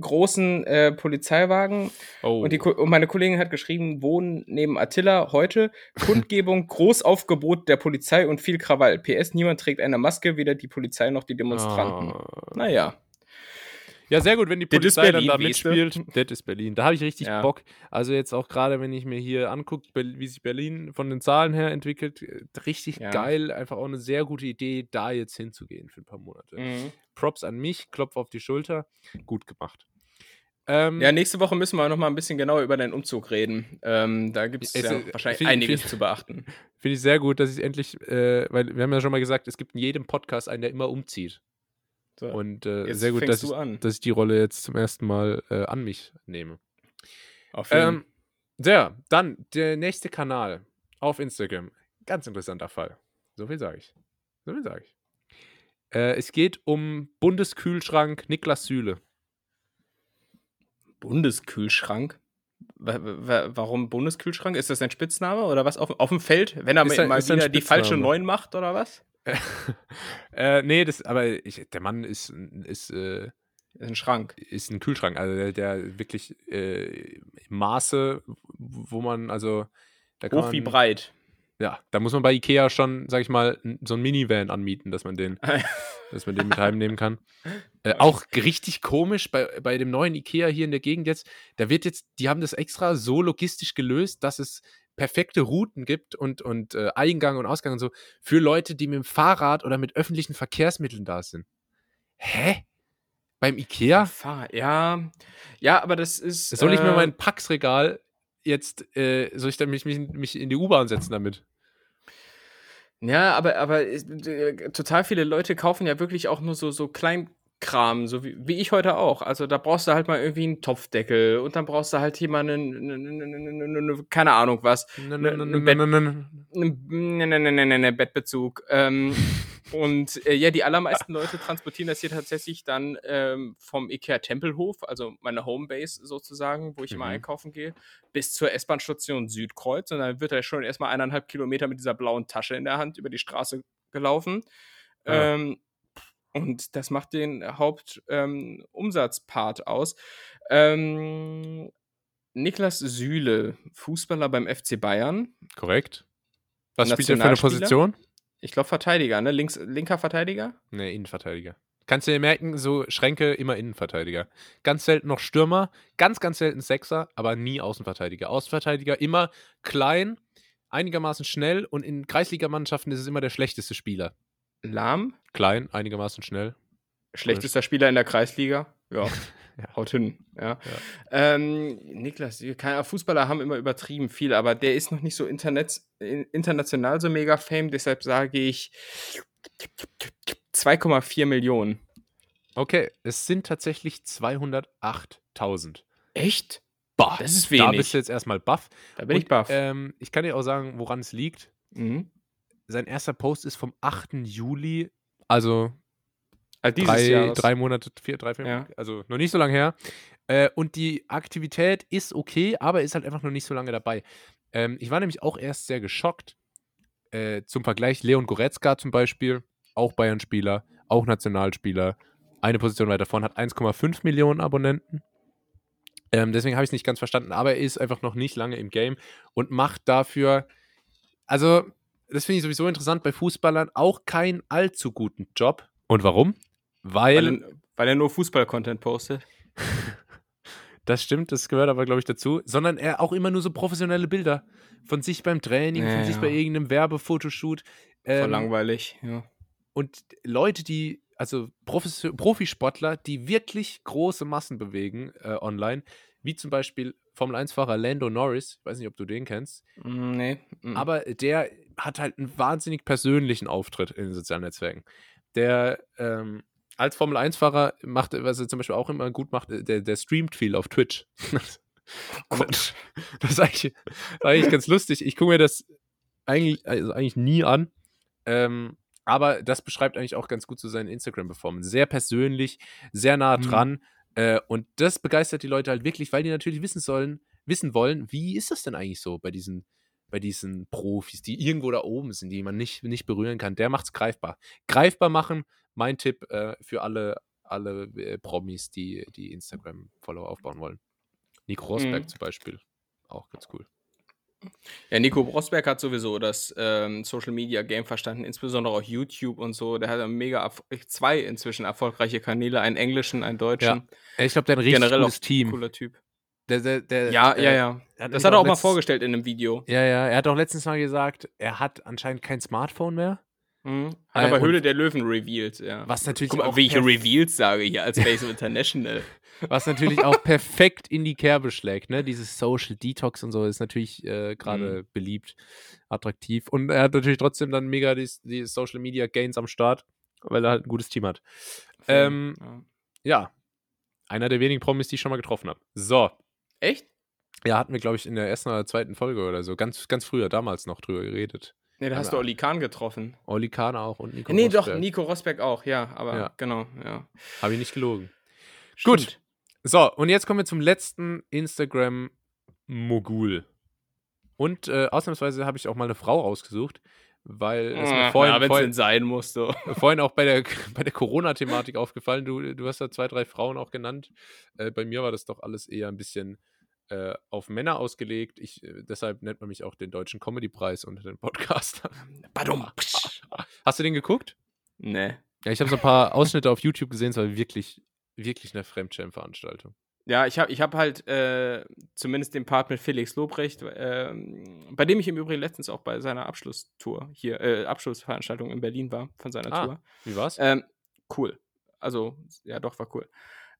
großen äh, Polizeiwagen. oh. Und, die, und meine Kollegin hat geschrieben, wohnen neben Attila heute. Kundgebung, Großaufgebot der Polizei und viel Krawall. PS, niemand trägt eine Maske, weder die Polizei noch die Demonstranten. Ah. Naja. Ja, sehr gut, wenn die Polizei dann da Berlin, weißt du? mitspielt. Das ist Berlin. Da habe ich richtig Ja. Bock. Also jetzt auch gerade, wenn ich mir hier angucke, wie sich Berlin von den Zahlen her entwickelt, äh, richtig Ja. geil. Einfach auch eine sehr gute Idee, da jetzt hinzugehen für ein paar Monate. Mhm. Props an mich, Klopf auf die Schulter. Gut gemacht. Ähm, Ja, nächste Woche müssen wir noch mal ein bisschen genauer über deinen Umzug reden. Ähm, da gibt es ja äh, wahrscheinlich viel- einiges viel- zu beachten. Finde ich sehr gut, dass ich endlich, äh, weil wir haben ja schon mal gesagt, es gibt in jedem Podcast einen, der immer umzieht. So, Und äh, sehr gut, dass du ich, dass ich die Rolle jetzt zum ersten Mal äh, an mich nehme. auf jeden Ähm, sehr, dann der nächste Kanal auf Instagram. Ganz interessanter Fall. So viel sage ich. So viel sage ich. Äh, es geht um Bundeskühlschrank Niklas Süle. Bundeskühlschrank. Wa- wa- Warum Bundeskühlschrank? Ist das ein Spitzname oder was auf, auf dem Feld? Wenn er Ist mal ein- mal wieder die falsche Spitzname. Neun macht oder was? äh, nee, das, aber ich, der Mann ist, ist, äh, ein Schrank. ist ein Kühlschrank, also der, der wirklich äh, Maße, wo man, also da kann Hoch wie man, breit. Ja, da muss man bei Ikea schon, sag ich mal, so ein Minivan anmieten, dass man den, dass man den mit heimnehmen kann. Äh, auch richtig komisch bei, bei dem neuen Ikea hier in der Gegend jetzt, da wird jetzt, die haben das extra so logistisch gelöst, dass es perfekte Routen gibt und, und äh, Eingang und Ausgang und so für Leute, die mit dem Fahrrad oder mit öffentlichen Verkehrsmitteln da sind. Hä? Beim Ikea? Fahr- Ja, ja, aber das ist. Soll ich mir äh, mein Packsregal jetzt, äh, soll ich dann mich, mich, mich in die U-Bahn setzen damit? Ja, aber, aber äh, total viele Leute kaufen ja wirklich auch nur so, so Kleinkram, so wie, wie ich heute auch. Also da brauchst du halt mal irgendwie einen Topfdeckel und dann brauchst du halt hier mal einen, keine Ahnung was, Ne, ne, ne, ne, ne, ne, ne, ne. einen, ne, ne, ne, ne, ne, ne, Bettbezug. Und äh, ja, die allermeisten Leute transportieren das hier tatsächlich dann ähm, vom Ikea Tempelhof, also meine Homebase sozusagen, wo ich immer Mhm. einkaufen gehe, bis zur S-Bahn-Station Südkreuz. Und dann wird er schon erstmal eineinhalb Kilometer mit dieser blauen Tasche in der Hand über die Straße gelaufen. Ah. Ähm, und das macht den Hauptumsatzpart ähm, aus. Ähm, Niklas Süle, Fußballer beim FC Bayern. Korrekt. Was spielt er für eine? Position? Ich glaube Verteidiger, ne? Links, linker Verteidiger? Ne, Innenverteidiger. Kannst du dir merken, so Schränke immer Innenverteidiger. Ganz selten noch Stürmer, ganz, ganz selten Sechser, aber nie Außenverteidiger. Außenverteidiger immer klein, einigermaßen schnell und in Kreisligamannschaften ist es immer der schlechteste Spieler. Lahm? Klein, einigermaßen schnell. Schlechtester Spieler in der Kreisliga? Ja. Ja. Haut hin, ja. Ähm, Niklas, Fußballer haben immer übertrieben viel, aber der ist noch nicht so Internet, in- international so mega fame, deshalb sage ich 2,4 Millionen. Okay, es sind tatsächlich 208.000. Echt? Boah, Das ist Da wenig. bist du jetzt erstmal baff. Da bin ich Und, baff. Ähm, ich kann dir auch sagen, woran es liegt. mhm. Sein erster Post ist vom 8. Juli, also Also dieses drei, Jahres. drei Monate, vier, drei, vier Ja. Monate, also noch nicht so lange her. Äh, und die Aktivität ist okay, aber ist halt einfach noch nicht so lange dabei. Ähm, ich war nämlich auch erst sehr geschockt. Äh, zum Vergleich, Leon Goretzka zum Beispiel, auch Bayern-Spieler, auch Nationalspieler, eine Position weiter vorne, hat 1,5 Millionen Abonnenten. Ähm, deswegen habe ich es nicht ganz verstanden, aber er ist einfach noch nicht lange im Game und macht dafür, also, das finde ich sowieso interessant bei Fußballern, auch keinen allzu guten Job. Und warum? Weil, weil, er, weil er nur Fußball-Content postet. das stimmt, das gehört aber, glaube ich, dazu, sondern er auch immer nur so professionelle Bilder von sich beim Training, Ja, von sich ja. bei irgendeinem Werbefotoshoot. Voll Ähm, langweilig, ja. und Leute, die, also Profis Profisportler, die wirklich große Massen bewegen äh, online, wie zum Beispiel Formel-1-Fahrer Lando Norris, weiß nicht, ob du den kennst, Mm, Nee. mm. aber der hat halt einen wahnsinnig persönlichen Auftritt in den sozialen Netzwerken. Der ähm, als Formel-1-Fahrer macht, was er zum Beispiel auch immer gut macht, äh, der, der streamt viel auf Twitch. Gott. Das ist eigentlich, eigentlich ganz lustig. Ich gucke mir das eigentlich, also eigentlich nie an. Ähm, aber das beschreibt eigentlich auch ganz gut so seine Instagram-Performance. Sehr persönlich, sehr nah Mhm. Äh, und das begeistert die Leute halt wirklich, weil die natürlich wissen sollen, wissen wollen, wie ist das denn eigentlich so bei diesen, bei diesen Profis, die irgendwo da oben sind, die man nicht, nicht berühren kann. Der macht's greifbar. Greifbar machen, mein Tipp äh, für alle, alle äh, Promis, die, die Instagram-Follower aufbauen wollen. Nico Rosberg Mhm. zum Beispiel. Auch ganz cool. Ja, Nico Rosberg hat sowieso das ähm, Social Media Game verstanden, insbesondere auch YouTube und so. Der hat ja mega zwei inzwischen erfolgreiche Kanäle, einen englischen, einen deutschen. Ich glaube, der hat ein richtig Generell auch Team. cooler Typ. Der, der, der, Ja, ja, ja. hat Das hat er auch mal vorgestellt in einem Video. Ja, ja, er hat auch letztens mal gesagt, er hat anscheinend kein Smartphone mehr. Mhm. Äh, Hat aber und- Höhle der Löwen revealed, ja. Was natürlich Guck mal, auch wie ich revealed sage hier als Base International. Was natürlich auch perfekt in die Kerbe schlägt, ne? Dieses Social Detox und so ist natürlich äh, gerade beliebt, attraktiv. Und er hat natürlich trotzdem dann mega die, die Social Media Gains am Start, weil er halt ein gutes Team hat. Ähm, ja. Ja, einer der wenigen Promis, die ich schon mal getroffen habe. So, Echt? ja, hatten wir, glaube ich, in der ersten oder zweiten Folge oder so, ganz, ganz früher, damals noch drüber geredet. Nee, da hast du Oli Kahn getroffen. Olli Kahn auch und Nico nee, doch, Rosberg. Nico Rosberg auch, ja, aber Ja. genau, ja. Habe ich nicht gelogen. Gut. Stimmt. So, und jetzt kommen wir zum letzten Instagram-Mogul. Und äh, ausnahmsweise habe ich auch mal eine Frau rausgesucht, weil es mir Ah, vorhin, ja, vorhin, sein muss, so. vorhin auch bei der, bei der Corona-Thematik aufgefallen. Du, du hast da zwei, drei Frauen auch genannt. Äh, bei mir war das doch alles eher ein bisschen äh, auf Männer ausgelegt. Ich, äh, deshalb nennt man mich auch den deutschen Comedy-Preis unter den Podcast. Badum. Hast du den geguckt? Nee. Ja, ich habe so ein paar Ausschnitte auf YouTube gesehen. Es war wirklich, wirklich eine Fremdschirm-Veranstaltung. Ja, ich habe ich hab halt äh, zumindest den Part mit Felix Lobrecht, ähm, bei dem ich im Übrigen letztens auch bei seiner Abschlusstour hier, äh, Abschlussveranstaltung in Berlin war, von seiner Ah. Tour. Wie war's? Ähm, cool. Also, ja, doch, war cool.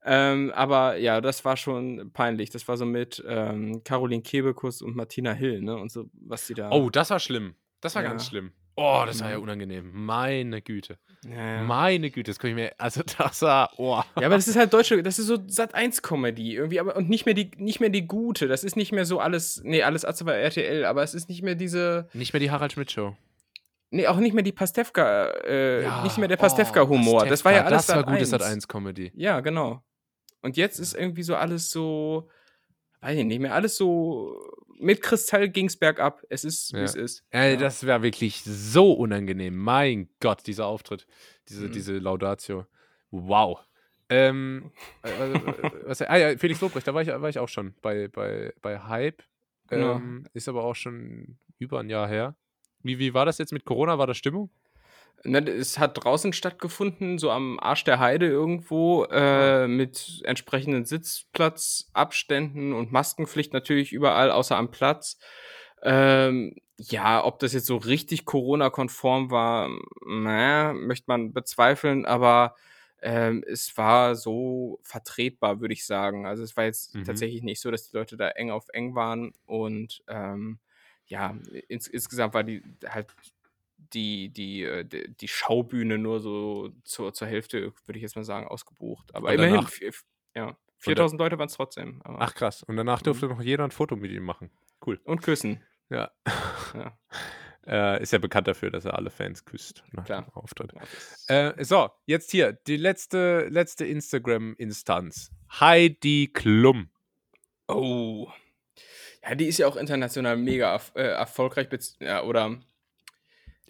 Ähm, aber ja, das war schon peinlich. Das war so mit ähm, Caroline Kebekus und Martina Hill, ne? Und so, was die da. Oh, das war schlimm. Das war Ja. ganz schlimm. Oh, das war ja Mhm. unangenehm. Meine Güte. ja, ja. Meine Güte, das kann ich mir. Also, das war. Oh. Ja, aber das ist halt deutsche, das ist so Sat 1 Comedy irgendwie, aber und nicht mehr die nicht mehr die gute, das ist nicht mehr so alles, nee, alles Atze bei RTL, aber es ist nicht mehr diese Nicht mehr die Harald Schmidt-Show. nee, auch nicht mehr die Pastewka äh, Ja, nicht mehr der oh, Pastewka Humor. das war ja alles Das war Sat. gute 1. Sat 1 Comedy. Ja, genau. Und jetzt ist irgendwie so alles so weiß ich nicht mehr, alles so mit Kristall ging's bergab. Es ist, wie Ja. es ist. Ey, Ja. das war wirklich so unangenehm. Mein Gott, dieser Auftritt. Diese, Mhm. diese Laudatio. Wow. Ähm, äh, äh, was, ah ja, Felix Lobrecht, da war ich, war ich auch schon bei, bei, bei Hype. Genau. Ähm, ist aber auch schon über ein Jahr her. Wie, wie war das jetzt mit Corona? War das Stimmung? Ne, es hat draußen stattgefunden, so am Arsch der Heide irgendwo, äh, mit entsprechenden Sitzplatzabständen und Maskenpflicht natürlich überall, außer am Platz. Ähm, ja, ob das jetzt so richtig Corona-konform war, naja, möchte man bezweifeln, aber ähm, es war so vertretbar, würde ich sagen. Also es war jetzt Mhm. tatsächlich nicht so, dass die Leute da eng auf eng waren und ähm, ja, ins, insgesamt war die halt die, die, äh, die, die Schaubühne nur so zur, zur Hälfte, würde ich jetzt mal sagen, ausgebucht. Aber immerhin, danach- vier- ja, 4000 Leute waren es trotzdem. Aber, Ach krass. Und danach durfte noch jeder ein Foto mit ihm machen. Cool. und küssen. Ja. Ja. äh, ist ja bekannt dafür, dass er alle Fans küsst nach Klar. dem Auftritt. Äh, so, jetzt hier, die letzte, letzte Instagram-Instanz. Heidi Klum. Oh. Ja, die ist ja auch international mega erf äh, erfolgreich. Ja, oder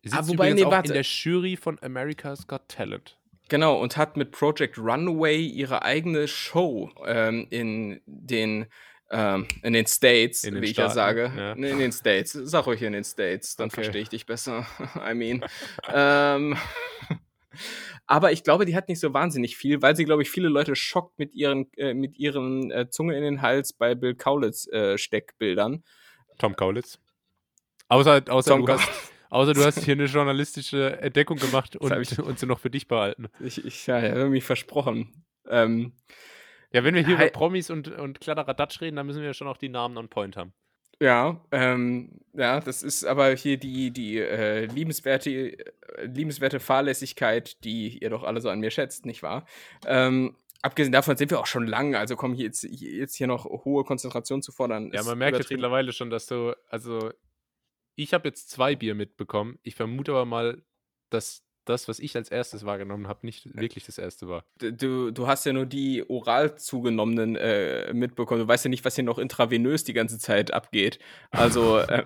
Sitzt Ah, wobei, übrigens nee, auch in der Jury von America's Got Talent. Genau, und hat mit Project Runway ihre eigene Show ähm, in den ähm, in den States, In den wie ich ja Staaten, sage. ja. In den States. Sag ruhig in den States, dann Okay. verstehe ich dich besser. I mean. ähm, aber ich glaube, die hat nicht so wahnsinnig viel, weil sie, glaube ich, viele Leute schockt mit ihren, äh, mit ihren äh, Zunge in den Hals bei Bill Kaulitz äh, Steckbildern. Tom Kaulitz. Außer, außer, Tom du Kaul- hast, außer du hast hier eine journalistische Entdeckung gemacht und, ich- und sie noch für dich behalten. Ich, ich ja, ich habe mich versprochen. Ähm, Ja, wenn wir hier über Promis und, und Kladderadatsch reden, dann müssen wir ja schon auch die Namen on point haben. Ja, ähm, ja, das ist aber hier die, die äh, liebenswerte, äh, liebenswerte Fahrlässigkeit, die ihr doch alle so an mir schätzt, nicht wahr? Ähm, abgesehen davon sind wir auch schon lang, also kommen hier jetzt, hier- jetzt hier noch hohe Konzentration zu fordern. Ja, man merkt jetzt mittlerweile schon, dass du, also Ich habe jetzt zwei Bier mitbekommen. Ich vermute aber mal, dass das, was ich als erstes wahrgenommen habe, nicht wirklich das erste war. Du, du hast ja nur die oral zugenommenen äh, mitbekommen. Du weißt ja nicht, was hier noch intravenös die ganze Zeit abgeht. Also, ähm,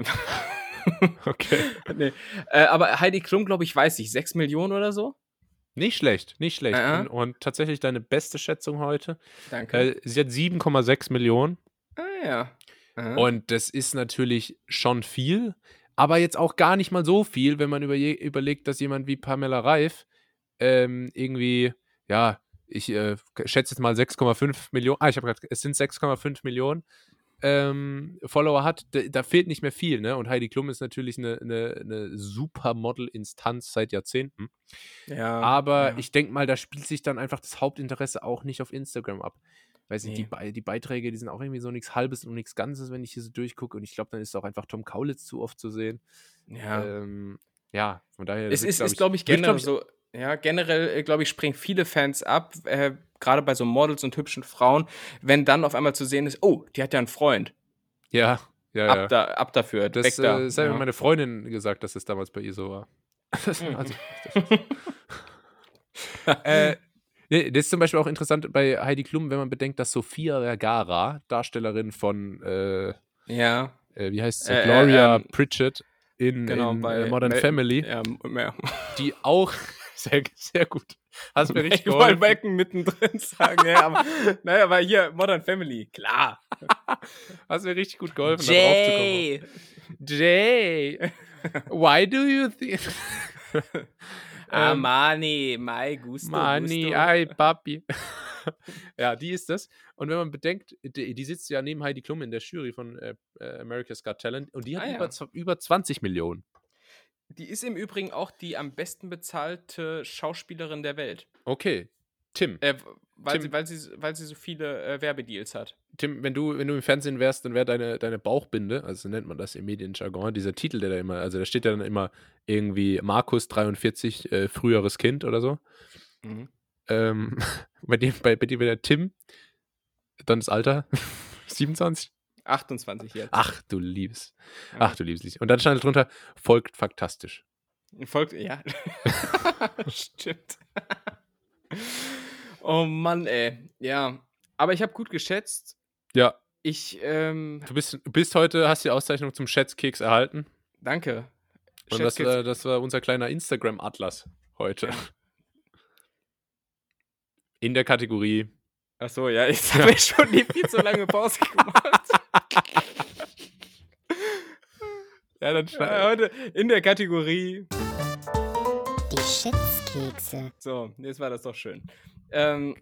Okay. nee. äh, aber Heidi Klum, glaube ich, weiß ich, 6 Millionen oder so? Nicht schlecht, nicht schlecht. Äh. Und, und tatsächlich deine beste Schätzung heute. Danke. Äh, sie hat 7,6 Millionen. ah, ja. Aha. Und das ist natürlich schon viel, aber jetzt auch gar nicht mal so viel, wenn man über überlegt, dass jemand wie Pamela Reif ähm, irgendwie, ja, ich äh, schätze jetzt mal 6,5 Millionen, ah, ich habe gerade, es sind 6,5 Millionen ähm, Follower hat, da, da fehlt nicht mehr viel, ne? Und Heidi Klum ist natürlich eine, eine, eine Supermodel-Instanz seit Jahrzehnten. ja, Aber ja. ich denke mal, da spielt sich dann einfach das Hauptinteresse auch nicht auf Instagram ab. Weiß nicht, die, Nee. Be die Beiträge, die sind auch irgendwie so nichts Halbes und nichts Ganzes, wenn ich hier so durchgucke. Und ich glaube, dann ist auch einfach Tom Kaulitz zu oft zu sehen. ja. Ähm, ja, von daher. es ist, ist glaub glaube ich, generell so. Ja, generell, glaube ich, springen viele Fans ab, äh, gerade bei so Models und hübschen Frauen, wenn dann auf einmal zu sehen ist, oh, die hat ja einen Freund. Ja, ja, Ab, ja. da, ab dafür, Das, weg da. äh, das hat ja. mir meine Freundin gesagt, dass das damals bei ihr so war. Das, Mhm. also, äh, nee, das ist zum Beispiel auch interessant bei Heidi Klum, wenn man bedenkt, dass Sophia Vergara, Darstellerin von, äh, ja, äh, wie heißt sie, Äh, äh, Gloria ähm, Pritchett in, genau, in äh, Modern Mel- Family, die auch sehr, sehr gut. Hast mir richtig Ich wollte geholfen. Becken mittendrin sagen, ja, aber, naja, aber hier, Modern Family, klar. Hast mir richtig gut geholfen, da drauf zu kommen. Jay, why do you think... Ah, Ähm, Mani, mai gusto, Mani, ay, Papi. ja, die ist das. Und wenn man bedenkt, die, die sitzt ja neben Heidi Klum in der Jury von äh, äh, America's Got Talent und die hat Ah, über, über 20 Millionen. Die ist im Übrigen auch die am besten bezahlte Schauspielerin der Welt. Okay. Tim, Äh, weil, Tim- sie, weil, sie, weil sie so viele äh, Werbedeals hat. Tim, wenn du, wenn du im Fernsehen wärst, dann wäre deine, deine Bauchbinde, also so nennt man das im Medienjargon, dieser Titel, der da immer, also da steht ja dann immer irgendwie Markus 43, äh, früheres Kind oder so. Mhm. Ähm, bei dem, bei, bei dir wäre der Tim, dann das Alter, 27. 28 jetzt. Ach, du liebes. Ja. Ach, du liebes. Und dann stand drunter, folgt faktastisch. Folgt, ja. Stimmt. Oh Mann, ey. Ja. Aber ich habe gut geschätzt. Ja, Ich, ähm, du bist, du bist heute, hast die Auszeichnung zum Schätzkeks erhalten. danke. Und das Schätzkeks- war, das war unser kleiner Instagram-Atlas heute. In der Kategorie. Ach so, ja, ich habe schon die viel zu lange Pause gemacht. Ja, dann Äh, heute in der Kategorie. Die Schätzkekse. So, jetzt war das doch schön. Ähm,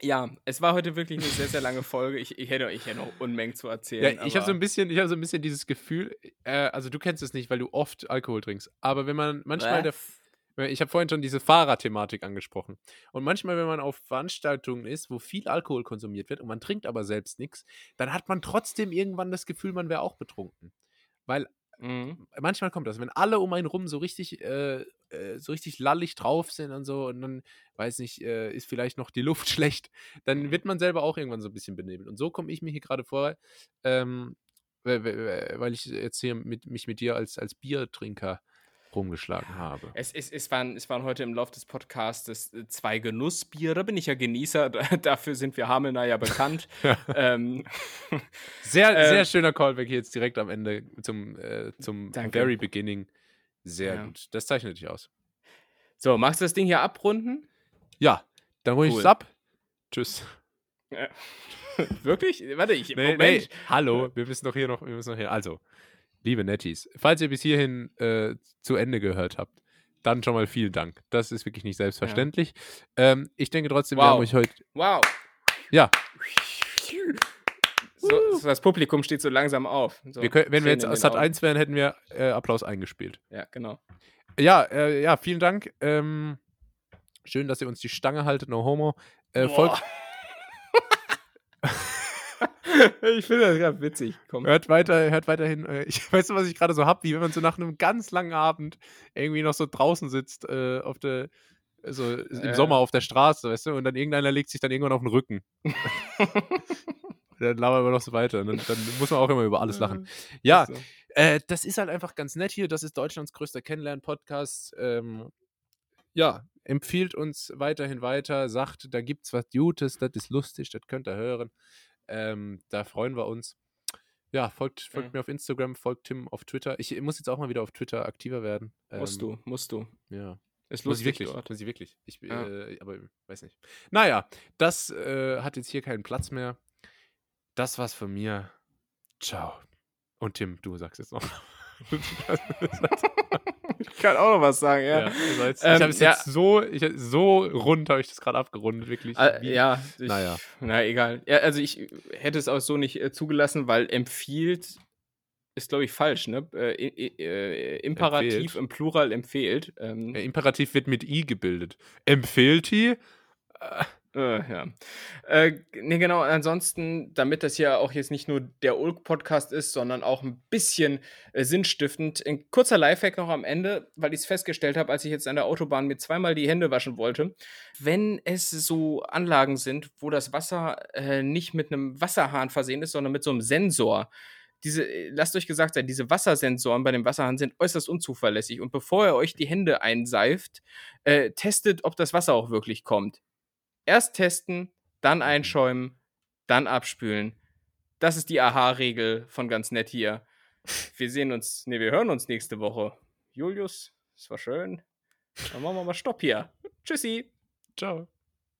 ja, es war heute wirklich eine sehr, sehr lange Folge. Ich, ich, hätte, ich hätte noch Unmengen zu erzählen. Ja, ich habe so ein bisschen, ich habe so ein bisschen dieses Gefühl, äh, also du kennst es nicht, weil du oft Alkohol trinkst, aber wenn man manchmal der, ich habe vorhin schon diese Fahrradthematik angesprochen und manchmal, wenn man auf Veranstaltungen ist, wo viel Alkohol konsumiert wird und man trinkt aber selbst nichts, dann hat man trotzdem irgendwann das Gefühl, man wäre auch betrunken, weil Mhm. manchmal kommt das, wenn alle um einen rum so richtig, äh, äh, so richtig lallig drauf sind und so und dann, weiß nicht, äh, ist vielleicht noch die Luft schlecht, dann wird man selber auch irgendwann so ein bisschen benebelt. Und so komme ich mir hier gerade vor, ähm, weil ich jetzt hier mit, mich mit dir als, als Biertrinker rumgeschlagen habe. Es, es, es, waren, es waren heute im Laufe des Podcasts äh, zwei Genussbiere. Bin ich ja Genießer. da- Dafür sind wir Hamelner ja bekannt. ähm, Sehr, äh, sehr schöner Callback hier jetzt direkt am Ende zum, äh, zum Danke. very beginning. Sehr Ja. gut. Das zeichnet dich aus. so, magst du das Ding hier abrunden? Ja, dann ich Cool. es ab. Tschüss. Wirklich? Warte, ich. Nee, Moment. nee. Hallo, wir müssen doch hier noch, wir müssen noch hier. Also, liebe Netties, falls ihr bis hierhin äh, zu Ende gehört habt, dann schon mal vielen Dank. Das ist wirklich nicht selbstverständlich. Ähm, ich denke trotzdem, wir Wow. haben euch heute. Wow. Ja, So, so, das Publikum steht so langsam auf. So, wir können, wenn wir jetzt Sat Augen. 1 wären, hätten wir äh, Applaus eingespielt. Ja, genau. Ja, äh, ja, vielen Dank. Ähm, schön, dass ihr uns die Stange haltet, no homo. Äh, folgt, ich finde das gerade witzig. Komm. hört weiter, hört weiterhin. Äh, ich weiß du, was ich gerade so hab, wie wenn man so nach einem ganz langen Abend irgendwie noch so draußen sitzt, äh, auf der, so im Äh. Sommer auf der Straße, weißt du, und dann irgendeiner legt sich dann irgendwann auf den Rücken. dann labern wir noch so weiter. Und dann, dann muss man auch immer über alles lachen. Ja. Äh, das ist halt einfach ganz nett hier. Das ist Deutschlands größter Kennenlern-Podcast. Ähm, ja, empfiehlt uns weiterhin weiter, sagt, da gibt's was Gutes, das ist lustig, das könnt ihr hören. Ähm, da freuen wir uns. Ja, folgt, folgt Mhm. mir auf Instagram, folgt Tim auf Twitter. Ich muss jetzt auch mal wieder auf Twitter aktiver werden. Musst Ähm, du, musst du. Ja. Ist Muss ich wirklich, muss ich wirklich. Ich, Ja. äh, aber weiß nicht. Naja, das äh, hat jetzt hier keinen Platz mehr. Das war's von mir. Ciao. Und Tim, du sagst jetzt noch. Ich kann auch noch was sagen, ja. ja. also jetzt, Ähm, ich habe es ja. jetzt so, ich, so rund habe ich das gerade abgerundet, wirklich. Äh, ja, ich, Naja. Na, egal. Ja, also ich hätte es auch so nicht äh, zugelassen, weil empfiehlt ist, glaube ich, falsch, ne? Äh, äh, Imperativ Empfehlt. im Plural empfehlt. Ähm, Imperativ wird mit I gebildet. Empfehlt die? Äh, ja. Äh, ne, genau, ansonsten, damit das ja auch jetzt nicht nur der Ulk-Podcast ist, sondern auch ein bisschen äh, sinnstiftend, ein kurzer Lifehack noch am Ende, weil ich es festgestellt habe, als ich jetzt an der Autobahn mir zweimal die Hände waschen wollte. Wenn es so Anlagen sind, wo das Wasser äh, nicht mit einem Wasserhahn versehen ist, sondern mit so einem Sensor, diese, äh, lasst euch gesagt sein, diese Wassersensoren bei dem Wasserhahn sind äußerst unzuverlässig. Und bevor ihr euch die Hände einseift, äh, testet, ob das Wasser auch wirklich kommt. Erst testen, dann einschäumen, dann abspülen. Das ist die Aha-Regel von ganz nett hier. Wir sehen uns, ne, wir hören uns nächste Woche. Julius, es war schön. Dann machen wir mal Stopp hier. Tschüssi. ciao.